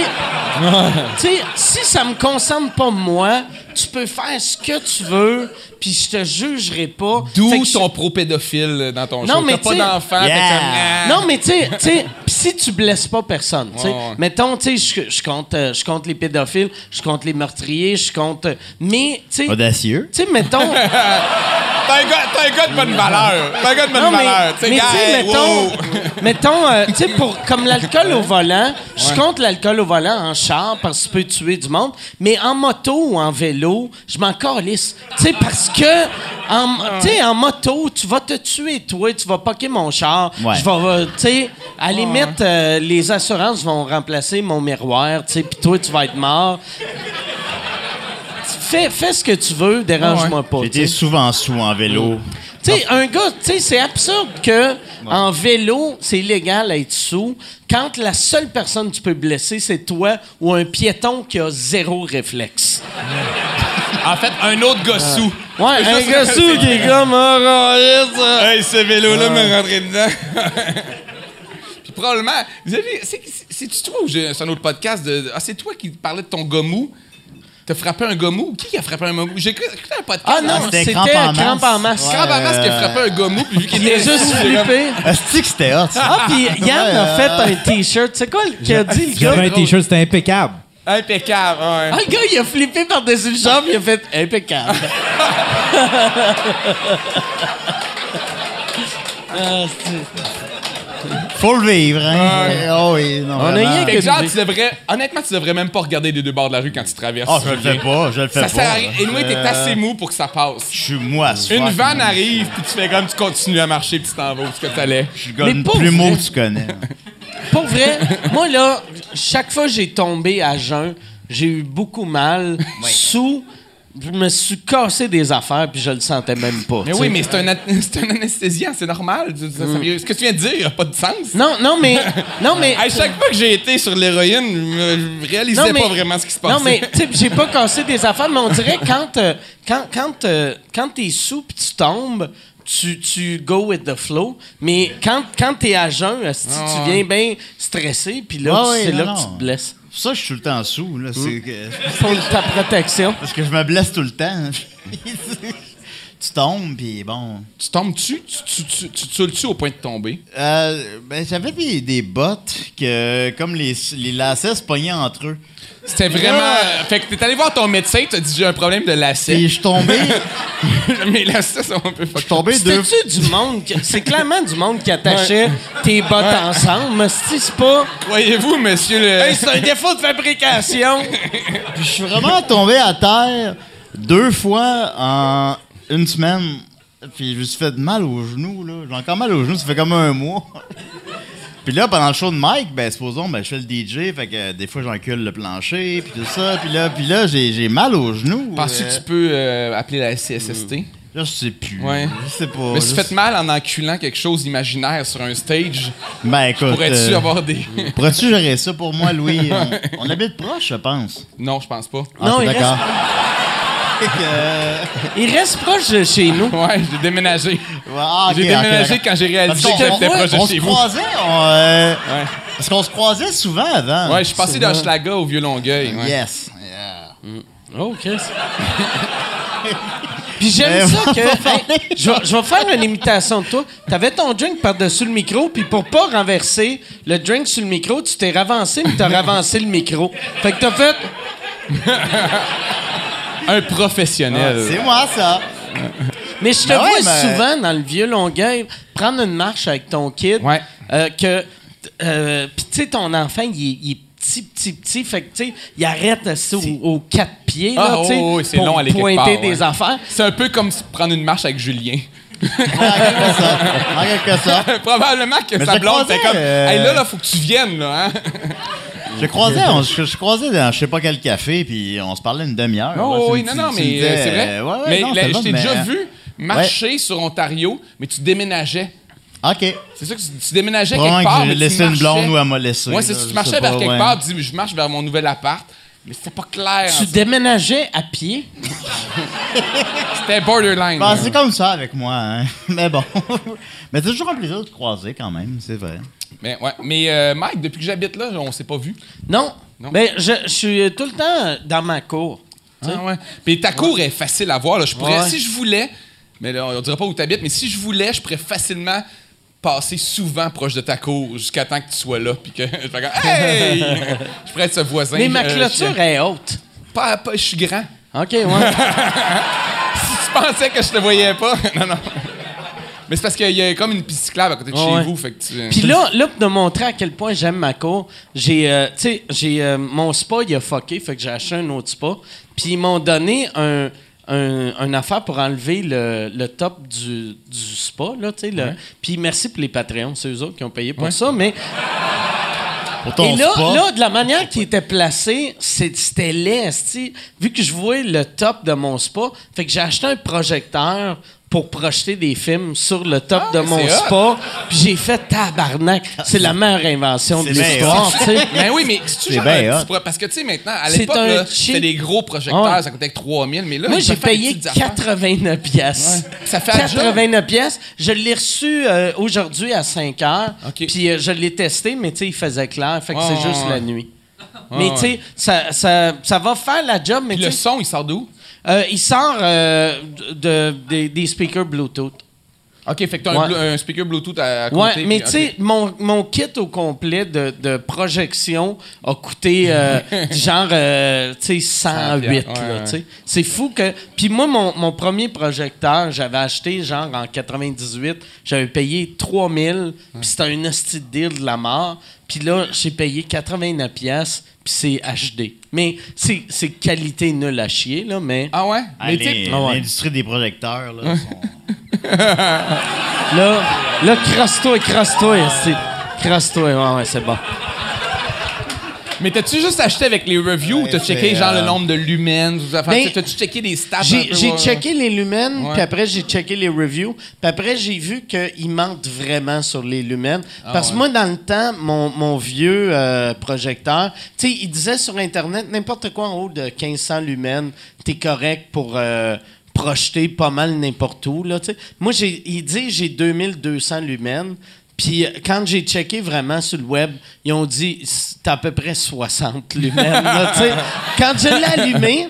tu sais, si ça me concerne pas moi, tu peux faire ce que tu veux, puis je te jugerai pas. D'où je- ton pro-pédophile dans ton Non, show. mais T'as pas d'enfant, Yeah. ah. Non, mais tu sais, si tu blesses pas personne, tu sais, Ouais, ouais. mettons, tu sais, je- compte, euh, je compte les pédophiles, je compte les meurtriers, je compte, euh, mais, tu sais, Audacieux. tu sais, mettons. T'es un, gars- t'es un gars de bonne valeur. T'es un gars de bonne Non, mais, valeur. Tu mais gars, tu sais, mettons, wow. mettons euh, tu sais, pour, comme l'alcool au volant, je compte l'alcool au volant en char parce que ça peut tuer du monde, mais en moto ou en vélo, je m'en calisse. Tu sais, parce que, en, tu en moto, tu vas te tuer, toi, tu vas poquer mon char. Ouais. Je vais, tu sais, à la limite, euh, les assurances vont remplacer mon miroir, tu sais, puis toi, tu vas être mort. Fais, fais ce que tu veux, dérange-moi pas. tu. J'étais souvent sous en vélo. Tu sais, un gars, tu sais, c'est absurde que en vélo, c'est illégal d'être sous. Quand la seule personne que tu peux blesser, c'est toi ou un piéton qui a zéro réflexe. En fait, un autre gars sous. Ouais, Ça, un c'est- gars sous qui est comme un raciste. Hey, ce vélo-là me rentrait dedans. Puis probablement, vous avez, c'est, c'est- c'est-tu toi ou j'ai- c'est un autre podcast de, ah, c'est toi qui parlais de ton gommou? T'as frappé un gommou? Qui a frappé un gommou? J'ai écouté un podcast. Ah non, c'était c'était Crampe en masse. crampe en masse. Ouais. Qui a frappé un gommou, puis vu qu'il Il a était juste flippé. Est-ce que c'était hot? ça? Ah, puis Yann a fait euh, un T-shirt. C'est quoi le- qu'il a dit, le J'avais un gars? t-shirt, c'était impeccable. Impeccable, ouais. Ah, le gars, il a flippé par-dessus le jambe, il a fait impeccable. Ah, c'est- Faut le vivre, hein? Oh oui, non, On a rien Fait que genre, tu devrais. Honnêtement, tu devrais même pas regarder des deux bords de la rue quand tu traverses. Ah, je le fais pas, je le fais Ça pas. sert à rien. Et nous, t'es Euh, assez mou pour que ça passe. Je suis mou à ce Une vanne arrive, puis tu fais comme tu continues à marcher, puis tu t'en vas où ce que t'allais. Je suis pas plus mou que tu connais. Pour vrai, moi là, chaque fois que j'ai tombé à jeun, j'ai eu beaucoup mal. Sous, je me suis cassé des affaires puis je le sentais même pas. Mais oui, sais. mais c'est un, un anesthésiant, c'est normal. Ça- Ce que tu viens de dire n'a pas de sens. Non, non, mais. Non, mais. À chaque fois que j'ai été sur l'héroïne, je réalisais Non, mais- pas vraiment ce qui se passait. Non, mais tu sais, j'ai pas cassé des affaires, mais on dirait quand euh, quand quand euh, quand t'es sous puis tu tombes, tu, tu go with the flow. Mais quand quand t'es à jeun, Ah, tu ouais. viens bien stressé, puis là, c'est là non, que tu te blesses. Ça, je suis tout le temps sous. Là, c'est que- Pour ta protection. Parce que je me blesse tout le temps. tu tombes, puis bon. Tu tombes dessus, tu, tu, tu, tu, au point de tomber? Euh, ben, j'avais des, des bottes que, comme les, les lacets se pognaient entre eux. C'était vraiment. Ouais. Fait que t'es allé voir ton médecin, t'as dit j'ai un problème de Puis lacet. je suis tombé, mais lacet, c'est un peu je suis tombé deux C'était-tu du monde? C'est clairement du monde qui attachait tes bottes ensemble, mais c'est c'est pas. Croyez-vous, monsieur le. Hey, c'est un défaut de fabrication! Puis je suis vraiment tombé à terre deux fois en une semaine. Puis je me suis fait mal aux genoux, là. J'ai encore mal aux genoux, ça fait comme un mois. Puis là, pendant le show de Mike, ben, supposons, ben, je fais le DJ, fait que euh, des fois, j'encule le plancher, puis tout ça. Puis là, puis là j'ai, j'ai mal aux genoux. Penses-tu Euh, que tu peux euh, appeler la CSST? Là, je sais plus. Ouais. Je sais pas. Mais si tu fais mal en enculant quelque chose d'imaginaire sur un stage, Ben, écoute. pourrais-tu euh, avoir des. Pourrais-tu gérer ça pour moi, Louis? on, on habite proche, je pense. non, je pense pas. Ah, Non, il d'accord. Euh, Il reste proche de chez nous. Ouais, j'ai déménagé. ah, j'ai déménagé quand j'ai réalisé que j'étais proche de on chez se vous. croisait, on, euh, Ouais. parce qu'on se croisait souvent avant. Ouais, je suis passé d'Hochelaga au Vieux-Longueuil. Ouais. Yes. Yeah. Oh, Chris. Puis j'aime Mais ça que. va hey, parler. je, vais, je vais faire une imitation de toi. T'avais ton drink par-dessus le micro, puis pour pas renverser le drink sur le micro, tu t'es ravancé, mais t'as ravancé le micro. Fait que t'as fait. Un professionnel. C'est moi, ça. Mais je te Ben ouais, vois mais- souvent dans le vieux Longueuil prendre une marche avec ton kid. Ouais. euh, que. Euh, Puis tu sais, ton enfant, il est, petit, petit, petit. Fait que tu sais, il arrête assis aux, aux quatre pieds. Ah, là, tu sais, oh, c'est pour long à pointer part, des affaires. C'est un peu comme prendre une marche avec Julien. En quelque sorte. Probablement que Mais sa blonde croisais, comme euh, Hey là, là, faut que tu viennes, là, hein? Je croisais, on- je, je croisais dans je sais pas quel café, puis on se parlait une demi-heure. Oh, oui, non, non, mais euh, c'est vrai. ouais, ouais, mais non, la- c'est je t'ai déjà euh, vu marcher sur Ontario, mais tu déménageais. OK. C'est ça que tu, tu déménageais quelque part. que j'ai tu laissé une marchais. blonde ou elle m'a laissé. Ouais, c'est ça. Tu marchais vers quelque part, tu dis, je marche vers mon nouvel appart. Mais c'était pas clair. Tu déménageais à pied? C'était borderline. Ben, c'est comme ça avec moi, hein. Mais bon. Mais c'est toujours un plaisir de te croiser quand même, c'est vrai. Mais, ouais. mais euh, Mike, depuis que j'habite là, on s'est pas vu. Non. Non. Ben, je, je suis tout le temps dans ma cour. Ah ouais. Puis ta cour est facile à voir. Là. Je pourrais, Ouais. si je voulais, mais là, on dirait pas où tu habites, mais si je voulais, je pourrais facilement passer souvent proche de ta cour jusqu'à temps que tu sois là. Puis que je fais comme, Hey! je pourrais être ce voisin. Mais ma euh, clôture je- est haute. Pas, pas, je suis grand. OK, ouais. Si tu pensais que je te voyais pas. non, non. Mais c'est parce qu'il y a comme une piste cyclable à côté de Ouais. chez vous. Fait que tu... Puis là, là, pour te montrer à quel point j'aime ma cour, j'ai, euh, tu sais, j'ai euh, mon spa, il a fucké, fait que j'ai acheté un autre spa. Puis ils m'ont donné un, un, un affaire pour enlever le, le top du, du spa, là, tu sais. Puis merci pour les Patreons, c'est eux autres qui ont payé pour Ouais. ça, mais... Et là, là, de la manière qu'il était placé, c'était laid. Vu que je voyais le top de mon spa, fait que j'ai acheté un projecteur pour projeter des films sur le top Ah, de mon spa. Puis j'ai fait tabarnak. C'est la meilleure invention de l'histoire, tu sais. Ben oui, mais c'est toujours bien un Parce que, tu sais, maintenant, à l'époque, c'était des gros projecteurs, Ouais. ça coûtait que 3000, mais là, Moi, j'ai payé petites affaires. 89 pièces. Ouais. Ça fait la job. 89 pièces. Je l'ai reçu euh, aujourd'hui à 5 heures. Puis euh, je l'ai testé, mais tu sais, il faisait clair. Fait que c'est juste ouais, la nuit. Mais tu sais, ça, ça, ça va faire la job, mais Puis le son, il sort d'où? Euh, il sort euh, de, des- des speakers Bluetooth. OK, fait que t'as un, Ouais. blu- un speaker Bluetooth à, à côté. Ouais, mais puis- tu sais, OK. mon, mon kit au complet de, de projection a coûté euh, genre, euh, tu sais, 108. Ouais, là, ouais. tu sais. C'est fou que. Puis moi, mon, mon premier projecteur, j'avais acheté genre en 98, j'avais payé 3000, puis c'était un hostie de deal de la mort. Puis là, j'ai payé 89 pièces, puis c'est HD. Mais c'est c'est qualité nulle à chier, là, mais. Ah ouais? Ah, mais Ah ouais. L'industrie des projecteurs, là, sont- Là, là, crasse-toi, crasse-toi, c'est. Crasse-toi, ouais, ouais, c'est bon. Mais t'as-tu juste acheté avec les reviews ou t'as checké genre euh, le nombre de lumens? ou affaires? Ben, T'as-tu checké des stats? J'ai checké les lumens, puis après j'ai checké les reviews, puis après j'ai vu qu'ils mentent vraiment sur les lumens. Parce que ouais. moi, dans le temps, mon, mon vieux euh, projecteur, tu sais, il disait sur Internet, n'importe quoi en haut de 1500 lumens, t'es correct pour euh, projeter pas mal n'importe où. Là, moi, j'ai- il dit j'ai 2200 lumens. Puis quand j'ai checké vraiment sur le web, ils ont dit c'est à peu près 60 lumens. là, quand je l'ai allumé,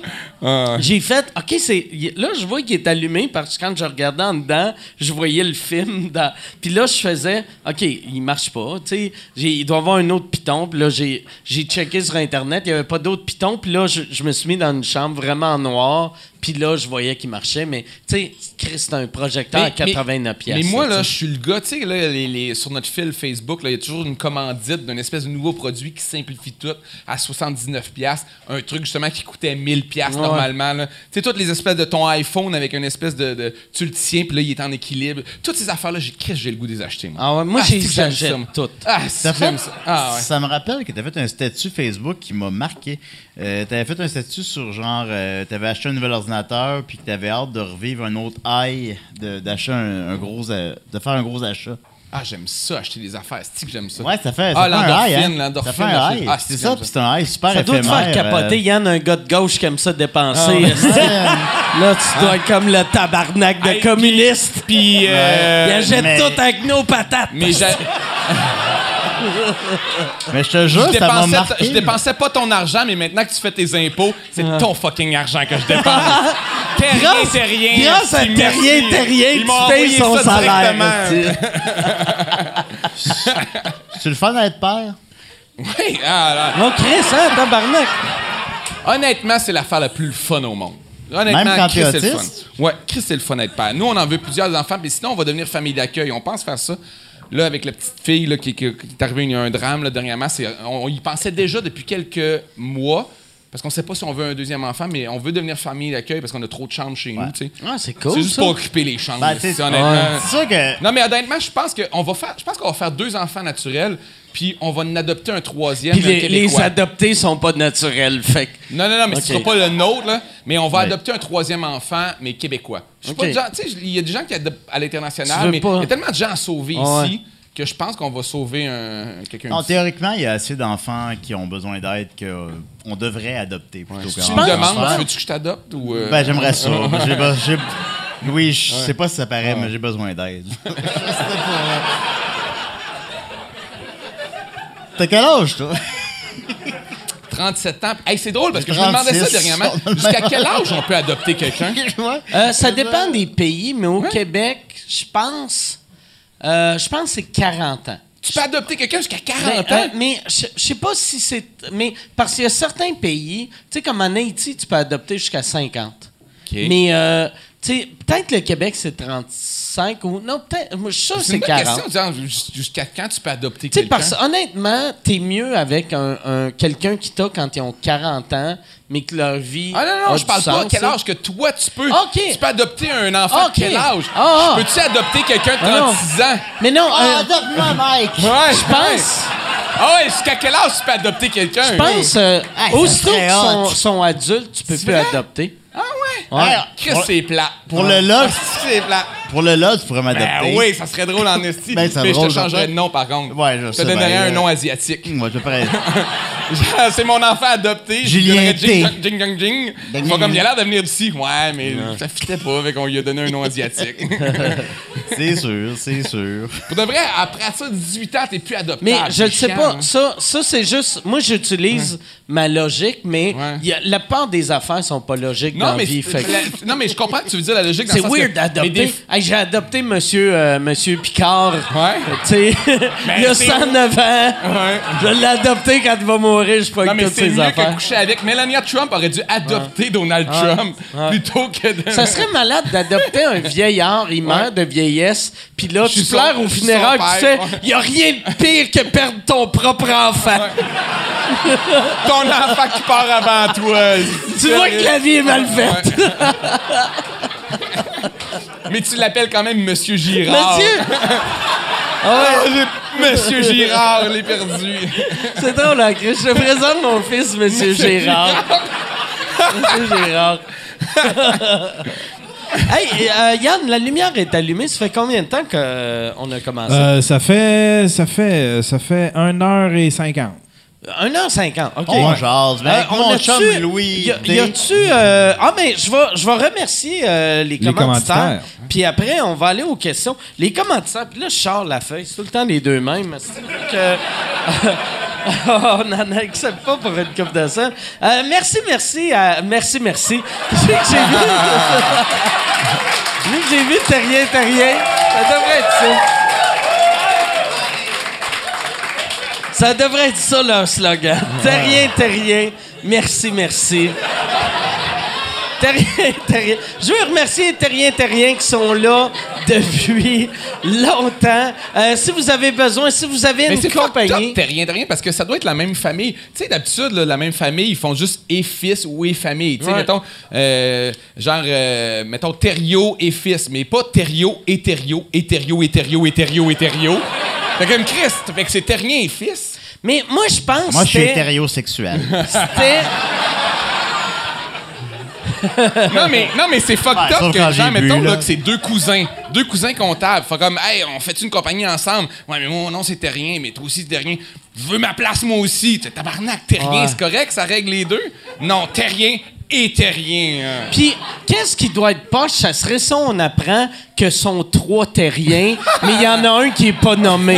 j'ai fait, OK, c'est. y- Là, je vois qu'il est allumé parce que quand je regardais en dedans, je voyais le film. Dans, puis là, je faisais, OK, il marche pas. Tu il doit y avoir un autre piton. Puis là, j'ai j'ai checké sur Internet, il n'y avait pas d'autre piton. Puis là, je, je me suis mis dans une chambre vraiment en noir. Puis là, je voyais qu'il marchait. Mais, tu sais, Chris, c'est un projecteur à 89 pièces. Mais moi, là, je suis le gars, tu sais, là, les- les- sur notre fil Facebook, là, il y a toujours une commandite d'un espèce de nouveau produit qui simplifie tout à 79$, piastres, un truc justement qui coûtait 1000$ piastres Ouais. normalement. Tu sais, toutes les espèces de ton iPhone avec une espèce de. de tu le tiens, puis là, il est en équilibre. Toutes ces affaires-là, j'ai Chris, j'ai le goût de les acheter, moi. Ah ouais, moi, Ah, j'aime j'achète ça, toutes. Ah, fait- ça. Ah, ouais. Ça me rappelle que tu fait un statut Facebook qui m'a marqué. Euh, tu avais fait un statut sur genre, tu avais acheté un nouvel ordinateur puis que tu avais hâte de revivre un autre high, de- d'acheter un, un gros, de faire un gros achat. Ah, j'aime ça, acheter des affaires. C'est que j'aime ça? Ouais, ça fait, ça Ah, fait un high. Hein? l'endorphine, Ça fait un high. Ah, c'est c'est ça, comme puis c'est un high super Ça doit te faire capoter. euh, Yann, un gars de gauche qui aime ça dépenser. Ah. Là, tu dois être comme le tabarnak de Hey, communiste. Puis. Il euh, achète mais- tout avec nos patates. mais j'ai- Mais je te je jure, ça m'a dépensais, marqué. je dépensais pas ton argent, mais maintenant que tu fais tes impôts, c'est ton fucking argent que je dépense. T'es rien, Grâce- t'es rien. grâce à Terrien. Terrien, Ils payes envoyé son salaire. C'est le fun d'être père. Oui, ah, là. Oh, Chris, hein, tabarnak. Honnêtement, c'est l'affaire la plus fun au monde. Honnêtement, Même quand Chris, t'es c'est le fun. Ouais, Chris, c'est le fun d'être père. Nous, on en veut plusieurs enfants, mais sinon, on va devenir famille d'accueil. On pense faire ça. Là, avec la petite fille là, qui, qui- qui est arrivée, il y a un drame là, dernièrement. c'est- On, on y pensait déjà depuis quelques mois. Parce qu'on sait pas si on veut un deuxième enfant, mais on veut devenir famille d'accueil parce qu'on a trop de chambres chez nous. Ah, c'est c'est cool, juste ça. pour occuper les chambres. Ben, c'est- c'est. C'est sûr que. Non, mais honnêtement, je pense qu'on va faire, je pense qu'on va faire deux enfants naturels, puis on va en adopter un troisième. Puis les, les adoptés sont pas naturels. Fait Non, non, non, mais Ok. ce sera pas le nôtre, là. Mais on va Ouais. adopter un troisième enfant, mais québécois. Je suis pas il y a des gens qui adoptent à l'international, mais il y a tellement de gens à sauver ici que je pense qu'on va sauver un, quelqu'un. Théoriquement, il y a assez d'enfants qui ont besoin d'aide qu'on devrait adopter plutôt Si qu'en tu me demandes, veux-tu que je t'adopte ou. euh, Ben, j'aimerais ça. J'ai be- j'ai- Oui, je sais pas si ça paraît, mais j'ai besoin d'aide. T'as quel âge, toi? 37 ans. Hey, c'est drôle parce que je me demandais ça 36. dernièrement. Jusqu'à quel âge on peut adopter quelqu'un? Euh, ça dépend des pays, mais au Québec, je pense. euh, je pense que c'est 40 ans. Tu peux adopter quelqu'un jusqu'à 40 Mais, ans? euh, mais je sais pas si c'est. Mais parce qu'il y a certains pays, tu sais, comme en Haïti, tu peux adopter jusqu'à 50. OK. Mais, euh, peut-être le Québec, c'est 35 ou. Non, peut-être. Moi, je suis sûr que c'est c'est une bonne 40. question. genre, jus- Jusqu'à quand tu peux adopter Tu sais, quelqu'un? parce honnêtement, t'es mieux avec un, un- quelqu'un qui t'a quand ils ont 40 ans, mais que leur vie. Ah non, non, a je parle pas à quel âge que toi tu peux. OK. Tu peux adopter un enfant OK. de quel âge? Ah, ah. Peux-tu adopter quelqu'un de Ah, non. 36 ans? Mais non, Ah, euh, adopte-moi, Mike! Ouais, je pense. Ah ouais, jusqu'à quel âge tu peux adopter quelqu'un? Je pense, euh, Hey, aussitôt qu'ils sont, sont adultes, tu peux C'est plus vrai? adopter. Ouais? Pour, c'est plat. pour le lot, c'est plat. Pour le lot, tu pourrais m'adopter. Ben oui, ça serait drôle en esti. Ben, mais je te changerais de nom, par contre. Ouais, je te sais, donnerais ben, un euh, nom asiatique. Moi, je prends. c'est mon enfant adopté. je Julien T. Jing, jing, jing, jing. Ding, Ils comme il a l'air de venir d'ici. Ouais, mais ça fitait pas, avec qu'on lui a donné un nom asiatique. C'est sûr, c'est sûr. Pour de vrai, après ça, 18 ans, t'es plus adoptable. Mais je ne sais chiant, pas. hein. Ça, ça c'est juste. Moi, j'utilise ma logique, mais Ouais. a- la part des affaires sont pas logiques dans Non la mais, vie. fait la- non, mais je comprends que tu veux dire la logique dans C'est weird d'adopter. Hey, J'ai adopté monsieur, euh, monsieur Picard. Ouais. Tu sais, il a c'est- 109 ans. Ouais. Je l'ai adopté quand il va mourir. Je Non, avec mais toutes c'est ses mieux que affaires. coucher avec. Melania Trump aurait dû adopter Donald Trump plutôt que de... Ça serait malade d'adopter un vieillard, il meurt de vieillesse, puis là, tu pleures au puis tu ouais. il y a rien de pire que perdre ton propre enfant. Ton enfant qui part avant toi. Tu vois que la vie est mal faite. Mais tu l'appelles quand même Monsieur Girard. Monsieur! Ah ouais, Monsieur Girard, l'ai perdu. C'est drôle, hein, Chris? Je te présente mon fils, Monsieur Gérard. Monsieur Gérard. hey, euh, Yann, la lumière est allumée. Ça fait combien de temps qu'on a commencé? Euh, ça fait ça fait ça fait 1h50. 1h50, OK. On jase. Ben, Euh, avec mon chum Louis. Y, a-tu. euh, ah, mais je vais, je vais remercier euh, les, Les commanditaires. commanditaires. Puis après, on va aller aux questions. Les commanditaires, puis là, je sors la feuille. C'est tout le temps les deux mêmes. que- on n'en accepte pas pour une coupe de ça. Euh, merci, merci. à- merci, merci. J'ai j'ai vu. J'ai vu Terrien, Terrien. Ça devrait être ça. Ça devrait être ça leur slogan. Terrien, terrien. Merci, merci. Terrien, terrien. Je veux remercier Terrien, terrien qui sont là depuis longtemps. Euh, si vous avez besoin, si vous avez Mais une compagnie. compagnie. T'es rien de rien parce que ça doit être la même famille. Tu sais, d'habitude, la même famille, ils font juste et fils ou et famille. Tu sais, Ouais. mettons, euh, genre, euh, mettons, Thériault et fils, mais pas Thériault et Thériault et Thériault et Thériault et Thériault et Thériault. Fait comme Christ, fait que c'est Terrien et fils. Mais moi, je pense Moi, je suis que hétérosexuel. c'était. Non, mais, non, mais c'est fucked Ouais, up sauf que, quand genre, j'ai bu, mettons, là, là. que c'est deux cousins. Deux cousins comptables. Fait comme, hey, on fait une compagnie ensemble? Ouais, mais mon nom, c'est Terrien, mais toi aussi, c'est Terrien. Je veux ma place, moi aussi. T'es tabarnak, Terrien, Ouais. c'est correct, ça règle les deux? Non, Terrien et Terrien. Puis, qu'est-ce qui doit être poche? Ça serait ça, on apprend que sont trois terriens, mais il y en a un qui est pas nommé.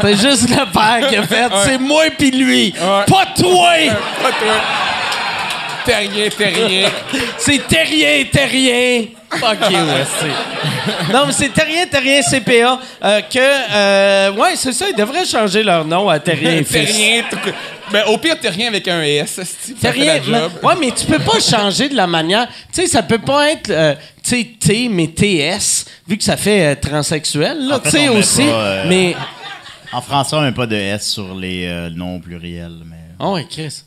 C'est juste le père qui a fait. C'est moi puis lui. Pas toi! Pas toi. Terrien, Terrien. C'est terrien, terrien. Fuck you, esti. Non, mais c'est terrien, terrien CPA. euh, que, euh, ouais, c'est ça, ils devraient changer leur nom à terrien fils. Terrien. Ben, au pire, Terrien avec un S. esti, ça fait Terrien, la job. mais- ouais, mais tu peux pas changer de la manière. Tu sais, ça peut pas être, euh, tu sais, T, mais TS, vu que ça fait euh, transsexuel, là, En fait, tu sais, aussi. pas, euh, Mais. En français, on met pas de S sur les euh, noms pluriels. Mais... Oh, ouais, Chris.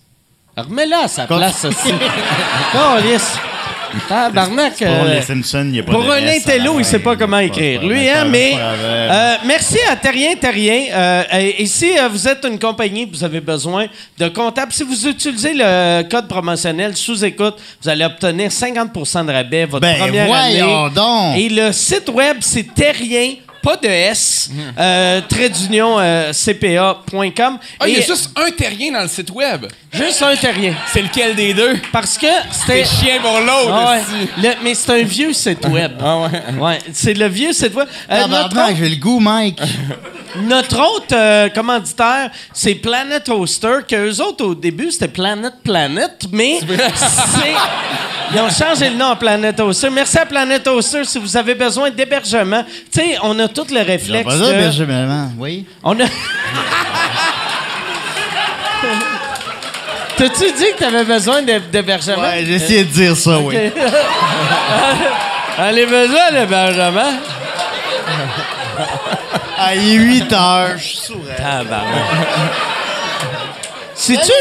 Remets-la à sa Quand- place aussi. Oh, Pour euh, les Simpsons, il n'y a pas Pour de un intello, il fin. sait pas comment écrire. Lui, hein, mais euh, merci à Terrien Terrien. Euh, et, et si vous êtes une compagnie, vous avez besoin de comptable, si vous utilisez le code promotionnel sous-écoute, vous allez obtenir 50% de rabais votre Ben, première année. donc. Et le site web, c'est Terrien. Pas de S, euh, trait d'union euh, CPA.com. Ah, il y a Et juste un Terrien dans le site web. juste un Terrien. C'est lequel des deux? Parce que C'est chien pour l'autre. Ah ouais. esti. Le- mais c'est un vieux site web. Ah ouais. Ouais, c'est le vieux site web. Euh, notre, Tabarnak, j'ai le goût, Mike. notre autre euh, commanditaire, c'est Planet Toaster, que eux autres, au début, c'était Planet Planet, mais c'est... Ils ont changé le nom à Planet Toaster. Merci à Planet Toaster si vous avez besoin d'hébergement. Tu sais, on a tout le réflexe pas ça, de- Benjamin. Oui. On a... T'as-tu dit que t'avais besoin d'hé- d'hébergement? Ouais, j'ai essayé de dire ça, oui. Allez, besoin? Ah, il est 8 heures, je suis sourd. C'est-tu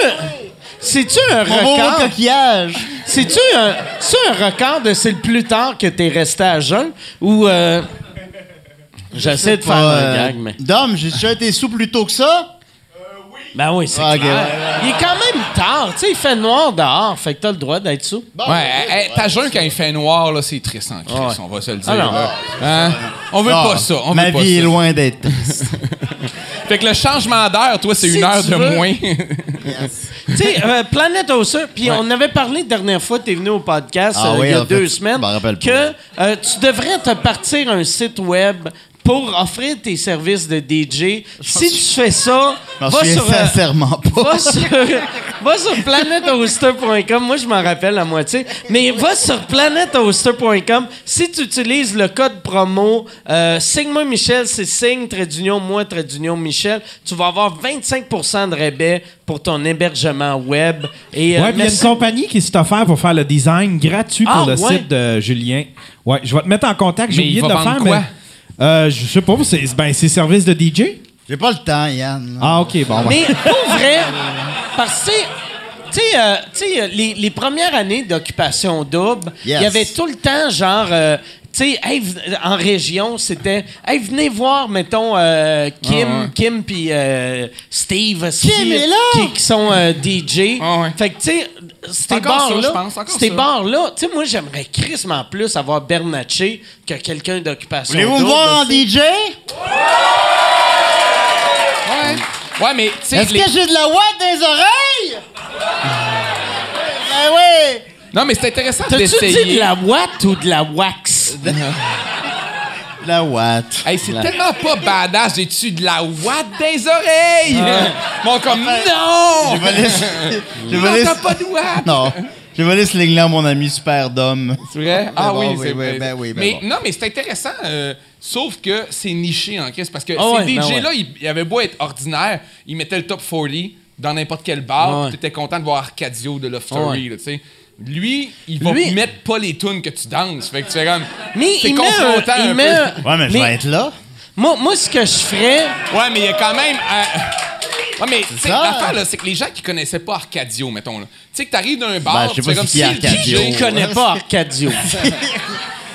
c'est-tu un record? coquillage. C'est-tu un, un record de c'est le plus tard que t'es resté à jeun? Ou euh, j'essaie de faire un euh, gag, mais. Dom, j'ai déjà été sous plus tôt que ça? Ben oui, c'est Ah, ok, clair. ouais, ouais. Il est quand même tard, tu sais, il fait noir dehors, fait que t'as le droit d'être sous. Ouais, hey, ta jeune quand il fait noir, là, c'est triste en crise, on va se le dire. Ah non. là. Hein? On veut Ah, pas ça. On ma veut pas vie est ça. loin d'être triste. Fait que le changement d'heure, toi, c'est Si une heure tu de veux. moins. Tu sais, euh, Planet Hoster, puis on avait parlé la dernière fois, tu es venu au podcast Ah euh, oui, il y a en fait, deux je semaines, m'en rappelle pas. que euh, tu devrais te partir un site web pour offrir tes services de DJ. Si tu fais ça, va sur, euh, sincèrement pas. va sur, va sur planethoster.com. Moi, je m'en rappelle la moitié. Mais va sur planethoster.com. Si tu utilises le code promo euh, Signe-moi Michel, c'est signe, trait d'union, moi, trait d'union, Michel, tu vas avoir 25% de rabais pour ton hébergement web. Et, euh, Ouais, il y a une compagnie qui s'est offert pour faire le design gratuit pour Ah, le ouais? site de Julien. Ouais, je vais te mettre en contact. J'ai oublié il de va le faire, vendre quoi? mais. Euh, je sais pas, c'est ben, c'est service de DJ? J'ai pas le temps, Yann. Ah, ok, bon. Mais pour vrai, parce que, tu sais, euh, tu sais, euh, les, les premières années d'occupation double, il Yes. y avait tout le temps, genre, euh, tu sais, hey, en région, c'était, hey, venez voir, mettons, euh, Kim, Ah ouais. Kim puis euh, Steve, Kim est là! qui, qui sont euh, DJ. Ah ouais. Fait que, tu sais, ces bars-là, je pense, encore ces bars-là, tu sais, moi, j'aimerais crissement plus avoir Bernatchez que quelqu'un d'occupation. Voulez-vous me voir en. DJ? Ouais. Ouais, mais tu sais, Est-ce les- que j'ai de la ouate dans les oreilles? ben oui! non, mais c'est intéressant T'as-tu dit de d'essayer. la watt ou de la wax? De la ouate. Hey, c'est tellement pas badass, j'ai-tu de la ouate dans les oreilles? Bon, comme, non! J'ai volé... J'ai Non, volé... t'as pas de! Non. J'ai volé ce ligne-là à mon ami super d'homme. C'est vrai? Ah bon, oui, oui, c'est oui, vrai. ben oui, ben mais bon. non, mais c'est intéressant, euh, sauf que c'est niché en caisse parce que Ah ces ouais, ben DJ-là, ils, ils avaient beau être ordinaires, ils mettaient le top 40 dans n'importe quel bar, Ah ouais. puis t'étais content de voir Arcadio de Love Ah ouais. Story, là, tu sais. Lui, il va Lui- mettre pas les tunes que tu danses. Fait que tu fais comme. Mais c'est il met un- confrontant il un met peu. un- Ouais, mais je vais être là. Moi, moi, ce que je ferais, Ouais, mais il y a quand même. euh, Ouais, mais tu sais, ça. l'affaire, là, c'est que les gens qui connaissaient pas Arcadio, mettons, là. Tu sais, que t'arrives d'un bar, Ben, je sais tu pas fais comme c'est qui si le Arcadio. Je connais pas Arcadio?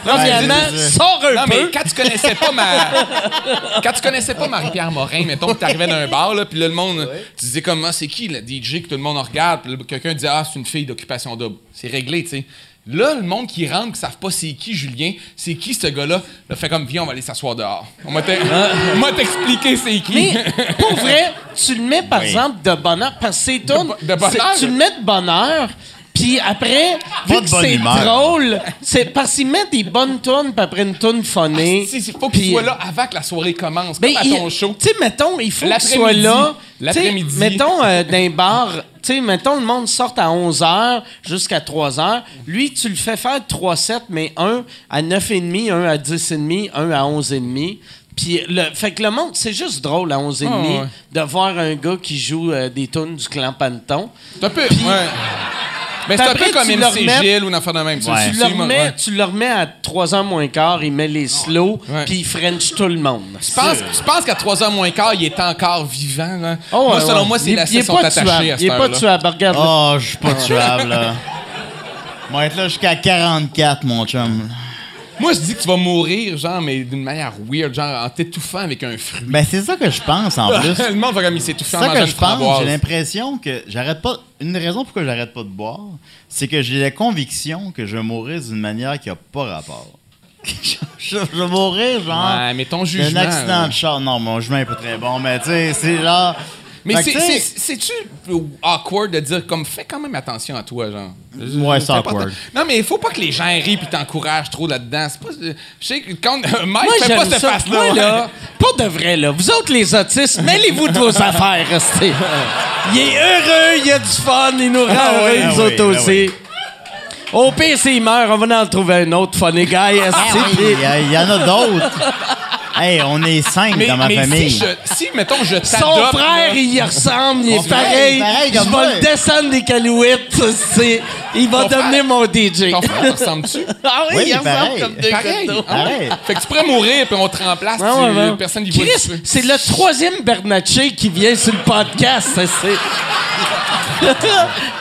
Premièrement, ça. sors un Non, peu. mais quand tu connaissais pas ma. quand tu connaissais pas Marie-Pierre Morin, mettons que t'arrivais d'un bar, là, puis là, le monde. Tu disais comme, ah, c'est qui le DJ que tout le monde regarde, puis là, quelqu'un dit, ah, c'est une fille d'occupation double. C'est réglé, tu sais. Là, le monde qui rentre, qui savent pas c'est qui Julien, c'est qui ce gars-là, là, fait comme, viens, on va aller s'asseoir dehors. On va va t'expliquer c'est qui. Mais pour vrai, tu le mets par exemple de bonheur parce que c'est bo- de bonheur? Tu le mets de bonheur. Puis après, vu que c'est drôle, c'est parce qu'il met des bonnes tunes, puis après une tune phonée. Il faut qu'il puis- soit là avant que la soirée commence, Ben, comme à il- ton show. Tu sais, mettons, il faut soit L'après-midi. là. L'après-midi. Tu Mettons, euh, d'un bar, tu sais, mettons, le monde sort à 11h jusqu'à 3h. Lui, tu le fais faire 3 sets, mais un à 9h30, un à 10h30, un à 11h30. Puis, le, fait que le monde, c'est juste drôle à 11h30 Ah ouais. de voir un gars qui joue euh, des tunes du clan Panton. C'est un peu. ouais. Ben, c'est un peu comme MC remets- Gilles ou une affaire de même. Tu Ouais. le Tu le, moi, remets, ouais. tu le remets à 3h moins quart, il met les slows, Ouais. puis il French tout le monde. Tu penses, tu penses qu'à 3h moins quart, il est encore vivant? Là? Oh, moi, selon ouais. moi, c'est la sont attachés à Il est pas tuable, regarde. Oh, je suis pas tuable, là. Va être là jusqu'à 44, mon chum. Moi, je dis que tu vas mourir, genre, mais d'une manière weird, genre en t'étouffant avec un fruit. Ben, c'est ça que je pense, en plus. le monde va comme il C'est s'étouffer en ça que je pense. J'ai l'impression que j'arrête pas. Une raison pourquoi j'arrête pas de boire, c'est que j'ai la conviction que je vais mourir d'une manière qui a pas rapport. je, je- je vais mourir, genre. Ouais, mais ton jugement. accident là. de char. Non, mon jugement est pas très bon, mais tu sais, c'est genre. Mais c'est-tu awkward de dire comme fais quand même attention à toi, genre? Ouais, c'est awkward. Non, mais il faut pas que les gens rient puis t'encouragent trop là-dedans. C'est pas. Je sais que quand. Mike, Moi, fais pas cette face-là. Moi, ouais. là, pour de vrai, là, vous autres, les autistes, mêlez-vous de vos affaires, restez. Il est heureux, il a du fun, il nous rend Ah heureux, nous ah autres oui, ah aussi. Au pire, s'il meurt, on va en trouver un autre funny guy, oui, y, il y en a d'autres. hey, on est cinq Mais, dans ma mais famille. si, je, si, mettons, je Son t'adopte. frère, là, il y ressemble, il est frère, pareil. pareil Je vais le descendre des calouettes, c'est... Il va Ton devenir frère- mon DJ. Ton frère, ressemble-tu? Ah oui, Oui, il ressemble pareil. comme deux Pareil. gâteaux. Ah? Pareil. Fait que tu pourrais mourir puis on te remplace. Ouais, tu- ouais, ouais. Personne n'y voit c'est le troisième Bernatchez qui vient sur le podcast. ça, c'est-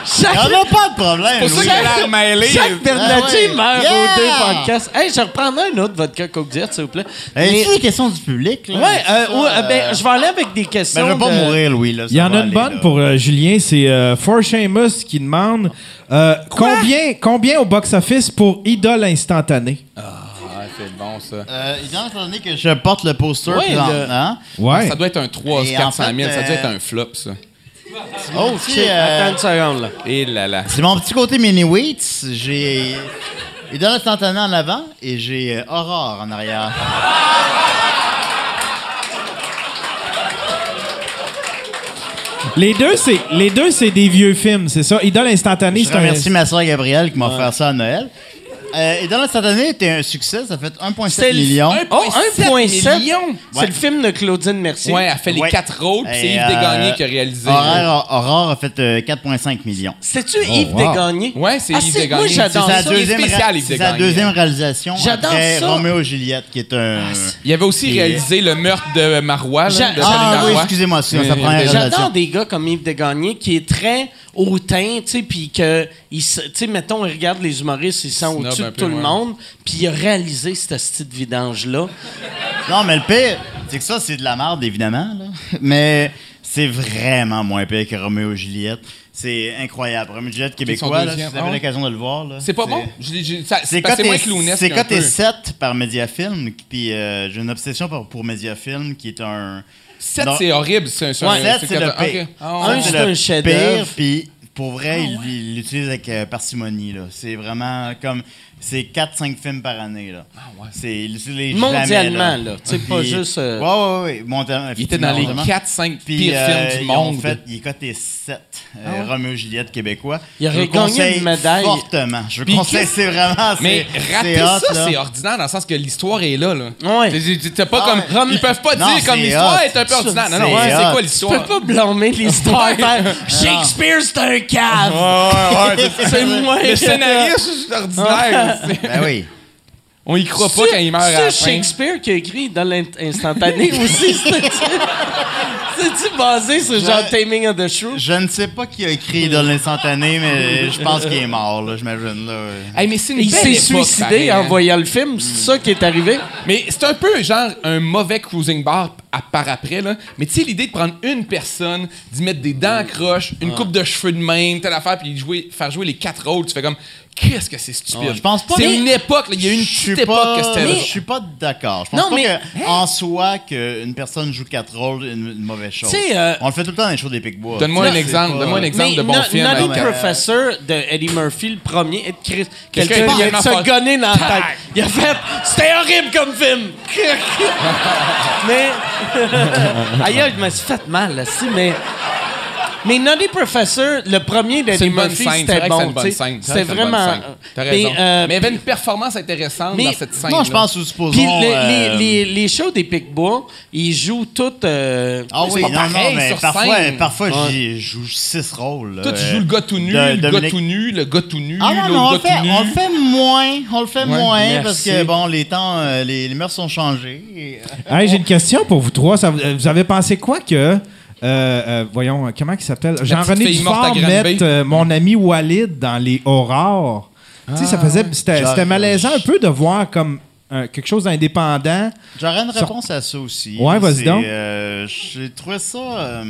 chaque, en a pas de problème. pour ça Louis. qu'il a l'air mêlé. chaque Ah ouais. meurt Yeah! aux deux podcasts. Hey, je reprendrai un autre vodka Coke Diet, s'il vous plaît. Hey, Mais- c'est des questions du public, là. ouais, euh, Ça, ouais, euh, ben, euh, je vais aller avec des questions. ben, je vais pas de- mourir, Louis. Là, Il y en a une bonne là. pour euh, Julien, c'est euh, For Shamus qui demande euh, combien, combien au box-office pour Idole instantané? Ah, c'est bon, ça. Euh, étant donné que je porte le poster Ouais, présentement, Ouais. Ça doit être un 300 Et 400 000. en fait, ça doit être un flop, ça. Oh, shit. euh, Attends une seconde, là. Et là là. C'est mon petit côté mini wheats. J'ai Idole instantanée en avant et j'ai euh, Aurore en arrière. Les deux, c'est les deux, c'est des vieux films, c'est ça? Idole instantanée, Je c'est un. remercie ma soeur Gabrielle qui m'a offert ça à Noël. Euh, Idole instantanée était un succès. Ça fait 1,7 C'est le- millions. Oh, 1,7 millions. C'est Ouais. le film de Claudine Mercier. Ouais, elle fait les Ouais. quatre rôles, puis c'est Et, Yves euh, Desgagnés qui a réalisé. Aurore, Aurore a fait euh, 4,5 millions. C'est-tu Oh, Yves wow. Desgagnés? Ouais, c'est Ah, Yves c'est- Desgagnés. Moi, C'est j'adore sa ça. deuxième, spécial, ré- Yves c'est sa Desgagnés. deuxième réalisation J'adore après ça. Roméo et Juliette, qui est un... Il avait aussi Et- réalisé le meurtre de Marois, là, J'a- de Ah oui, Marois. excusez-moi, c'est sa première réalisation. J'adore des gars comme Yves Desgagnés qui est très hautain, tu sais, puis que, tu sais, mettons, il regarde les humoristes, ils sont au-dessus de tout le monde, puis il a réalisé cette petite vidange-là. Non, mais le pire, c'est que ça, c'est de la merde, évidemment. là. Mais c'est vraiment moins pire que Roméo et Juliette. C'est incroyable. Roméo et Juliette québécois, là, si vous avez Ah l'occasion de le voir. là, C'est pas bon? C'est coté peu. 7 par Mediafilm. Puis euh, j'ai une obsession pour, pour Mediafilm qui est un. 7, Non. c'est horrible. C'est c'est Ouais, un- 7, c'est le pire. ok. Ah ouais. Un, c'est un chef-d'œuvre. pire, Puis pour vrai, il il l'utilise avec euh, parcimonie. là. C'est vraiment comme. C'est 4-5 films par année. Là. Ah ouais. C'est l'utilise Mondialement, jamais, là. Tu sais, pas juste, euh, Ouais, ouais, ouais. mondialement, Il était dans les effectivement. 4-5 Puis, pires euh, films du monde. fait, il est coté 7. euh, Roméo et Juliette québécois. Il aurait gagné une médaille. Fortement. Je Puis le conseille, c'est vraiment. Mais c'est- rater ça, c'est ordinaire dans le sens que l'histoire est là. là. Ouais. T'as pas Ah, comme, ouais. Ils peuvent pas Non, dire comme l'histoire est un peu ordinaire. Non, non, C'est quoi Tu l'histoire? peux pas blâmer l'histoire. Shakespeare, c'est un cave. C'est moins. Le scénariste, c'est ordinaire. C'est- Ben oui. On y croit pas quand il meurt à la C'est fin. Shakespeare qui a écrit dans l'instantané aussi. C'est-tu basé sur genre Taming of the Shrew? Je ne sais pas qui a écrit dans l'instantané, mais je pense qu'il est mort, là, j'imagine. Là. Hey, mais c'est une Il s'est suicidé pareil, en hein. voyant le film. C'est ça qui est arrivé? Mais c'est un peu genre un mauvais cruising bar à part après, là. Mais tu sais, l'idée de prendre une personne, d'y mettre des dents croches, une coupe de cheveux de même, telle affaire, puis jouer, faire jouer les quatre rôles, tu fais comme, qu'est-ce que c'est stupide? Ouais, je pense pas, C'est mais- une époque. Il y a eu une petite époque que pas, c'était là. je suis pas d'accord. Je pense Non, pas mais- que, en soi qu'une personne joue quatre rôles une, une mauvaise chose. Euh, On le fait tout le temps dans les shows des Picbois. Donne-moi un exemple, pas- donne-moi un exemple Mais de bon No- film. Nutty euh, Professor de Eddie Murphy, le premier, Chris, Quelqu'un qui a se dans la tête. Il a fait « C'était horrible comme film! » Mais... Aïe, je me suis fait mal, là, si, mais... Mais Nutty Professor, le premier d'Eddie une bonne Murphy, scène. C'est c'était que bon, C'était que vraiment... scène. T'as Mais, raison. euh, Mais il y avait une performance intéressante mais- dans cette scène. Non, je pense, ou supposons. Puis le- euh, les, les, les shows des Picbois, ils jouent toutes... euh, Ah oui, non, non, mais parfois, scène. parfois Ouais. j'y joue six rôles. Toi, tu Euh, joues le gars tout nu, de- le gars tout nu, le gars tout nu, Ah non, mais on le, gars fait, tout nu. on le fait moins. On le fait moins merci. parce que, bon, les temps, les, les mœurs sont changées. j'ai une question pour vous trois. Vous avez pensé quoi que. Euh, euh, voyons, euh, comment il s'appelle? Jean-René Dufort mettre euh, mon ami Walid dans les Aurores. tu sais, ça faisait. C'était malaisant un peu de voir comme euh, quelque chose d'indépendant. J'aurais une Sur- réponse à ça aussi. Ouais, vas-y donc. euh, J'ai trouvé ça. euh,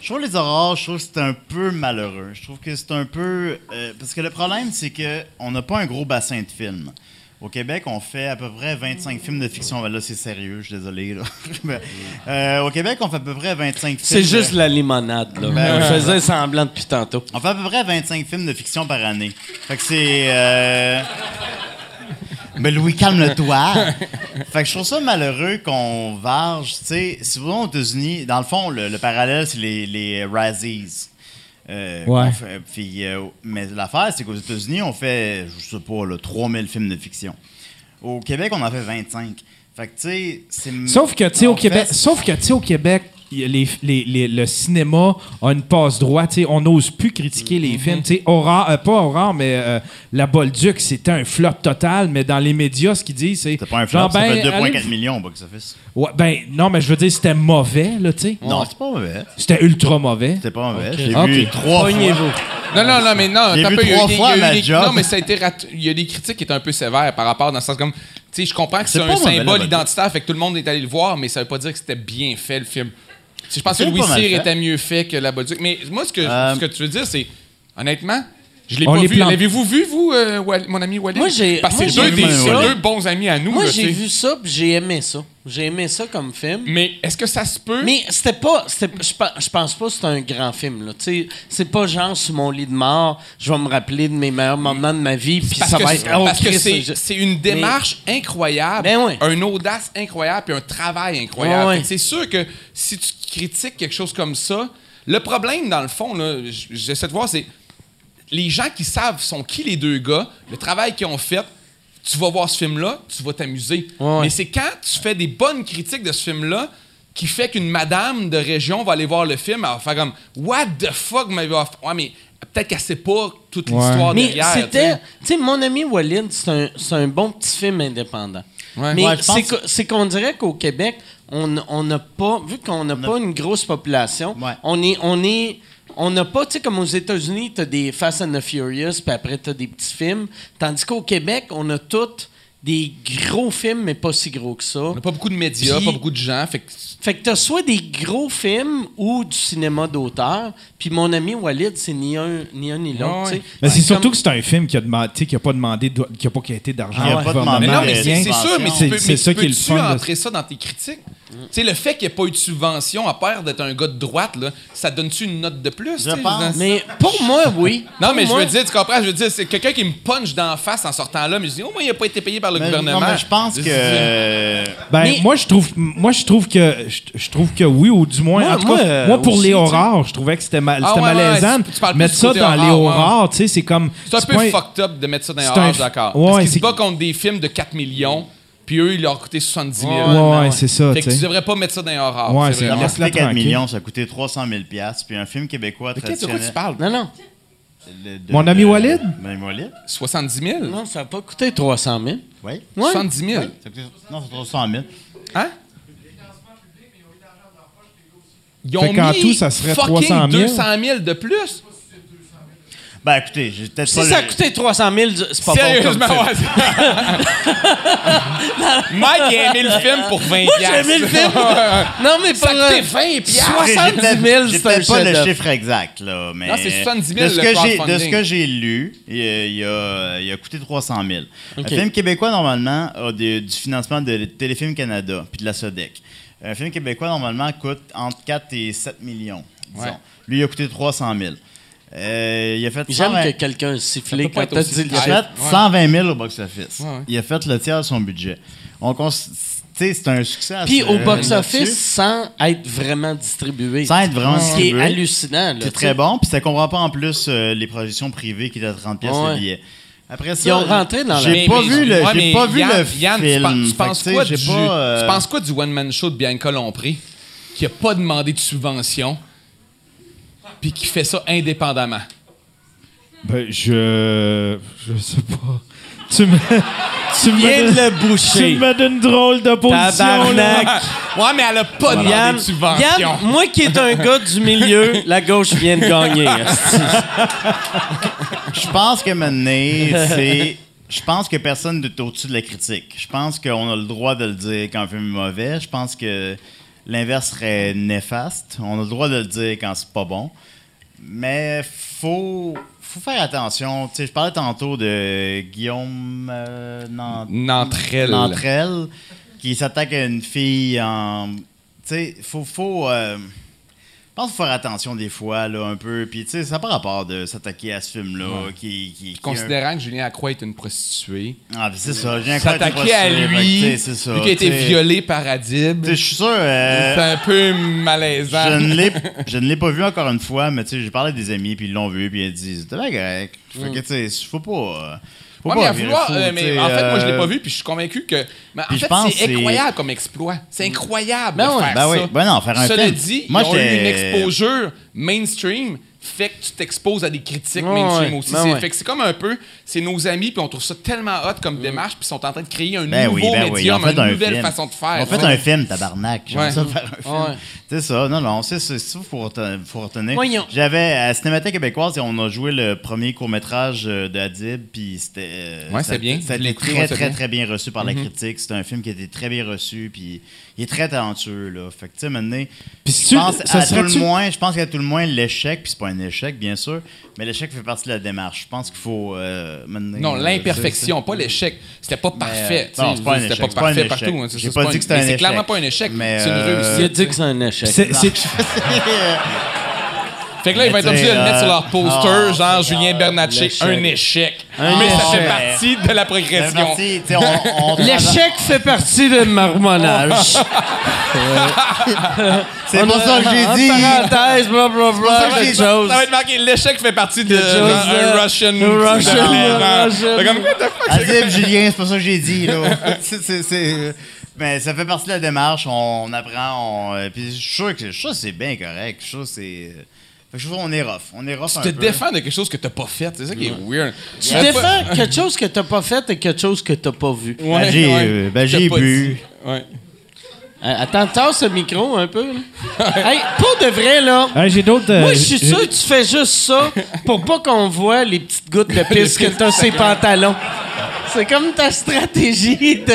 je trouve les aurores, je trouve que c'est un peu malheureux. Je trouve que c'est un peu. euh, parce que le problème, c'est que on n'a pas un gros bassin de films. Au Québec, on fait à peu près 25 films de fiction. Ben là, c'est sérieux, je suis désolé. là. Euh, au Québec, on fait à peu près 25 films. C'est juste de- la limonade, là. Ben, Je ouais. faisais semblant depuis tantôt. On fait à peu près 25 films de fiction par année. Fait que c'est. euh, Mais Louis, calme-toi. fait que je trouve ça malheureux qu'on varge. Tu sais, si vous allez aux États-Unis, dans le fond, le, le parallèle, c'est les, les Razzies. Euh, Ouais. fait- puis, euh, mais l'affaire, c'est qu'aux États-Unis, on fait, je sais pas, là, 3000 films de fiction. Au Québec, on en fait 25. Fait que, tu sais, c'est. Sauf que, tu sais, au Québec, sauf que, au Québec, les, les- les- le cinéma a une passe droit. tu sais, On n'ose plus critiquer les films. tu sais, Aurore, euh, pas Aurore, mais euh, La Bolduc, c'était un flop total. Mais dans les médias, ce qu'ils disent, c'est. C'est pas un flop, genre, ça ben, fait 2,4 allez- millions au box-office. Ouais, ben, non, mais je veux dire, c'était mauvais, là, tu sais. Non, c'est pas mauvais. C'était ultra mauvais. C'était pas mauvais. J'ai Ok. vu trois fois. Non, non, non, mais non. J'ai t'as vu pas- il y a eu trois fois y a des- job. Non, mais ça a été rat- il y a des critiques qui étaient un peu sévères par rapport dans le sens comme. Tu sais, je comprends que c'est un symbole identitaire, fait que tout le monde est allé le voir, mais ça veut pas dire que c'était bien fait, le film. Je pense que Louis Cyr était mieux fait que la Bolduc. Mais moi, ce que, Euh, ce que tu veux dire, c'est. Honnêtement, Je l'ai On pas les vu. plante. L'avez-vous vu, vous, euh, Wal- mon ami Walid? Moi, j'ai- Parce que moi, c'est deux, des- vu c'est ça. deux bons amis à nous. Moi, là, j'ai tu sais. vu ça, puis j'ai aimé ça. J'ai aimé ça comme film. Mais est-ce que ça se peut? Mais c'était pas. c'était- Je pe- je pense pas que c'est un grand film. là. Tu sais, C'est pas genre sur mon lit de mort, je vais me rappeler de mes meilleurs moments de ma vie, puis parce ça que, va c'est- être. oh, parce que Christ, c'est, je- c'est une démarche incroyable, Ben ouais. une audace incroyable, puis un travail incroyable. Ouais, ouais. Fait que C'est sûr que si tu critiques quelque chose comme ça, le problème, dans le fond, là, j- j'essaie de voir, c'est les gens qui savent sont qui les deux gars, le travail qu'ils ont fait, tu vas voir ce film-là, tu vas t'amuser. Ouais. Mais c'est quand tu fais des bonnes critiques de ce film-là qui fait qu'une madame de région va aller voir le film, elle va faire comme What the fuck, mais ouais, mais peut-être qu'elle sait pas toute Ouais. l'histoire Mais derrière. c'était. tu sais. Mon ami Walid, c'est un, c'est un bon petit film indépendant. Ouais. Mais Ouais, je pense c'est qu'on dirait qu'au Québec, on on n'a pas. Vu qu'on n'a pas une grosse population, Ouais. on est. On est on n'a pas, tu sais, comme aux États-Unis, tu as des Fast and the Furious, puis après, tu as des petits films. Tandis qu'au Québec, on a tous des gros films, mais pas si gros que ça. On n'a pas beaucoup de médias, pas beaucoup de gens. Fait que Fait que t'as soit des gros films ou du cinéma d'auteur. Puis mon ami Walid, c'est ni un ni, un, ni l'autre. Ouais, tu ouais. Mais c'est comme- surtout que c'est un film qui a demandé, tu sais, qui a pas demandé, de- qui a pas quitté d'argent. Il a au pas gouvernement, demandé Mais non, mais c'est sûr, mais C'est- tu ça tu qui est le fun de- entrer ça dans tes critiques? Tu sais, le fait qu'il n'y ait pas eu de subvention, à part d'être un gars de droite, là, ça donne-tu une note de plus? tu sais, pense. Mais pour moi, oui. Non, Pour mais je veux dire, tu comprends? Je veux dire, c'est quelqu'un qui me punch d'en face en sortant là, mais je dis, oh, moi, il n'a pas été payé par le Mais- gouvernement. non, mais je pense que. Ben, Mais- moi, je trouve, moi, je trouve que, je, je trouve que oui, ou du moins, Moi- en tout moi, cas, euh, moi, pour aussi, les tu horreurs, je trouvais que c'était mal, Ah, c'était ouais, malaisant. ouais, tu parles plus Mettre ça dans les horreurs, tu sais, c'est comme. C'est un peu fucked up de mettre ça dans les horreurs, je d'accord. Parce qu'ils c'est se battent contre des films de 4 millions, puis eux, ils leur ont coûté 70 000. Ouais, Ouais, c'est ça, Fait tu que tu devrais pas mettre ça dans les horreurs. Ouais, c'est c'est vrai. Ça a Laisse-la coûté 4 tranquille. millions, ça a coûté 300 000 Puis un film québécois Mais qu'est-ce de quoi traditionnel. tu parles? Non, non. Le- de- Mon ami Walid? Mon ami Walid? 70 000? Non, ça n'a pas coûté 300 000. Oui. Ouais. 70 000? Ça a coûté- Non, c'est 300 000. Hein? Ils Fait ont qu'en mis tout, ça serait fucking 300 000. 200 000 de plus. Ben écoutez, j'ai peut-être Si pas ça a le- coûté 300 000, c'est pas bon Sérieusement, comme film. ouais. Mike a aimé le film pour 20 Moi, j'ai aimé le film. Non, mais Ça pour a coûté euh, 20 piastres. 70 000, J'ai c'est un peut-être pas le chef-d'œuvre. chiffre exact, là, mais... Non, c'est 70 000 de ce le que j'ai- De crowdfunding. ce que j'ai lu, il, il a, il a coûté 300 000. Ok. Un film québécois, normalement, a des- du financement de Téléfilm Canada puis de la SODEC. Un film québécois, normalement, coûte entre 4 et 7 millions, disons. Ouais. Lui, il a coûté 300 000. Euh, il a fait J'aime 120 que quelqu'un siffle quand t'as dit le il a fait 120 000 au box-office. Ouais, ouais. Il a fait le tiers de son budget. On cons- tu sais, c'est un succès. Puis au box-office, sans être vraiment distribué. Sans être vraiment Ce qui est distribué. hallucinant. C'est très bon. Puis ça comprend pas en plus euh, les projections privées qui étaient à 30 pièces Ouais. le billet. Après ça, Ils ont rentré dans la- J'ai pas mais- vu le, ouais, j'ai pas vu Yann- le Yann, tu film. penses- tu Fait que, penses tu sais, quoi j'ai du- pas, euh, Tu penses quoi du one-man show de Bianca Lompré qui a pas demandé de subvention puis qui fait ça indépendamment? Ben, je. Je sais pas. Tu me. Tu me Viens de donnes- le Tu boucher. me donnes une drôle de position, là. Tabarnak. ouais, mais elle a pas Yann, de subvention. Yann, moi qui est un gars du milieu, la gauche vient de gagner. Je pense que maintenant, c'est. Je pense que personne n'est au-dessus de la critique. Je pense qu'on a le droit de le dire quand un film est mauvais. Je pense que l'inverse serait néfaste. On a le droit de le dire quand c'est pas bon. Mais faut, faut faire attention. Tu sais, je parlais tantôt de Guillaume euh, qui s'attaque à une fille en. Tu sais, faut. faut euh, pense qu'il faut faire attention des fois, là, un peu. Puis, tu sais, ça n'a pas rapport de s'attaquer à ce film-là. Qui, qui, qui- Considérant que Julien Lacroix est une prostituée, Ah, c'est ça. Un croix s'attaquer à lui, c'est ça. lui qui a été violé par Adib, Je suis sûr. euh, c'est un peu malaisant. je ne l'ai pas vu encore une fois, mais tu sais, j'ai parlé à des amis, puis ils l'ont vu, puis ils disent bien correct. Fait que, tu sais, faut pas. euh, Faut Ouais, mais à vouloir, fou, euh, mais en fait, moi, je l'ai euh, pas vu, puis je suis convaincu que. Mais en fait, c'est incroyable comme exploit. C'est incroyable Ben de ouais, faire ben oui. ça. Ben non, faire un Cela film. dit, Moi, ils ont eu une exposure mainstream fait que tu t'exposes à des critiques Ouais, mainstream ouais, aussi. ben C'est- ouais. Fait que c'est comme un peu, c'est nos amis, puis on trouve ça tellement hot comme démarche, puis ils sont en train de créer un Ben nouveau oui, ben oui, médium, ont fait une un nouvelle film. façon de faire. On fait Ouais. un film, tabarnak. J'aime Ouais. ça faire un film. Ouais. C'est ça. Non, non, c'est ça qu'il faut, reten- faut retenir. Voyons. J'avais, à Cinémathèque québécoise, on a joué le premier court-métrage euh, d'Adib, puis c'était... euh, Ouais, c'est bien. Ça a été très, très, bien. très bien reçu par la critique. C'est un film qui a été très bien reçu, puis il est très talentueux, là. Fait que, tu sais, maintenant... Je pense à tout le moins, je pense qu'à tout le moins l'échec, puis c'est pas un échec, bien sûr, mais l'échec fait partie de la démarche. Je pense qu'il faut. euh, mener- Non, euh, l'imperfection, pas l'échec. C'était pas parfait. sais, non, c'est pas un C'était échec, pas c'est pas parfait partout. hein, c'est J'ai pas c'est dit que c'était un C'est échec. clairement pas un échec. Mais, C'est une euh, Il a réussite. dit que c'est un échec. C'est- c'est- Fait que là, il va être Mais obligé de le mettre sur leur euh, poster, oh, genre Julien Bernatchez, un échec. Un Mais ça fait partie de la progression. L'échec fait partie de marmonnage. C'est pas ça que j'ai dit. parenthèse, blablabla, ça que j'ai quelque dit. chose. Ça va être marqué l'échec fait partie de un Russian. un Russian, Russian. Comme, what the fuck, c'est Azib, Julien, c'est pas ça que j'ai dit, là. C'est- c'est- c'est- Mais ça fait partie de la démarche, on apprend, on... euh, puis je suis sûr que je suis sûr que c'est bien correct, je suis sûr que c'est... Fait que je trouve qu'on est rough, on est rough un Tu te peu. défends de quelque chose que t'as pas fait. C'est ça qui est weird. Tu pas- défends quelque chose que t'as pas fait et quelque chose que t'as pas vu. Ouais, Ben, j'ai, ouais. euh, ben, T'as j'ai pas bu. Ouais. Euh, Attends, tasse le micro un peu. là. hey, pour de vrai, là. J'ai d'autres. euh, Moi, je suis sûr que tu fais juste ça pour pas qu'on voit les petites gouttes de pisse que t'as sur ses pantalons. C'est comme ta stratégie de.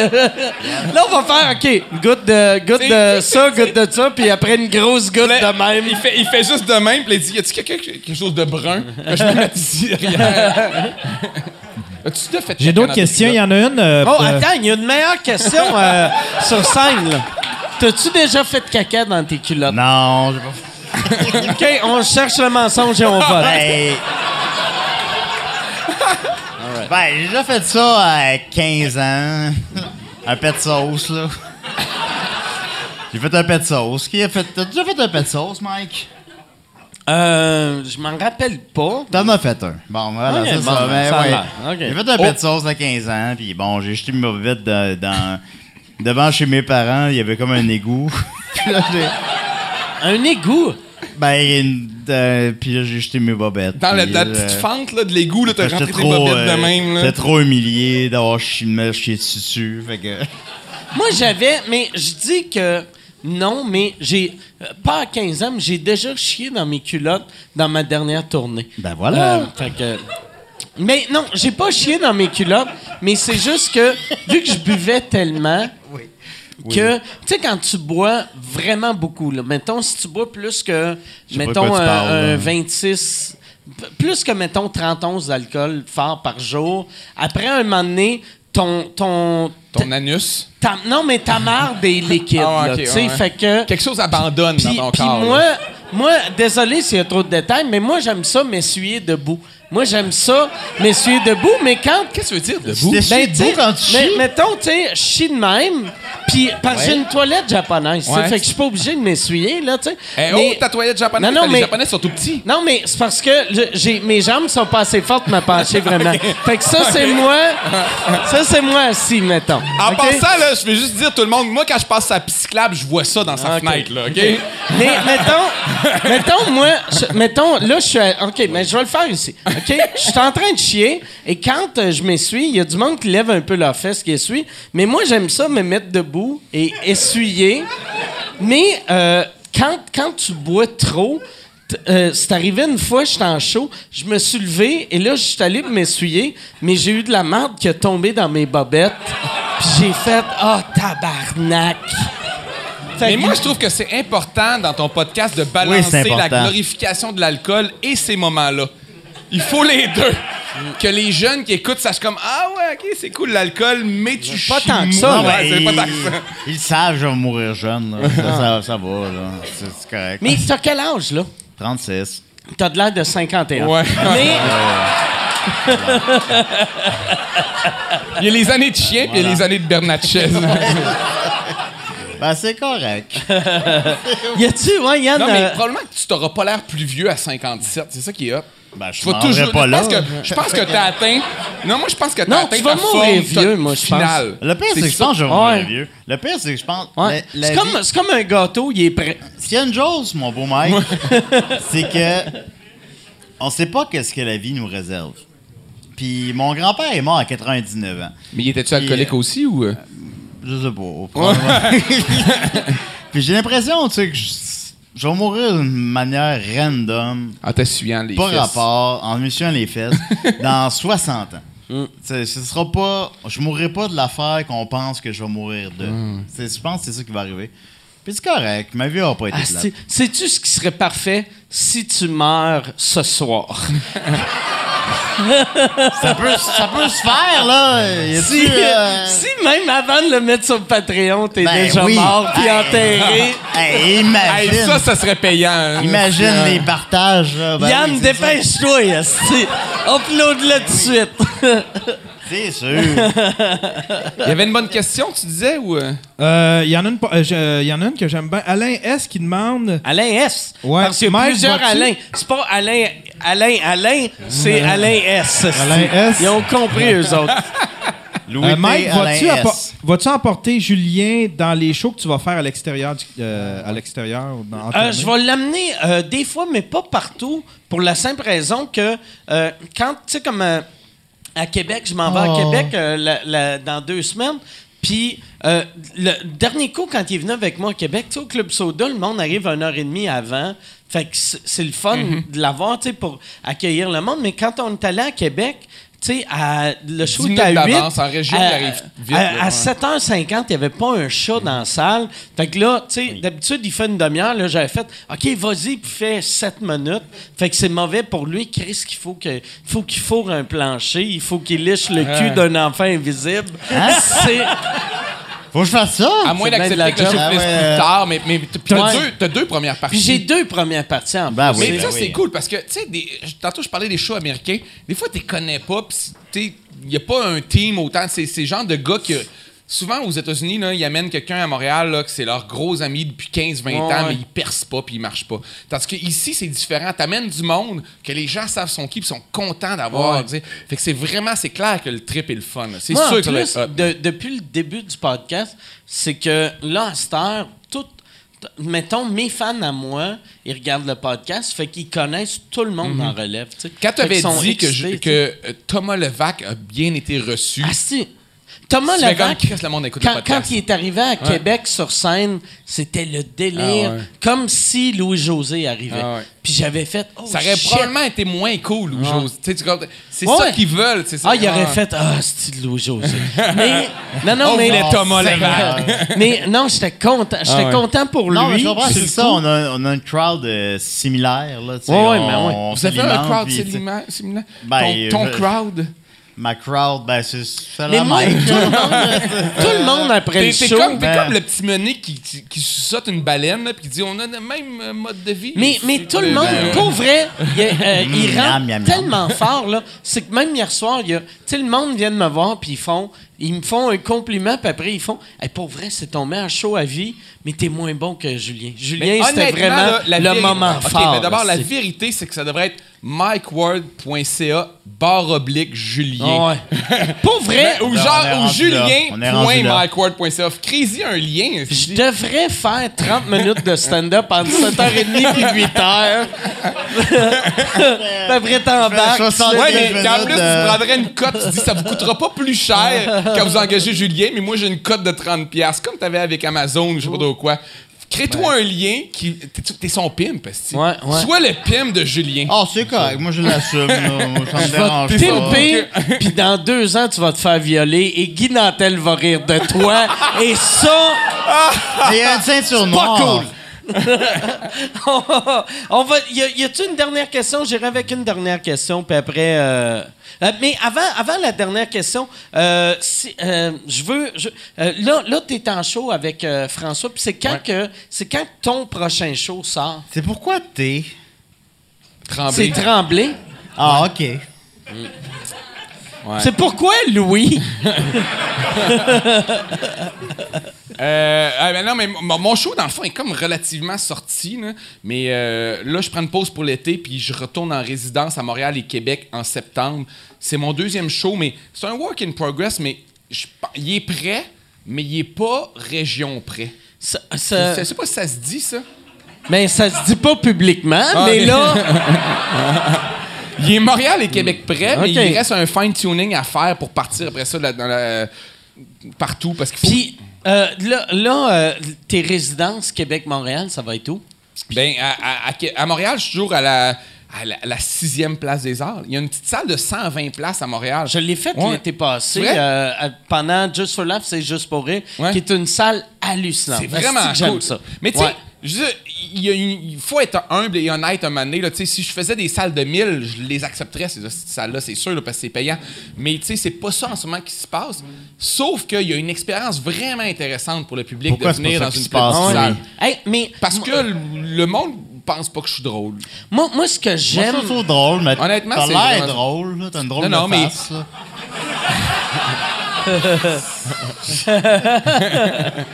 Là, on va faire, OK, goutte de, goutte de ça, goutte de ça, puis après une grosse goutte Là, de même. Il fait, il fait juste de même, puis il dit Y a-tu quelqu'un quelque chose de brun? Que je peux mettre ici derrière As-tu déjà fait J'ai caca d'autres questions. Il y en a une. euh, Oh, euh, attends, il y a une meilleure question euh, sur scène, là. T'as-tu déjà fait caca dans tes culottes? Non, j'ai pas... OK, on cherche le mensonge et on vote. Ben... Ben, j'ai déjà fait ça à 15 ans. un pet de sauce, là. J'ai fait un pet de sauce. Qui a fait... T'as déjà fait un pet de sauce, Mike? Euh, je m'en rappelle pas. T'en as fait un. Bon, voilà, bon, ça. Ben, ça a ouais. l'air. Ok. J'ai fait un Oh. pet de sauce à 15 ans, puis bon, j'ai jeté ma bobette dans, dans- devant chez mes parents, il y avait comme un égout. là. Un égout? Ben, euh, puis là, j'ai jeté mes bobettes. Dans la, la euh, petite fente là, de l'égout, là, t'as rentré tes bobettes de euh, même. Là. J'étais trop humilié d'avoir chié, chier dessus. Fait que... Moi, j'avais, mais je dis que non, mais j'ai, euh, pas à 15 ans, mais j'ai déjà chié dans mes culottes dans ma dernière tournée. Ben voilà. Euh, fait que- mais non, j'ai pas chié dans mes culottes, mais c'est juste que, vu que je buvais tellement, que, tu sais, quand tu bois vraiment beaucoup, là, mettons, si tu bois plus que, mettons, un, parles, un là. 26, p- plus que, mettons, 30 onces d'alcool fort par jour, après un moment donné, ton, ton, Ton anus? ta- non, mais ta marde est liquide, Ah là, ouais, fait que... Quelque chose abandonne dans ton corps. moi, là. moi, désolé s'il y a trop de détails, mais moi, j'aime ça m'essuyer debout. Moi, j'aime ça m'essuyer debout, mais quand... Qu'est-ce que tu veux dire debout? Sais, debout quand tu mais- chies? mettons, tu sais, je chie de même, puis parce que j'ai une toilette japonaise, tu sais, Ouais. fait que je suis pas obligé de m'essuyer, là, tu sais. Eh, Mais- oh, ta toilette japonaise, Non, non, les mais- japonais sont tout petits. non, mais c'est parce que j'ai, mes jambes sont pas assez fortes pour me pencher vraiment. Fait que ça, c'est moi. Ça, c'est moi assis, mettons. En passant, là, je vais juste dire tout le monde, moi, quand je passe sa cyclable, je vois ça dans sa Ok. fenêtre, là, OK? Mais mettons, mettons, moi, mettons, là, je suis. à- OK, mais je vais le faire ici. OK? Je suis en train de chier et quand euh, je m'essuie, il y a du monde qui lève un peu leur fesse qui essuie. Mais moi, j'aime ça me mettre debout et essuyer. Mais euh, quand, quand tu bois trop, euh, c'est arrivé une fois, j'étais en show, je me suis levé et là, je suis allé m'essuyer, mais j'ai eu de la marde qui a tombé dans mes bobettes. Puis j'ai fait Ah, tabarnak! Fait Mais que- moi, je trouve que c'est important dans ton podcast de balancer la glorification de l'alcool et ces moments-là. Il faut les deux. Que les jeunes qui écoutent sachent comme Ah ouais, ok, c'est cool l'alcool, mais tu Pas chies tant que ça, là. Ouais, c'est pas ils, tant que ça. ils savent, je vais mourir jeune. là. Ça, ça, ça va, là. C'est c'est correct. Mais t'as quel âge, là? 36. T'as de l'air de 51. Ouais. Mais, Il y a les années de chien puis il y a les années de Bernatchez. Ben, c'est correct. y a-tu, ouais, Yann? non, mais euh, probablement que tu t'auras pas l'air plus vieux à 57. C'est ça qui est hot. Ben, je vas toujours. pas je là. pense que je pense que t'as atteint. Non, moi je pense que t'as atteint tu vas ta mourir vieux, moi, je finale. Le pire, c'est que je pense que je vais mourir vieux. Le pire, c'est que je pense. ouais. C'est comme, c'est comme un gâteau, il est prêt. S'il y a une chose, mon beau Mike, c'est que on sait pas qu'est-ce que la vie nous réserve. Puis mon grand-père est mort à 99 ans. Mais il était-tu alcoolique euh, aussi ou. euh? Je sais pas. Puis j'ai l'impression, tu sais, que je, je vais mourir d'une manière random, En t'essuyant les pas fesses. rapport, en me suivant les fesses, dans 60 ans. Mm. Ce sera pas. Je mourrai pas de l'affaire qu'on pense que je vais mourir de. Mm. Je pense que c'est ça qui va arriver. Puis c'est correct, ma vie n'a pas été Ah, Sais-tu ce qui serait parfait? si tu meurs ce soir? Ça peut, ça peut se faire, là. Si, euh, si même avant de le mettre sur Patreon, t'es Ben déjà oui. mort puis enterré. Hey, ça, ça serait payant. hein. imagine les partages. là. Ben Yann, oui, dépêche-toi. Upload-le tout de suite. C'est sûr. Il y avait une bonne question, tu disais, ou... euh? Euh, Il y, en a une euh, il y en a une que j'aime bien. Alain S. qui demande. Alain S? Ouais. Parce qu'il y a Mike, plusieurs? Alain. C'est pas Alain, Alain, Alain, c'est Alain S. esti. Alain S. Ils ont compris, eux autres. Louis Euh. Mike, vas-tu, emporter Julien dans les shows que tu vas faire à l'extérieur? du- euh, à l'extérieur Euh, je vais l'amener euh, des fois, mais pas partout, pour la simple raison que euh, quand, tu sais, comme euh, à Québec, je m'en vais Oh. à Québec euh, la- la- dans deux semaines. Puis, euh, le dernier coup, quand il est venu avec moi à Québec, tu sais, au Club Soda, le monde arrive une heure et demie avant. Fait que c'est le fun de l'avoir, tu sais, pour accueillir le monde. Mais quand on est allé à Québec, tu sais, à- le show 10 était à minutes 8. d'avance, en région, à, il arrive vite, à- là, à ouais. 7h50, il n'y avait pas un chat dans la salle. Fait que là, tu sais, d'habitude, il fait une demi-heure. Là, j'avais fait, OK, vas-y, puis fais 7 minutes. Fait que c'est mauvais pour lui. Chris, qu'il faut que, faut qu'il fourre un plancher. Il faut qu'il liche le cul d'un enfant invisible. C'est... Faut que je fasse ça? À moins d'accepter que job. finisse Ah plus tard, mais, mais t'as Ouais. deux, t'as deux premières parties. Puis j'ai deux premières parties en Ben plus. oui, Mais ben ça, oui. c'est cool parce que, tu sais, des- tantôt, je parlais des shows américains. Des fois, tu connais pas, puis il n'y a pas un team autant. C'est ces genres de gars que. Souvent, aux États-Unis, ils amènent quelqu'un à Montréal, là, que c'est leur gros ami depuis 15-20 ans, Ouais. mais ils percent pas, puis ils marchent pas. Tandis que ici, c'est différent. T'amènes du monde que les gens savent son qui, puis sont contents d'avoir. Ouais. tu. Fait que c'est vraiment, c'est clair que le trip est le fun. C'est sûr en que plus, de- depuis le début du podcast, c'est que là, à cette heure, tout, mettons, mes fans à moi, ils regardent le podcast, fait qu'ils connaissent tout le monde en relève. tu. Mhm. Quand tu avais dit que, je- tu que euh, Thomas Levac a bien été reçu, Ah, si. Thomas Levac, comme Chris, le monde écoute le quand, il est arrivé à Québec sur scène, c'était le délire, Ah ouais. comme si Louis-José arrivait. Ah ouais. Puis j'avais fait, oh ça aurait shit. probablement été moins cool. ou Ouais. José. Tu sais, tu comprends? C'est Ouais. ça qu'ils veulent. c'est ça. Ah, il aurait Ah. fait, ah, c'est Louis-José? mais, non, non, On mais. Thomas Levac. mais non, j'étais content. J'étais Ah ouais. content pour Non, lui. c'est ça. On a, on a une crowd euh, similaire. Là, on- mais ouais. on Vous avez un crowd similaire? ton crowd? Ma crowd, ben, c'est Mais la même. tout le monde, le après T'es le show. comme, t'es ben- comme le petit mené qui, qui, qui saute une baleine là, puis qui dit on a le même euh, mode de vie. Mais, mais tout le ben, monde, ouais. pour vrai, il, euh, il Miam, rentre miam, miam. tellement fort, là. C'est que même hier soir, il y a, le monde vient de me voir, puis ils font, ils me font un compliment, puis après, ils font, hey, pour vrai, c'est ton meilleur show à vie, mais t'es moins bon que Julien. Julien, c'était vraiment là, la le moment fort. mais d'abord, la vérité, c'est que ça devrait être mikeword.ca barre oblique Julien. Ouais. Pour vrai, ou genre, ou julien.mikeword.ca. Crée-y un lien. je devrais faire 30 minutes de stand-up entre 7h30 et 8h. Puis après, t'embarques. 60 tu Ouais, mais qu'en plus, de- tu prendrais une cote, tu dis ça vous coûtera pas plus cher quand vous engagez Julien, mais moi j'ai une cote de 30$, piastres, comme t'avais avec Amazon ou je sais pas trop quoi. Crée-toi un lien qui. T'es, t'es son pimp. Ouais, ouais. Sois le pimp de Julien. Ah, c'est correct. Moi, je l'assume. Ça me Je vais dérange te pas. pimper, puis dans deux ans, tu vas te faire violer et Guy Nantel va rire de toi. et ça, Il y a une ceinture pas cool. on va. Y, a-tu une dernière question? J'irai avec une dernière question, puis après. euh, euh, mais avant, avant la dernière question, euh, si- euh, je veux. je- là, là tu es en show avec François, puis c'est quand que c'est quand ton prochain show sort? C'est pourquoi t'es. Tremblay. C'est Tremblay. Ah, OK. Ouais. C'est pourquoi Louis? Euh, ah, ben non, mais mon show, dans le fond, est comme relativement sorti. là. Mais euh, là, je prends une pause pour l'été, puis je retourne en résidence à Montréal et Québec en septembre. C'est mon deuxième show, mais c'est un work in progress, mais je il est prêt, mais il est pas région prêt. Ça- Je ça- sais pas si ça se dit, ça? Mais ça se dit pas publiquement, Ah, mais là. Il est Montréal et Québec prêt, mais il reste un fine-tuning à faire pour partir après ça dans la- partout, parce qu'il faut... Puis euh, là, là euh, tes résidences Québec-Montréal, ça va être où? Ben, à, Montréal, je suis toujours à la, à la, sixième place des arts. Il y a une petite salle de 120 places à Montréal. Je l'ai fait Ouais. l'été passé, euh, pendant Just for Laugh, c'est Juste pour rire, Ouais. qui est une salle hallucinante. C'est vraiment cool. Ça? Mais tu sais, Ouais. Je veux dire, il, y a une- il faut être humble et honnête un moment donné. Là, si je faisais des salles de 1000, je les accepterais, ces salles-là, c'est sûr, là, parce que c'est payant. Mais tu sais, c'est pas ça en ce moment qui se passe. Sauf qu'il y a une expérience vraiment intéressante pour le public Pourquoi de venir dans une petite oui. salle. Hey, mais Parce que le, monde pense pas que je suis drôle. moi, moi, ce que Moi, j'aime. je trouve ça drôle, mais Honnêtement, t'as c'est l'air vraiment- drôle. là. T'as une drôle Non, non, de mais- là.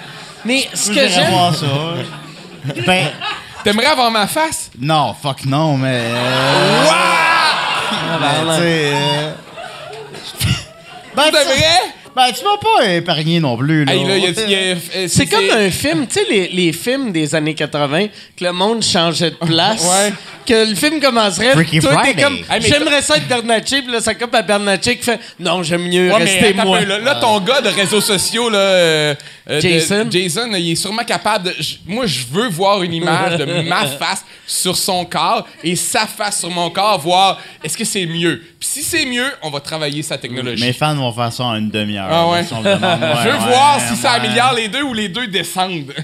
Mais ce Moi, que j'aime. Ben, T'aimerais avoir ma face? non, fuck non, mais... euh, ben, tu sais, euh, Ben, devrais? Ben, tu m'as pas épargné non plus, là. Hey, là, il y a- il y a- euh, C'est comme un film, tu sais, les, les films des années 80, que le monde changeait de place. Ouais. Que le film commencerait. Freaky toi, t'es Friday. comme. Hey, mais J'aimerais ça être Bernatchez, puis là, ça coupe à Bernatchez qui fait Non, j'aime mieux Ouais, mais rester attends un moi. peu, là, là, ton gars de réseaux sociaux, là, euh, euh, de- Jason. Jason, il est sûrement capable de. j- Moi, je veux voir une image de ma face sur son corps et sa face sur mon corps, voir est-ce que c'est mieux. Puis si c'est mieux, on va travailler sa technologie. Mes fans vont faire ça en une Ah ouais. là, si on me demande, ouais, je veux ouais, voir si ça améliore les deux ou les deux descendent.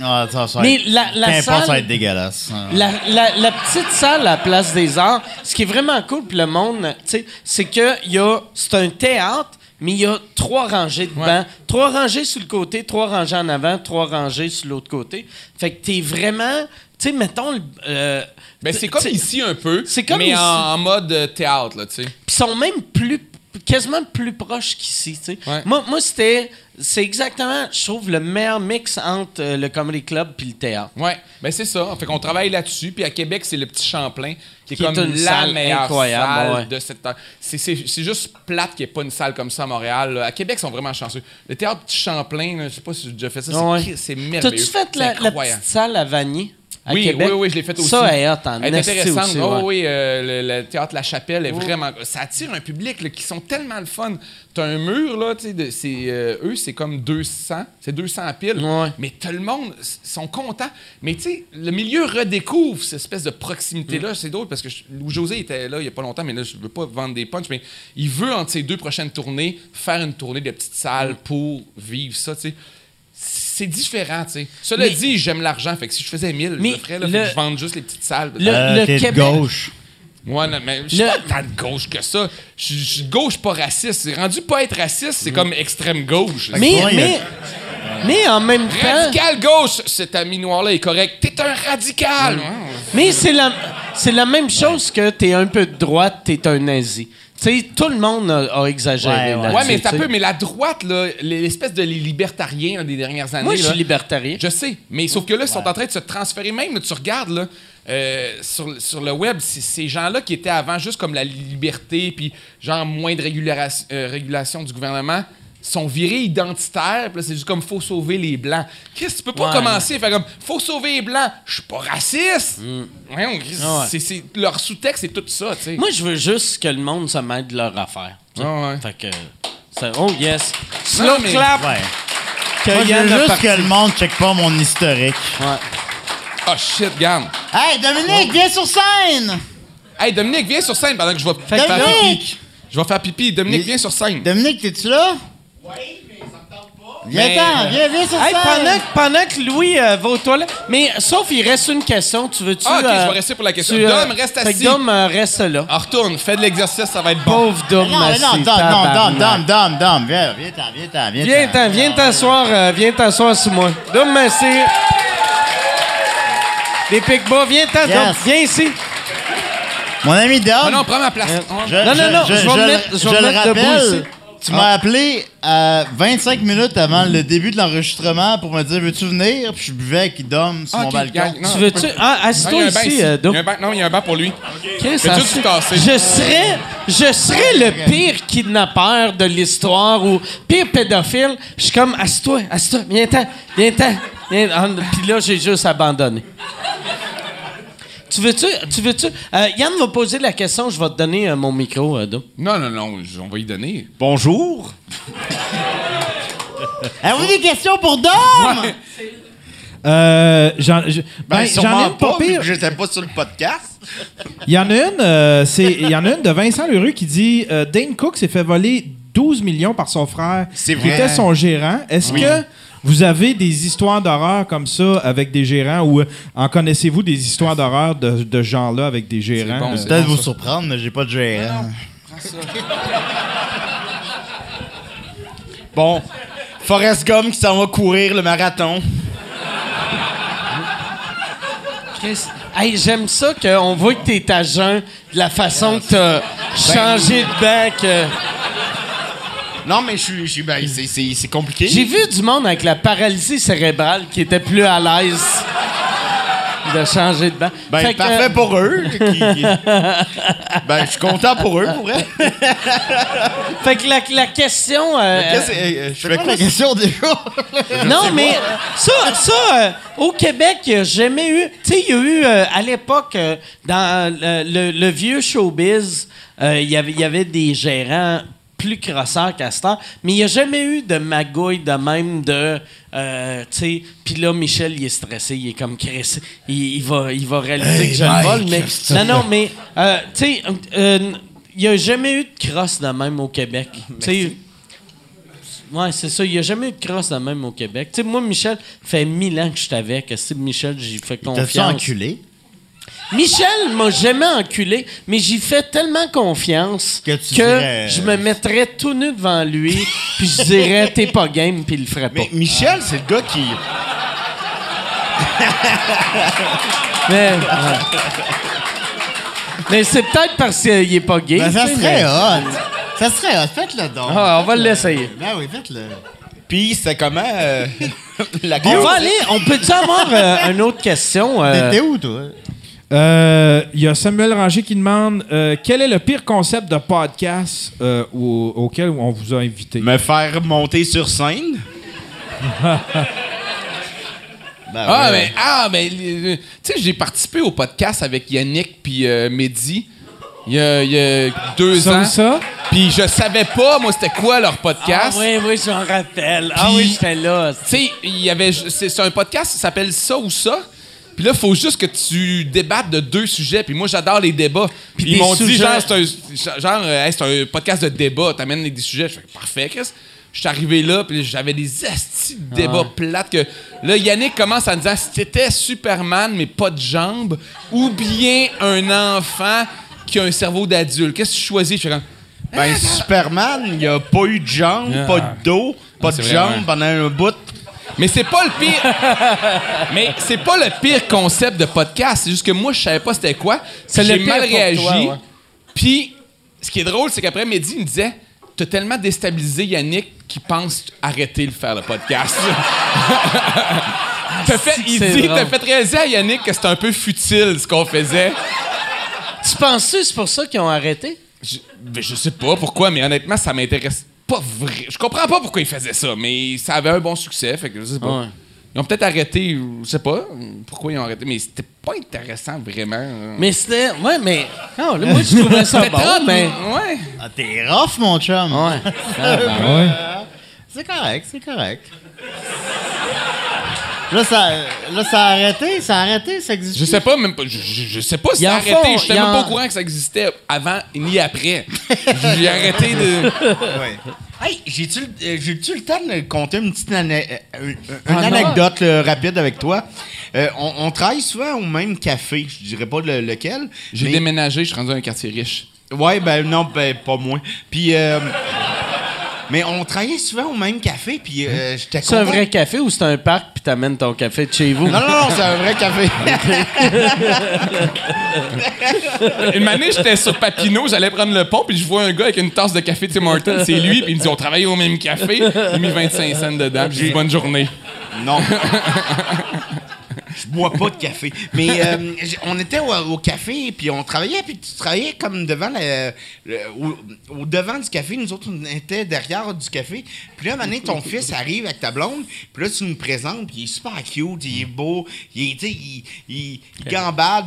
Ah, ça, ça va Mais être- la, la ça va salle. être dégueulasse. Ah. La, la- la petite salle à la Place des Arts, ce qui est vraiment cool pour le monde, tu sais, c'est que y a, c'est un théâtre, mais il y a trois rangées de bancs, trois rangées sur le côté, trois rangées en avant, trois rangées sur l'autre côté. Fait que t'es vraiment, tu sais, mettons, le- euh, Ben, c'est comme ici un peu, C'est comme mais ici. En, en mode théâtre, là, tu sais. Puis ils sont même plus quasiment plus proches qu'ici, tu sais. Ouais. Moi, moi c'était c'est exactement je trouve le meilleur mix entre euh, le comedy club puis le théâtre. Ouais, ben c'est ça. Fait qu'on travaille là-dessus. Puis à Québec, c'est le petit Champlain qui est Qui est comme une la salle meilleure incroyable, salle ouais. de cette. C'est, c'est, c'est juste plate qu'il n'y ait pas une salle comme ça à Montréal. là. À Québec, ils sont vraiment chanceux. Le théâtre Petit Champlain, là, je sais pas si j'ai déjà fait ça, c'est, ouais. c'est merveilleux. T'as-tu fait C'est la, la incroyable. petite salle à Vanier? À oui, Québec? oui, oui, je l'ai fait aussi. Ça, est hot en Elle est intéressante. aussi, Oh, ouais. oui, euh, le, le théâtre La Chapelle est vraiment. Ça attire un public là, qui sont tellement le fun. T'as un mur, là, tu sais, euh, eux, c'est comme 200. C'est 200 piles. Ouais. Mais tout le monde sont contents. Mais tu sais, le milieu redécouvre cette espèce de Mm. proximité-là. C'est drôle parce que je- Louis-José était là il y a pas longtemps, mais là, je veux pas vendre des punchs, mais il veut, entre ses deux prochaines tournées, faire une tournée de petites salles pour vivre ça, tu sais. C'est différent, tu sais. Cela Mais- dit, j'aime l'argent. Fait que si je faisais 1000, je le ferais. Là, le- Fait que je vende juste les petites salles. Le- Euh, de Québec- gauche. Ouais, non, mais je suis Le- pas tant de gauche que ça. Je suis- gauche, pas raciste. C'est rendu pas être raciste, c'est comme extrême gauche. Mais, mais, en même temps, Radical gauche, cet ami noir-là est correct. T'es un radical. mais c'est la, c'est la même chose que t'es un peu de droite, t'es un nazi. Tu sais, tout le monde a, a exagéré Ouais, ouais. là-dessus, Ouais, mais ça mais la droite, là, l'espèce de libertarien là, des dernières années. Moi, je suis libertarien. Je sais, mais sauf que là, ils sont en train de se transférer. Même, là, tu regardes là, euh, sur, sur le web, c'est ces gens-là qui étaient avant juste comme la liberté, puis genre moins de régulation, euh, régulation du gouvernement, sont virés identitaires. Puis c'est juste comme faut sauver les blancs. Chris, tu peux pas Ouais. commencer à faire comme faut sauver les blancs. Je suis pas raciste. Voyons, Chris, Ah ouais. c'est- c'est- leur sous-texte, c'est tout ça, tu sais. Moi, je veux juste que le monde se mette de leur affaire. Ah ouais. Fait que. ça- oh, yes. Slow Non, mais- clap. Ouais. que Moi, je veux a juste que le monde check pas mon historique. Ouais. Ah shit, garde. Hey, Dominique, viens sur scène! Hey, Dominique, viens sur scène pendant que je vais faire pipi. Dominique! Je vais faire pipi. Dominique, viens sur scène. Dominique, t'es-tu là? Oui, mais ça me tente pas. Viens-t'en, viens, viens sur Hey, scène! pendant, que- pendant que Louis euh, va aux toilettes. Mais sauf, il reste une question. Tu veux-tu. Ah, ok, euh, je vais rester pour la question. tu, euh, Dom, reste fait que assis. Dom, euh, reste là. Ah, retourne, fais de l'exercice, ça va être bon. Pauvre Dom, Non, mais non, assis, non, Dom, tabarnak. Dom, Dom, Dom, viens, viens-t'en, viens-t'en, viens-t'en. Viens t'en, viens t'asseoir, euh, viens t'asseoir sur moi. Dom, merci. Les pics-bas, viens t'en, Dom, Yes. viens ici. Mon ami Dom, Ah non, prends ma place. je, Non, non, non, je vais me le- mettre- je vais je me le mettre debout rappelle, ici. Tu m'as appelé à 25 minutes avant le début de l'enregistrement pour me dire veux-tu venir? Puis je buvais avec Dom sur Ah, mon balcon. Tu veux-tu? Ah, Non, il y assis-toi a un banc ici, euh, Dom. Non, il y a un banc pour lui. Je serais, je serais le pire kidnappeur de l'histoire ou pire pédophile. Je suis comme, assis-toi, assis-toi, viens-t'en, viens-t'en. Viens- ah, Puis là, j'ai juste abandonné. Tu veux-tu, tu veux-tu, euh, Yann va poser la question, je vais te donner euh, mon micro, euh, Dom. Non, non, non, j- on va y donner. Bonjour. Avez-vous des questions pour Dom? Euh, j'en je- ben, Ben, j'en ai sûrement une pas pas, vu pire. que j'étais pas sur le podcast. Il y en a une, euh, c'est, il y en a une de Vincent Leroux qui dit euh, Dane Cook s'est fait voler 12 millions par son frère, C'est qui vrai. était son gérant. Est-ce Oui. que Vous avez des histoires d'horreur comme ça avec des gérants ou euh, en connaissez-vous des histoires d'horreur de, de ce genre-là avec des gérants? bon, euh, c'est Peut-être vous ça. surprendre, mais j'ai pas de gérant. Bon, Forrest Gump qui s'en va courir le marathon. Chris, Hey, j'aime ça qu'on voit que t'es à jeun de la façon que t'as changé de banc. Non, mais je suis. je ben, c'est- compliqué. J'ai vu du monde avec la paralysie cérébrale qui était plus à l'aise de changer de banc. Ben, Fait parfait euh, pour eux. qui- qui- ben, je suis content pour eux, pour vrai. fait que la, la question. euh, Qu'est-ce que- euh, je C'est fais quoi la question déjà? Non, mais euh, ça, ça euh, au Québec, il n'y a jamais eu. Tu sais, il y a eu euh, à l'époque, euh, dans le, le- le vieux showbiz, euh, il y avait- il y avait des gérants plus crosseurs qu'à cette heure, mais il n'y a jamais eu de magouille de même de. euh, tu sais, puis là, Michel, il est stressé, il est comme Chris. Il, il va, il va réaliser que je le vole, mais. Non, non, mais. euh, tu sais, euh, il n'y a jamais eu de crosse de même au Québec. Tu sais. Ouais, c'est ça. Il n'y a jamais eu de crosse de même au Québec. Tu sais, moi, Michel, fait mille ans que je suis avec. Si Michel, j'y fais T'as-tu confiance? enculé? Michel m'a jamais enculé, mais j'y fais tellement confiance Que que, tu dirais, euh, je me mettrais tout nu devant lui, puis je dirais t'es pas game, puis il le ferait pas. Mais Michel, c'est le gars qui. Mais, ouais. Mais c'est peut-être parce qu'il est pas gay. Ben, ça serait mais- hot. Ça serait hot. Faites-le donc. Ah, on va l'essayer. Ben oui, faites-le. Puis, c'est comment. euh, la On va aller. On peut-tu avoir euh, une autre question? euh, T'étais où, toi? Euh, Il y a Samuel Ranger qui demande euh, quel est le pire concept de podcast euh, au- auquel on vous a invité? Me faire monter sur scène? Ben, Ah, ouais. mais, ah, mais, tu sais, j'ai participé au podcast avec Yannick puis euh, Mehdi il y, a, il y a deux Ça ans. ça? Puis je savais pas, moi, c'était quoi leur Ah podcast. oui, oui, je m'en rappelle. Ah Puis- oui, j'étais là. Tu sais, il y avait. C'est c'est un podcast qui s'appelle Ça ou ça. Puis là, il faut juste que tu débattes de deux sujets. Puis moi, j'adore les débats. Puis ils m'ont dit, genre, c'est un, genre, euh, Hey, c'est un podcast de débat. T'amènes des sujets. Je fais, parfait, Chris. Je suis arrivé là, puis j'avais des astis de débats plates que... Là, Yannick commence en disant, si t'étais Superman, mais pas de jambes, ou bien un enfant qui a un cerveau d'adulte, qu'est-ce que tu choisis? Je fais comme, Ben, Superman, il a pas eu de jambes, Ah. pas de dos, pas Ah, de c'est vrai, jambes pendant un bout. Mais c'est pas le pire. mais c'est pas le pire concept de podcast. C'est juste que moi, je savais pas c'était quoi. J'ai mal réagi. toi, ouais. Puis, ce qui est drôle, c'est qu'après, Mehdi me disait T'as tellement déstabilisé Yannick qui pense arrêter de faire le podcast. T'as fait, il dit. T'as fait réaliser à Yannick que c'était un peu futile ce qu'on faisait. Tu penses que c'est pour ça qu'ils ont arrêté? Je, ben, je sais pas pourquoi, mais honnêtement, ça m'intéresse pas vrai. Je comprends pas pourquoi ils faisaient ça, mais ça avait un bon succès, fait que je sais pas. Ouais. Ils ont peut-être arrêté, je sais pas pourquoi ils ont arrêté, mais c'était pas intéressant vraiment. Mais c'était. Ouais, mais. Non, là, moi, je trouvais ça bon, mais. Ouais. Ah, t'es rough, mon chum. Ouais. Ouais. C'est correct, c'est correct. Là ça, là, ça a arrêté, ça a arrêté, ça existe. Je sais pas même pas. Je, sais pas si ça a arrêté. font, Je suis même en- pas au courant que ça existait avant ni après. J'ai arrêté de. Ouais. Hey, j'ai-tu le, euh, le temps de compter une petite ane- euh, une Ah, anecdote là, rapide avec toi? Euh, on, on travaille souvent au même café, je dirais pas le- lequel. J'ai mais- déménagé, je suis rendu dans un quartier riche. Ouais, ben non, ben pas moins. Puis, euh, mais on travaillait souvent au même café, puis euh, j'étais C'est un vrai café ou c'est un parc puis t'amènes ton café de chez vous? Non, non, non, c'est un vrai café. Une année, j'étais sur Papineau, j'allais prendre le pont, puis je vois un gars avec une tasse de café Tim Hortons, c'est lui, puis il me dit on travaille au même café. Il a mis 25 cents dedans, puis j'ai dit bonne journée. Non. Je bois pas de café. Mais euh, on était au, au café, puis on travaillait, puis tu travaillais comme devant le, le- au, au devant du café. Nous autres, on était derrière du café. Puis là, un moment donné, ton fils arrive avec ta blonde, puis là, tu nous présentes, puis il est super cute, il est beau, il est, il, il,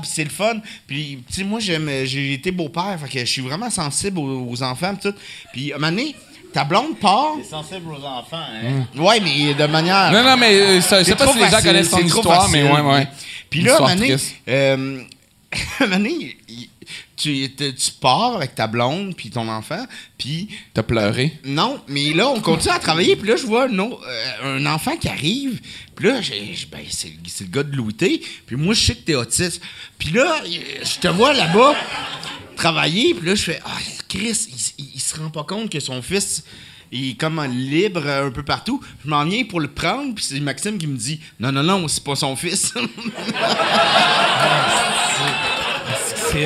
puis c'est le fun. Puis, tu sais, moi, j'aime, j'ai été beau-père, fait que je suis vraiment sensible aux, aux enfants, puis tout. Puis, un moment donné, ta blonde part? T'es sensible aux enfants, hein? Ouais, mais de manière. Non, non, mais euh, ça- je sais C'est pas si les gens connaissent son c'est histoire, mais ouais, ouais. Puis là, Mané, euh, Mané, tu, tu tu pars avec ta blonde puis ton enfant, puis T'as pleuré? non, mais là, on continue à travailler, puis là, je vois un, euh, un enfant qui arrive, puis là, j'ai- ben, c'est c'est le gars de Louis T, puis moi, je sais que t'es autiste. Puis là, je te vois là-bas travailler, puis là, je fais « Ah, Chris, il, il- il se rend pas compte que son fils... » Il est comme libre euh, un peu partout. Je m'en viens pour le prendre, puis c'est Maxime qui me dit Non, non, non, c'est pas son fils. C'est.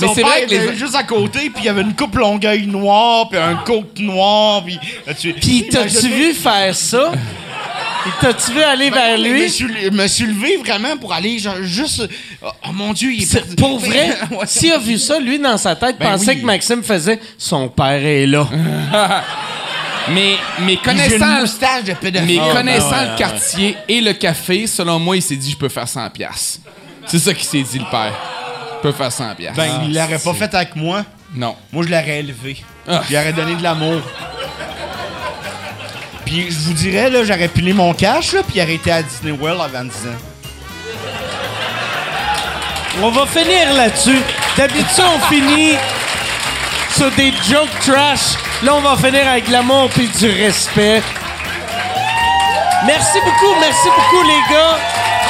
Mais c'est vrai que les... était juste à côté, puis il y avait une coupe longueuil noire, puis un coat noir, puis. tu- Puis t'as-tu vu faire ça? T'as-tu vu aller vers Ben, Je me lui? suis, me suis levé vraiment pour aller, genre, juste. Oh, oh mon Dieu, il est perdu. Pour vrai, s'il a vu ça, lui, dans sa tête, Ben pensait oui. que Maxime faisait « Son père est là Mais, mais connaissant, moustache de pédophile. mais connaissant ouais, le ouais. quartier et le café, selon moi, il s'est dit, je peux faire 100 piastres. C'est ça qu'il s'est dit, le père. Je peux faire 100 piastres. Ben, il l'aurait pas fait avec moi. non. Moi, je l'aurais élevé. Ah. Je lui aurais donné de l'amour. Puis je vous dirais, là, j'aurais pilé mon cash, là, puis été à Disney World avant 10 ans. ». On va finir là-dessus. D'habitude, on finit sur des jokes trash. Là, on va finir avec l'amour puis du respect. Merci beaucoup, merci beaucoup, les gars.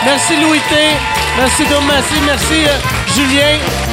Merci, Louis T. Merci, Dom Massy. Merci, euh, Julien.